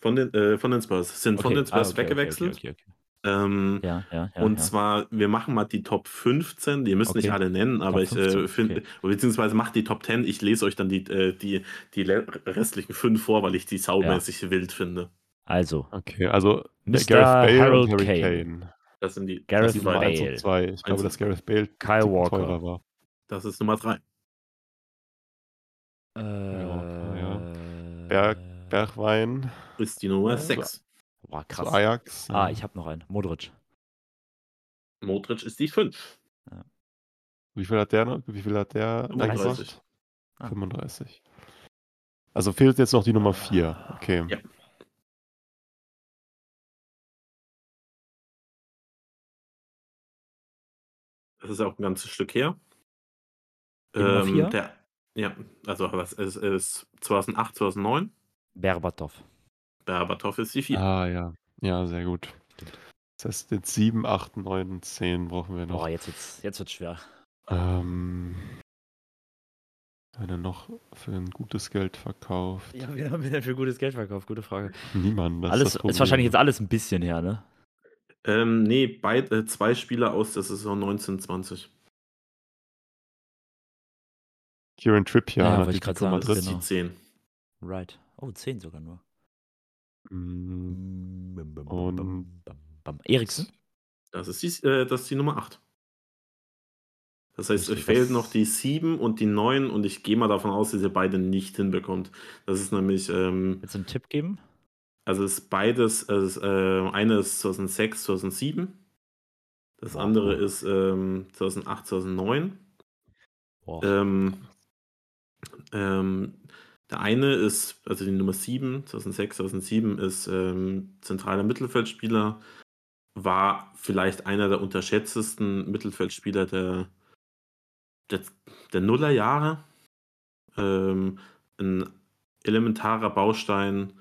von, den, äh, von den Spurs. Sind von Okay, den Spurs ah, okay, weggewechselt. Okay, okay, okay. Ähm, Ja, ja, ja. und ja. zwar, wir machen mal die Top 15, die müssen nicht Okay. alle nennen, aber ich äh, 15, finde, okay. beziehungsweise macht die Top 10, ich lese euch dann die, äh, die, die restlichen fünf vor, weil ich die saumäßig wild finde. Also, Okay, also der Mr. Gareth Bale Harold und Harry Kane. Kane. Das sind die, Gareth das, sind Bale. 1 und 2. Ich glaube, dass Gareth Bale Kyle Walker. teurer war. das ist Nummer 3. Äh, ja. Berg, Bergwein. Ist die Nummer Ja. 6. Boah, Zu krass. Ajax. Ah, ich habe noch einen. Modric. Modric ist die 5. Wie viel hat der noch? Wie viel hat der 35. eingebracht? Ah. 35. Also fehlt jetzt noch die Nummer 4. Okay. Ja. Das ist auch ein ganzes Stück her. Vier? der, ja, also was es ist 2008, 2009. Berbatov. Berbatov ist die 4. Ah, ja. Ja, sehr gut. Das heißt, jetzt 7, 8, 9 und 10 brauchen wir noch. Boah, jetzt wird's, jetzt wird's schwer. Ähm, wenn er noch für ein gutes Geld verkauft. Ja, wir haben wir denn für gutes Geld verkauft? Gute Frage. Niemand. Das alles das ist, Problem. wahrscheinlich jetzt alles ein bisschen her, ne? Ähm, nee, beid, äh, zwei Spieler aus der Saison 1920. Kieran Trippier, Ja, ich Atletico grad sagen, Das Genau. die 10. Right. Oh, 10 sogar nur. Mm, Und-. Eriksen? Das ist die, äh, das ist die Nummer 8. Das heißt, fehlt das- noch die 7 und die 9 und ich gehe mal davon aus, dass ihr beide nicht hinbekommt. Das ist nämlich, ähm, Willst du einen Tipp geben? Also es ist beides, also äh, eine ist 2006, 2007. Das andere ist ähm, 2008, 2009. Boah. Ähm, ähm, der eine ist, also die Nummer 7, 2006, 2007, ist ähm, zentraler Mittelfeldspieler, war vielleicht einer der unterschätztesten Mittelfeldspieler der, der, der Nullerjahre. Ähm, ein elementarer Baustein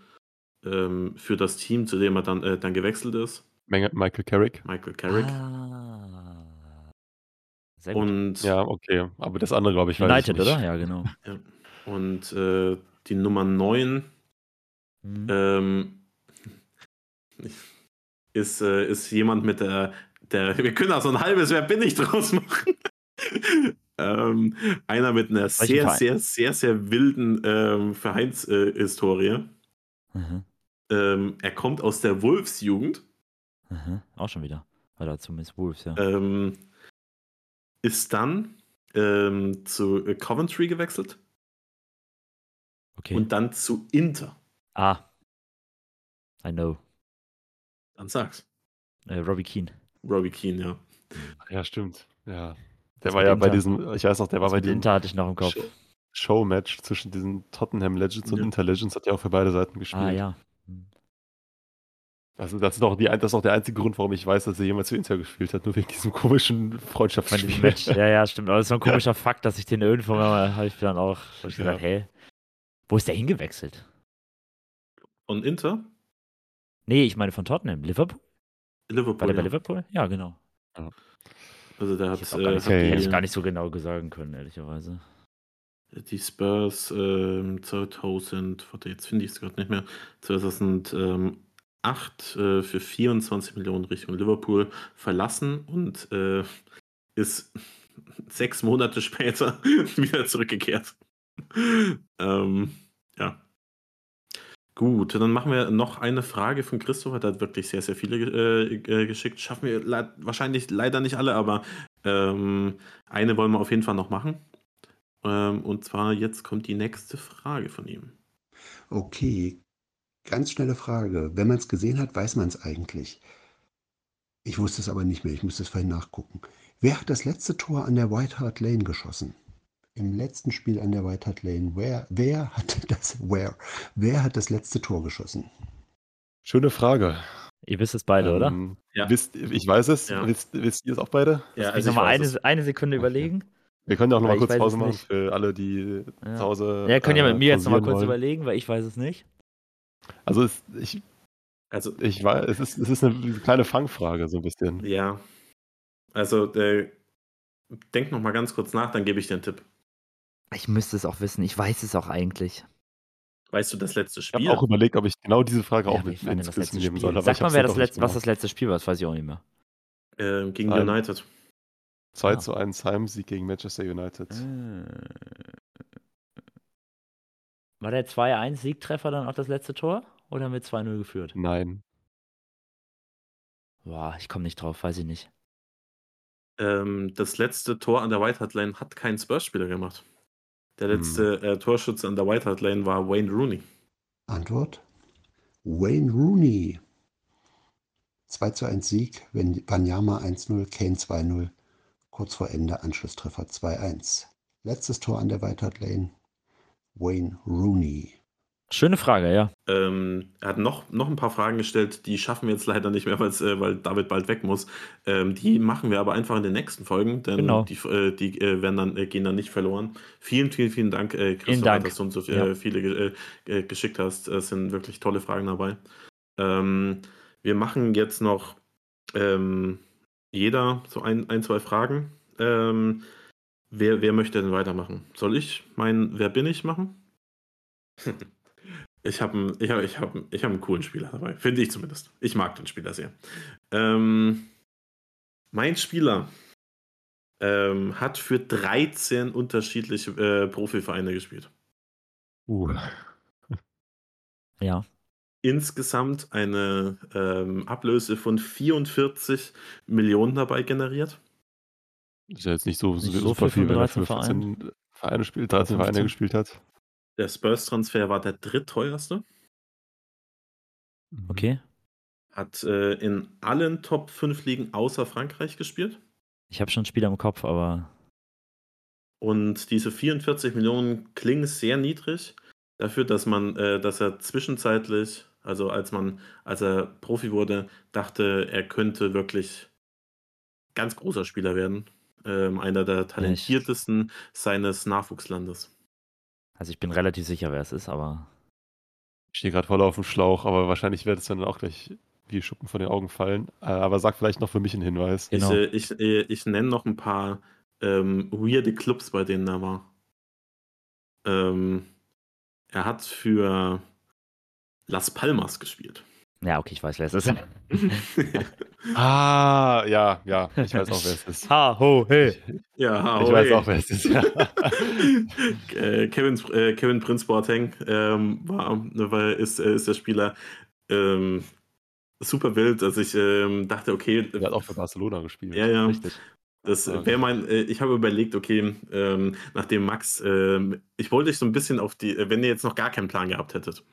ähm, für das Team, zu dem er dann, äh, dann gewechselt ist, Michael Carrick. Michael Carrick. Ah. Sehr gut. Und Ja, okay. Aber das andere, glaube ich, weiß United, ich nicht. oder? Ja, genau. Und äh, die Nummer 9 Mhm. ähm, ist, äh, ist jemand mit der, der. [LAUGHS] Wir können auch so ein halbes Wer bin ich draus machen. [LAUGHS] ähm, einer mit einer Welchen sehr, Verein? sehr, sehr, sehr wilden ähm, Vereinshistorie. Mhm. Ähm, er kommt aus der Wolfsjugend. Mhm. Auch schon wieder. Oder zumindest Wolves, ja. Ähm, ist dann ähm, zu Coventry gewechselt Okay. und dann zu Inter. ah. I know. Dann sag's. Äh, Robbie Keane. Robbie Keane, ja. Ja, stimmt. Ja. Der Das war ja bei Inter. diesem, ich weiß noch, der war Das bei mit diesem Inter hatte ich noch im Kopf. Show- Showmatch zwischen diesen Tottenham Legends und Ja. Inter Legends, hat ja auch für beide Seiten gespielt. Ah, ja. Also das ist auch die, das ist auch der einzige Grund, warum ich weiß, dass er jemals für Inter gespielt hat, nur wegen diesem komischen Von Freundschaftsspiel. Ja, ja, stimmt. Aber das ist so ein [LAUGHS] komischer Fakt, dass ich den irgendwo mal, habe ich dann auch, hab ich Ja. gesagt, hä? Wo ist der hingewechselt? Und Inter? Nee, ich meine von Tottenham. Liverpool? Liverpool. War der bei ja. Liverpool? Ja, genau. Also der Ich hat gar äh, nicht, okay. hätte ich gar nicht so genau sagen können, ehrlicherweise. die Spurs ähm, 2000, warte, jetzt finde ich es gerade nicht mehr, 2008 äh, für 24 Millionen Richtung Liverpool verlassen und äh, ist [LAUGHS] sechs Monate später [LAUGHS] wieder zurückgekehrt. ähm, ja. Gut, dann machen wir noch eine Frage von Christopher. Der hat wirklich sehr, sehr viele äh, äh, geschickt. Schaffen wir le wahrscheinlich leider nicht alle, aber ähm, eine wollen wir auf jeden Fall noch machen. Ähm, und zwar jetzt kommt die nächste Frage von ihm. Okay, ganz schnelle Frage. Wenn man es gesehen hat, weiß man es eigentlich. Ich wusste es aber nicht mehr, ich musste es vorhin nachgucken. Wer hat das letzte Tor an der White Hart Lane geschossen? Im letzten Spiel an der White Hart Lane. Wer, wer hat [LAUGHS] das, where? Wer hat das letzte Tor geschossen? Schöne Frage. Ihr wisst es beide, oder? Ähm, Ja. wisst, ich weiß es. Ja. Wisst, wisst ihr es auch beide? Ja, Lass mich nochmal eine, eine Sekunde Okay. überlegen. Wir können ja auch noch mal ich kurz Pause machen nicht. für alle, die Ja. zu Hause. Ja, könnt ihr mit äh, mir jetzt nochmal pausieren kurz wollen. überlegen, weil ich weiß es nicht. Also es, ich, Also, ich weiß, es ist, es ist eine kleine Fangfrage so ein bisschen. ja. Also, äh, denk noch mal ganz kurz nach, dann gebe ich dir einen Tipp. Ich müsste es auch wissen. Ich weiß es auch eigentlich. Weißt du das letzte Ich Spiel? habe auch überlegt, ob ich genau diese Frage Ja, auch mit ich ins das Quiz Spiel. soll. Sag ich mal, wer das letzte, was das letzte Spiel war. Das weiß ich auch nicht mehr. ähm, gegen Nein. United. 2 Ah. zu 1 Heimsieg gegen Manchester United. War der 2-1-Siegtreffer dann auch das letzte Tor? Oder haben wir 2-0 geführt? Nein. Boah, ich komme nicht drauf, weiß ich nicht. Ähm, das letzte Tor an der White Hart Lane hat kein Spurs-Spieler gemacht. Der letzte hm. äh, Torschütze an der White Hart Lane war Wayne Rooney. Antwort? Wayne Rooney. 2 zu 1 Sieg, Banyama 1-0, Kane 2-0. Kurz vor Ende Anschlusstreffer 2-1. Letztes Tor an der White Hart Lane. Wayne Rooney. Schöne Frage, ja. Ähm, er hat noch, noch ein paar Fragen gestellt, die schaffen wir jetzt leider nicht mehr, äh, weil David bald weg muss. Ähm, die machen wir aber einfach in den nächsten Folgen, denn genau. die, äh, die äh, werden dann, äh, gehen dann nicht verloren. Vielen, vielen, vielen Dank, äh, Christoph, Dank. dass du uns so äh, ja. viele geschickt hast. Es sind wirklich tolle Fragen dabei. Ähm, wir machen jetzt noch ähm, jeder so ein, ein zwei Fragen. Wer, wer möchte denn weitermachen? Soll ich mein Wer bin ich machen? [LAUGHS] Ich habe ich hab, ich hab, ich hab einen coolen Spieler dabei. Finde ich zumindest. Ich mag den Spieler sehr. Ähm, mein Spieler ähm, hat für 13 unterschiedliche äh, Profivereine gespielt. Uh. [LAUGHS] Ja. Insgesamt eine ähm, Ablöse von 44 Millionen dabei generiert. Ist ja jetzt nicht so, nicht so super viel, wenn er für 14 Vereine spielt, 13 Vereine gespielt hat. Der Spurs-Transfer war der drittteuerste. Mhm. Okay. Hat äh, in allen Top 5 Ligen außer Frankreich gespielt. Ich habe schon ein Spiel im Kopf, aber. Und diese 44 Millionen klingen sehr niedrig dafür, dass man, äh, dass er zwischenzeitlich, also als man, als er Profi wurde, dachte, er könnte wirklich ganz großer Spieler werden. Ähm, einer der talentiertesten seines Nachwuchslandes. Also ich bin relativ sicher, wer es ist, aber. Ich stehe gerade voll auf dem Schlauch, aber wahrscheinlich wird es dann auch gleich wie Schuppen von den Augen fallen. Äh, aber sag vielleicht noch für mich einen Hinweis. Genau. Ich, äh, ich, äh, ich nenne noch ein paar ähm, weirde Clubs, bei denen er war. Ähm, er hat für Las Palmas gespielt. Ja, okay, ich weiß, wer es ist. [LAUGHS] ah, ja, ja, ich weiß auch, wer es ist. Ha, ho, hey. Ja, ha, ho, Ich weiß hey. auch, wer es ist, ja. [LAUGHS] Äh, Kevin, äh, Kevin Prince Boateng ähm, war, war, ist, äh, ist der Spieler. Ähm, super wild, also ich ähm, dachte, okay. Er hat auch für Barcelona gespielt. Ja, ja. Richtig. Das wäre mein, äh, ich habe überlegt, okay, ähm, nachdem Max, ähm, ich wollte euch so ein bisschen auf die, wenn ihr jetzt noch gar keinen Plan gehabt hättet,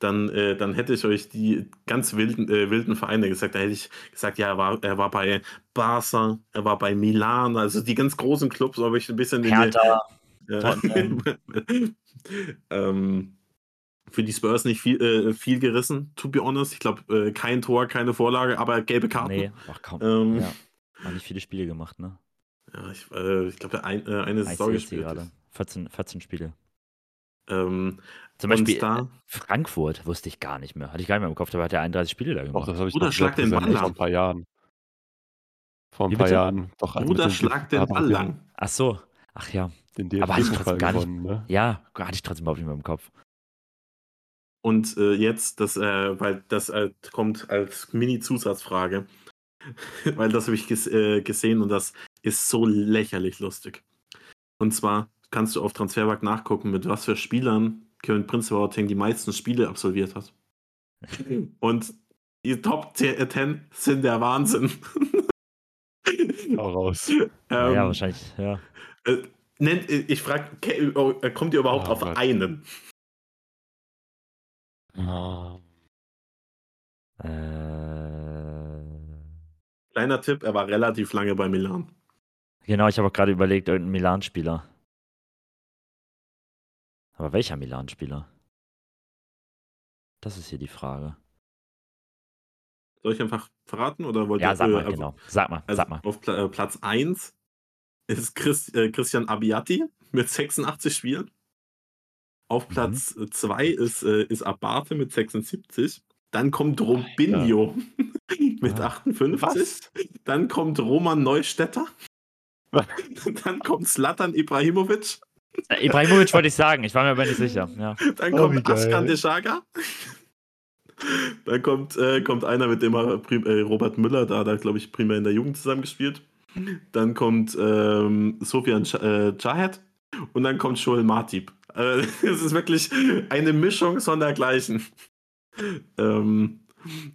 dann, äh, dann hätte ich euch die ganz wilden, äh, wilden Vereine gesagt. Da hätte ich gesagt, ja, er war, er war bei Barca, er war bei Milan, also die ganz großen Clubs, habe ich ein bisschen Hertha, äh, [LAUGHS] ähm, für die Spurs nicht viel, äh, viel gerissen, to be honest. Ich glaube, äh, kein Tor, keine Vorlage, aber gelbe Karten. Nee, ach kaum. Ähm, ja. Haben nicht viele Spiele gemacht, ne? Ja, ich, äh, ich glaube, ein, eine Saison gespielt. 14, 14 Spiele. Ähm, zum Beispiel da, Frankfurt wusste ich gar nicht mehr. Hatte ich gar nicht mehr im Kopf, aber hat er 31 Spiele da gemacht. Doch, das habe ich Bruder, schlag den Ball lang. Vor ein paar Jahren. Vor ein Wie paar bitte? Jahren. Doch, Bruder, schlag den Ball lang. Ach so. Ach ja. Den aber hatte ich trotzdem gar gewonnen, nicht. Ne? Ja, hatte ich trotzdem überhaupt nicht mehr im Kopf. Und äh, jetzt, das, äh, weil das äh, kommt als Mini-Zusatzfrage, [LAUGHS] weil das habe ich ges äh, gesehen und das ist so lächerlich lustig. Und zwar kannst du auf Transfermarkt nachgucken, mit was für Spielern Kevin Prince Boateng die meisten Spiele absolviert hat. [LAUGHS] Und die Top 10 sind der Wahnsinn. [LAUGHS] Hau raus. ähm, ja, wahrscheinlich, ja. Äh, nennt, ich frage, äh, kommt ihr überhaupt oh, auf Gott. einen? Oh. Äh... Kleiner Tipp, er war relativ lange bei Milan. Genau, ich habe auch gerade überlegt, irgendein Milan-Spieler. Aber welcher Milan-Spieler? Das ist hier die Frage. Soll ich einfach verraten oder wollt Ja, sag mal, äh, genau. Sag mal, also sag mal. Auf Pla äh, Platz 1 ist Chris, äh, Christian Abiati mit 86 Spielen. Auf mhm. Platz 2 mhm. ist, äh, ist Abate mit 76. Dann kommt Robinho ja. [LAUGHS] mit ah. 58. Was? Dann kommt Roman Neustädter. [LAUGHS] Dann kommt Slatan Ibrahimovic äh, Ibrahimovic wollte ich sagen, ich war mir aber nicht sicher. Ja. Dann kommt oh, Askan Deshaga. Dann kommt, äh, kommt einer, mit dem er äh, Robert Müller, da hat er, glaube ich, primär in der Jugend zusammengespielt. Dann kommt ähm, Sofian äh, Chahed und dann kommt Joel Martip. Äh, [LAUGHS] es ist wirklich eine Mischung sondergleichen. Ähm,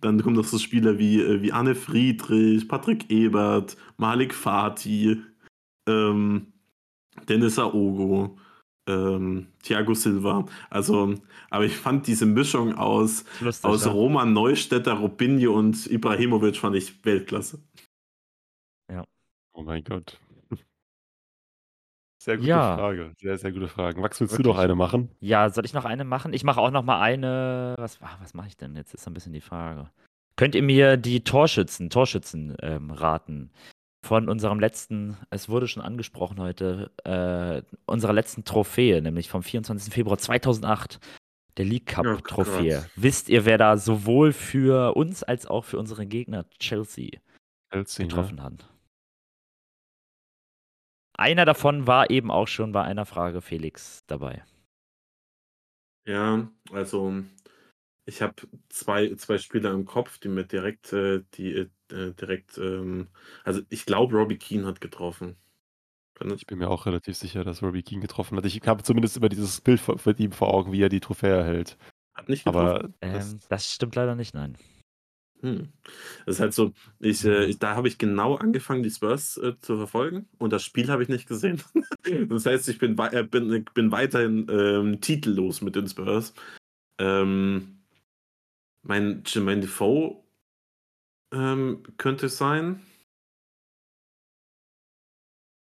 dann kommen noch so Spieler wie, äh, wie Anne Friedrich, Patrick Ebert, Malik Fatih, ähm, Dennis Aogo, ähm, Thiago Silva. Also, aber ich fand diese Mischung aus, lustig, aus ja. Roman Neustädter, Robinho und Ibrahimovic fand ich Weltklasse. Ja. Oh mein Gott. Sehr gute ja. Frage. Sehr, sehr gute Frage. Max, willst Wirklich? du noch eine machen? Ja, soll ich noch eine machen? Ich mache auch noch mal eine. Was, was mache ich denn? Jetzt ist so ein bisschen die Frage. Könnt ihr mir die Torschützen, Torschützen ähm, raten? Von unserem letzten, es wurde schon angesprochen heute, äh, unserer letzten Trophäe, nämlich vom 24. Februar 2008, der League Cup-Trophäe. Oh, Wisst ihr, wer da sowohl für uns als auch für unsere Gegner Chelsea, Chelsea ne? getroffen ne? hat? Einer davon war eben auch schon bei einer Frage Felix dabei. Ja, also ich habe zwei, zwei Spieler im Kopf, die mir direkt, äh, die äh, direkt, ähm, also ich glaube, Robbie Keane hat getroffen. Ich bin mir auch relativ sicher, dass Robbie Keane getroffen hat. Ich habe zumindest immer dieses Bild von, von ihm vor Augen, wie er die Trophäe hält. Hat nicht getroffen. Aber ähm, das, das stimmt leider nicht, nein. Hm. Das ist halt so, ich, äh, ich, da habe ich genau angefangen, die Spurs äh, zu verfolgen und das Spiel habe ich nicht gesehen. [LAUGHS] das heißt, ich bin, äh, bin, bin weiterhin ähm, titellos mit den Spurs. Ähm, mein Jermaine Defoe ähm, könnte es sein.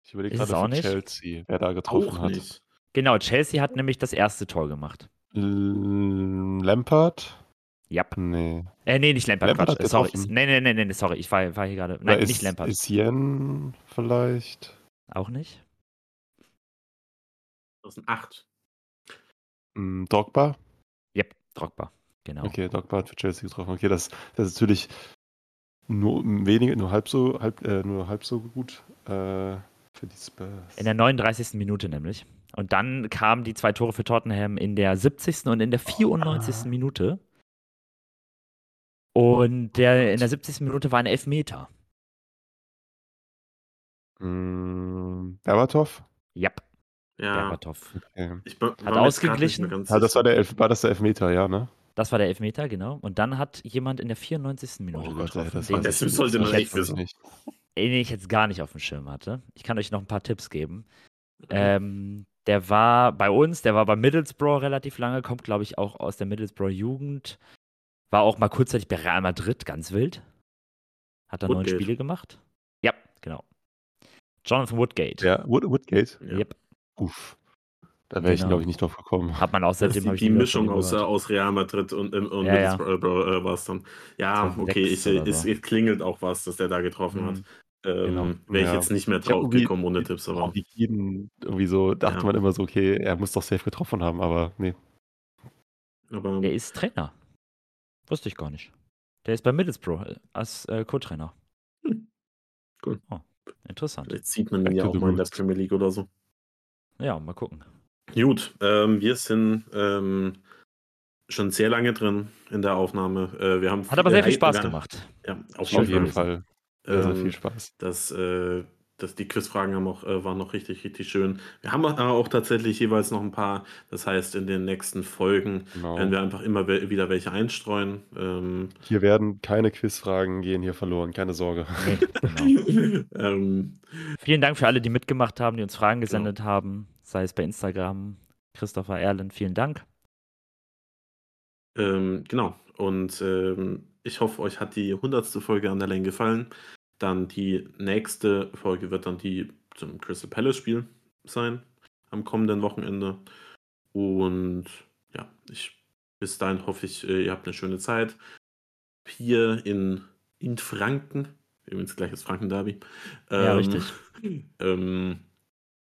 Ich überlege gerade für nicht. Chelsea, wer da getroffen auch hat. Nicht. Genau, Chelsea hat nämlich das erste Tor gemacht. L Lampard? Ja. Nee. Äh, nee, nicht Lampard. Lampard Quatsch. Sorry. Nee, nee, nee, nee, sorry. Ich war, war hier gerade. Nein, ist, nicht Lampard. Ist Yen vielleicht? Auch nicht. 2008. Mm, Drogba? Yep, Drogba. Genau. Okay, Drogba hat für Chelsea getroffen. Okay, das, das ist natürlich nur weniger, nur halb so, halb, äh, nur halb so gut äh, für die Spurs. In der 39. Minute nämlich. Und dann kamen die zwei Tore für Tottenham in der 70. und in der 94. Ah. Minute. Und der, in der 70. Minute war ein Elfmeter. Mm, Berbatov? Yep. Ja. Berbatov. Okay. Hat ausgeglichen. Das war, der Elf, war das der Elfmeter, ja, ne? Das war der Elfmeter, genau. Und dann hat jemand in der 94. Minute oh Gott, getroffen. das, den das sollte man echt wissen. Den ich jetzt gar nicht auf dem Schirm hatte. Ich kann euch noch ein paar Tipps geben. Ähm, der war bei uns, der war bei Middlesbrough relativ lange, kommt, glaube ich, auch aus der Middlesbrough Jugend. War auch mal kurzzeitig bei Real Madrid, ganz wild. Hat da neun Spiele gemacht. Ja, genau. Jonathan Woodgate. Ja, Wood Woodgate. Ja. Yep. Uff. Da wäre ich, genau. glaube ich, nicht drauf gekommen. Hat man auch seitdem die, die Mischung aus, aus Real Madrid und, und ja, ja. Äh, war es dann. Ja, okay, ich, so. es, es, klingelt auch was, dass der da getroffen mhm. hat. Ähm, genau. Wäre ich ja. jetzt nicht mehr drauf gekommen ohne Tipps. Aber. Jeden, irgendwie so dachte man immer so, okay, er muss doch safe getroffen haben, aber nee. Aber der ist Trainer. Wusste ich gar nicht. Der ist bei Middlesbrough äh, als äh, Co-Trainer. Hm. Cool. Oh, interessant. Vielleicht sieht man ihn ja auch mal in der Premier League oder so. Ja, mal gucken. Gut, ähm, wir sind ähm, schon sehr lange drin in der Aufnahme. Äh, wir haben Hat aber sehr viel Spaß gemacht. Ja, auf jeden, auf jeden Fall. Sehr viel Spaß. Das äh, das, die Quizfragen haben auch, äh, waren noch richtig, richtig schön. Wir haben auch tatsächlich jeweils noch ein paar. Das heißt, in den nächsten Folgen genau. werden wir einfach immer we wieder welche einstreuen. Ähm, hier werden keine Quizfragen gehen hier verloren, keine Sorge. Nee, genau. [LAUGHS] ähm, vielen Dank für alle, die mitgemacht haben, die uns Fragen gesendet genau. haben, sei es bei Instagram. Christopher Erlen, vielen Dank. Ähm, genau. Und ähm, ich hoffe, euch hat die hundertste Folge an der Länge gefallen. Dann die nächste Folge wird dann die zum Crystal Palace Spiel sein am kommenden Wochenende. Und ja, ich bis dahin hoffe ich, äh, ihr habt eine schöne Zeit. Hier in, in Franken, übrigens gleiches Franken-Derby. Ähm, ja, richtig. Ähm,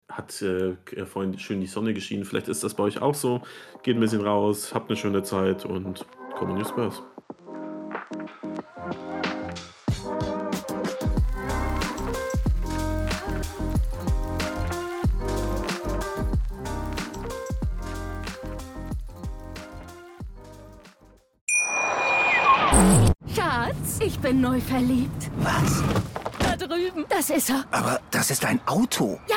hat äh, vorhin schön die Sonne geschienen. Vielleicht ist das bei euch auch so. Geht ein bisschen raus, habt eine schöne Zeit und kommen New Spurs. bin neu verliebt. Was? Da drüben. Das ist er. Aber das ist ein Auto. Ja,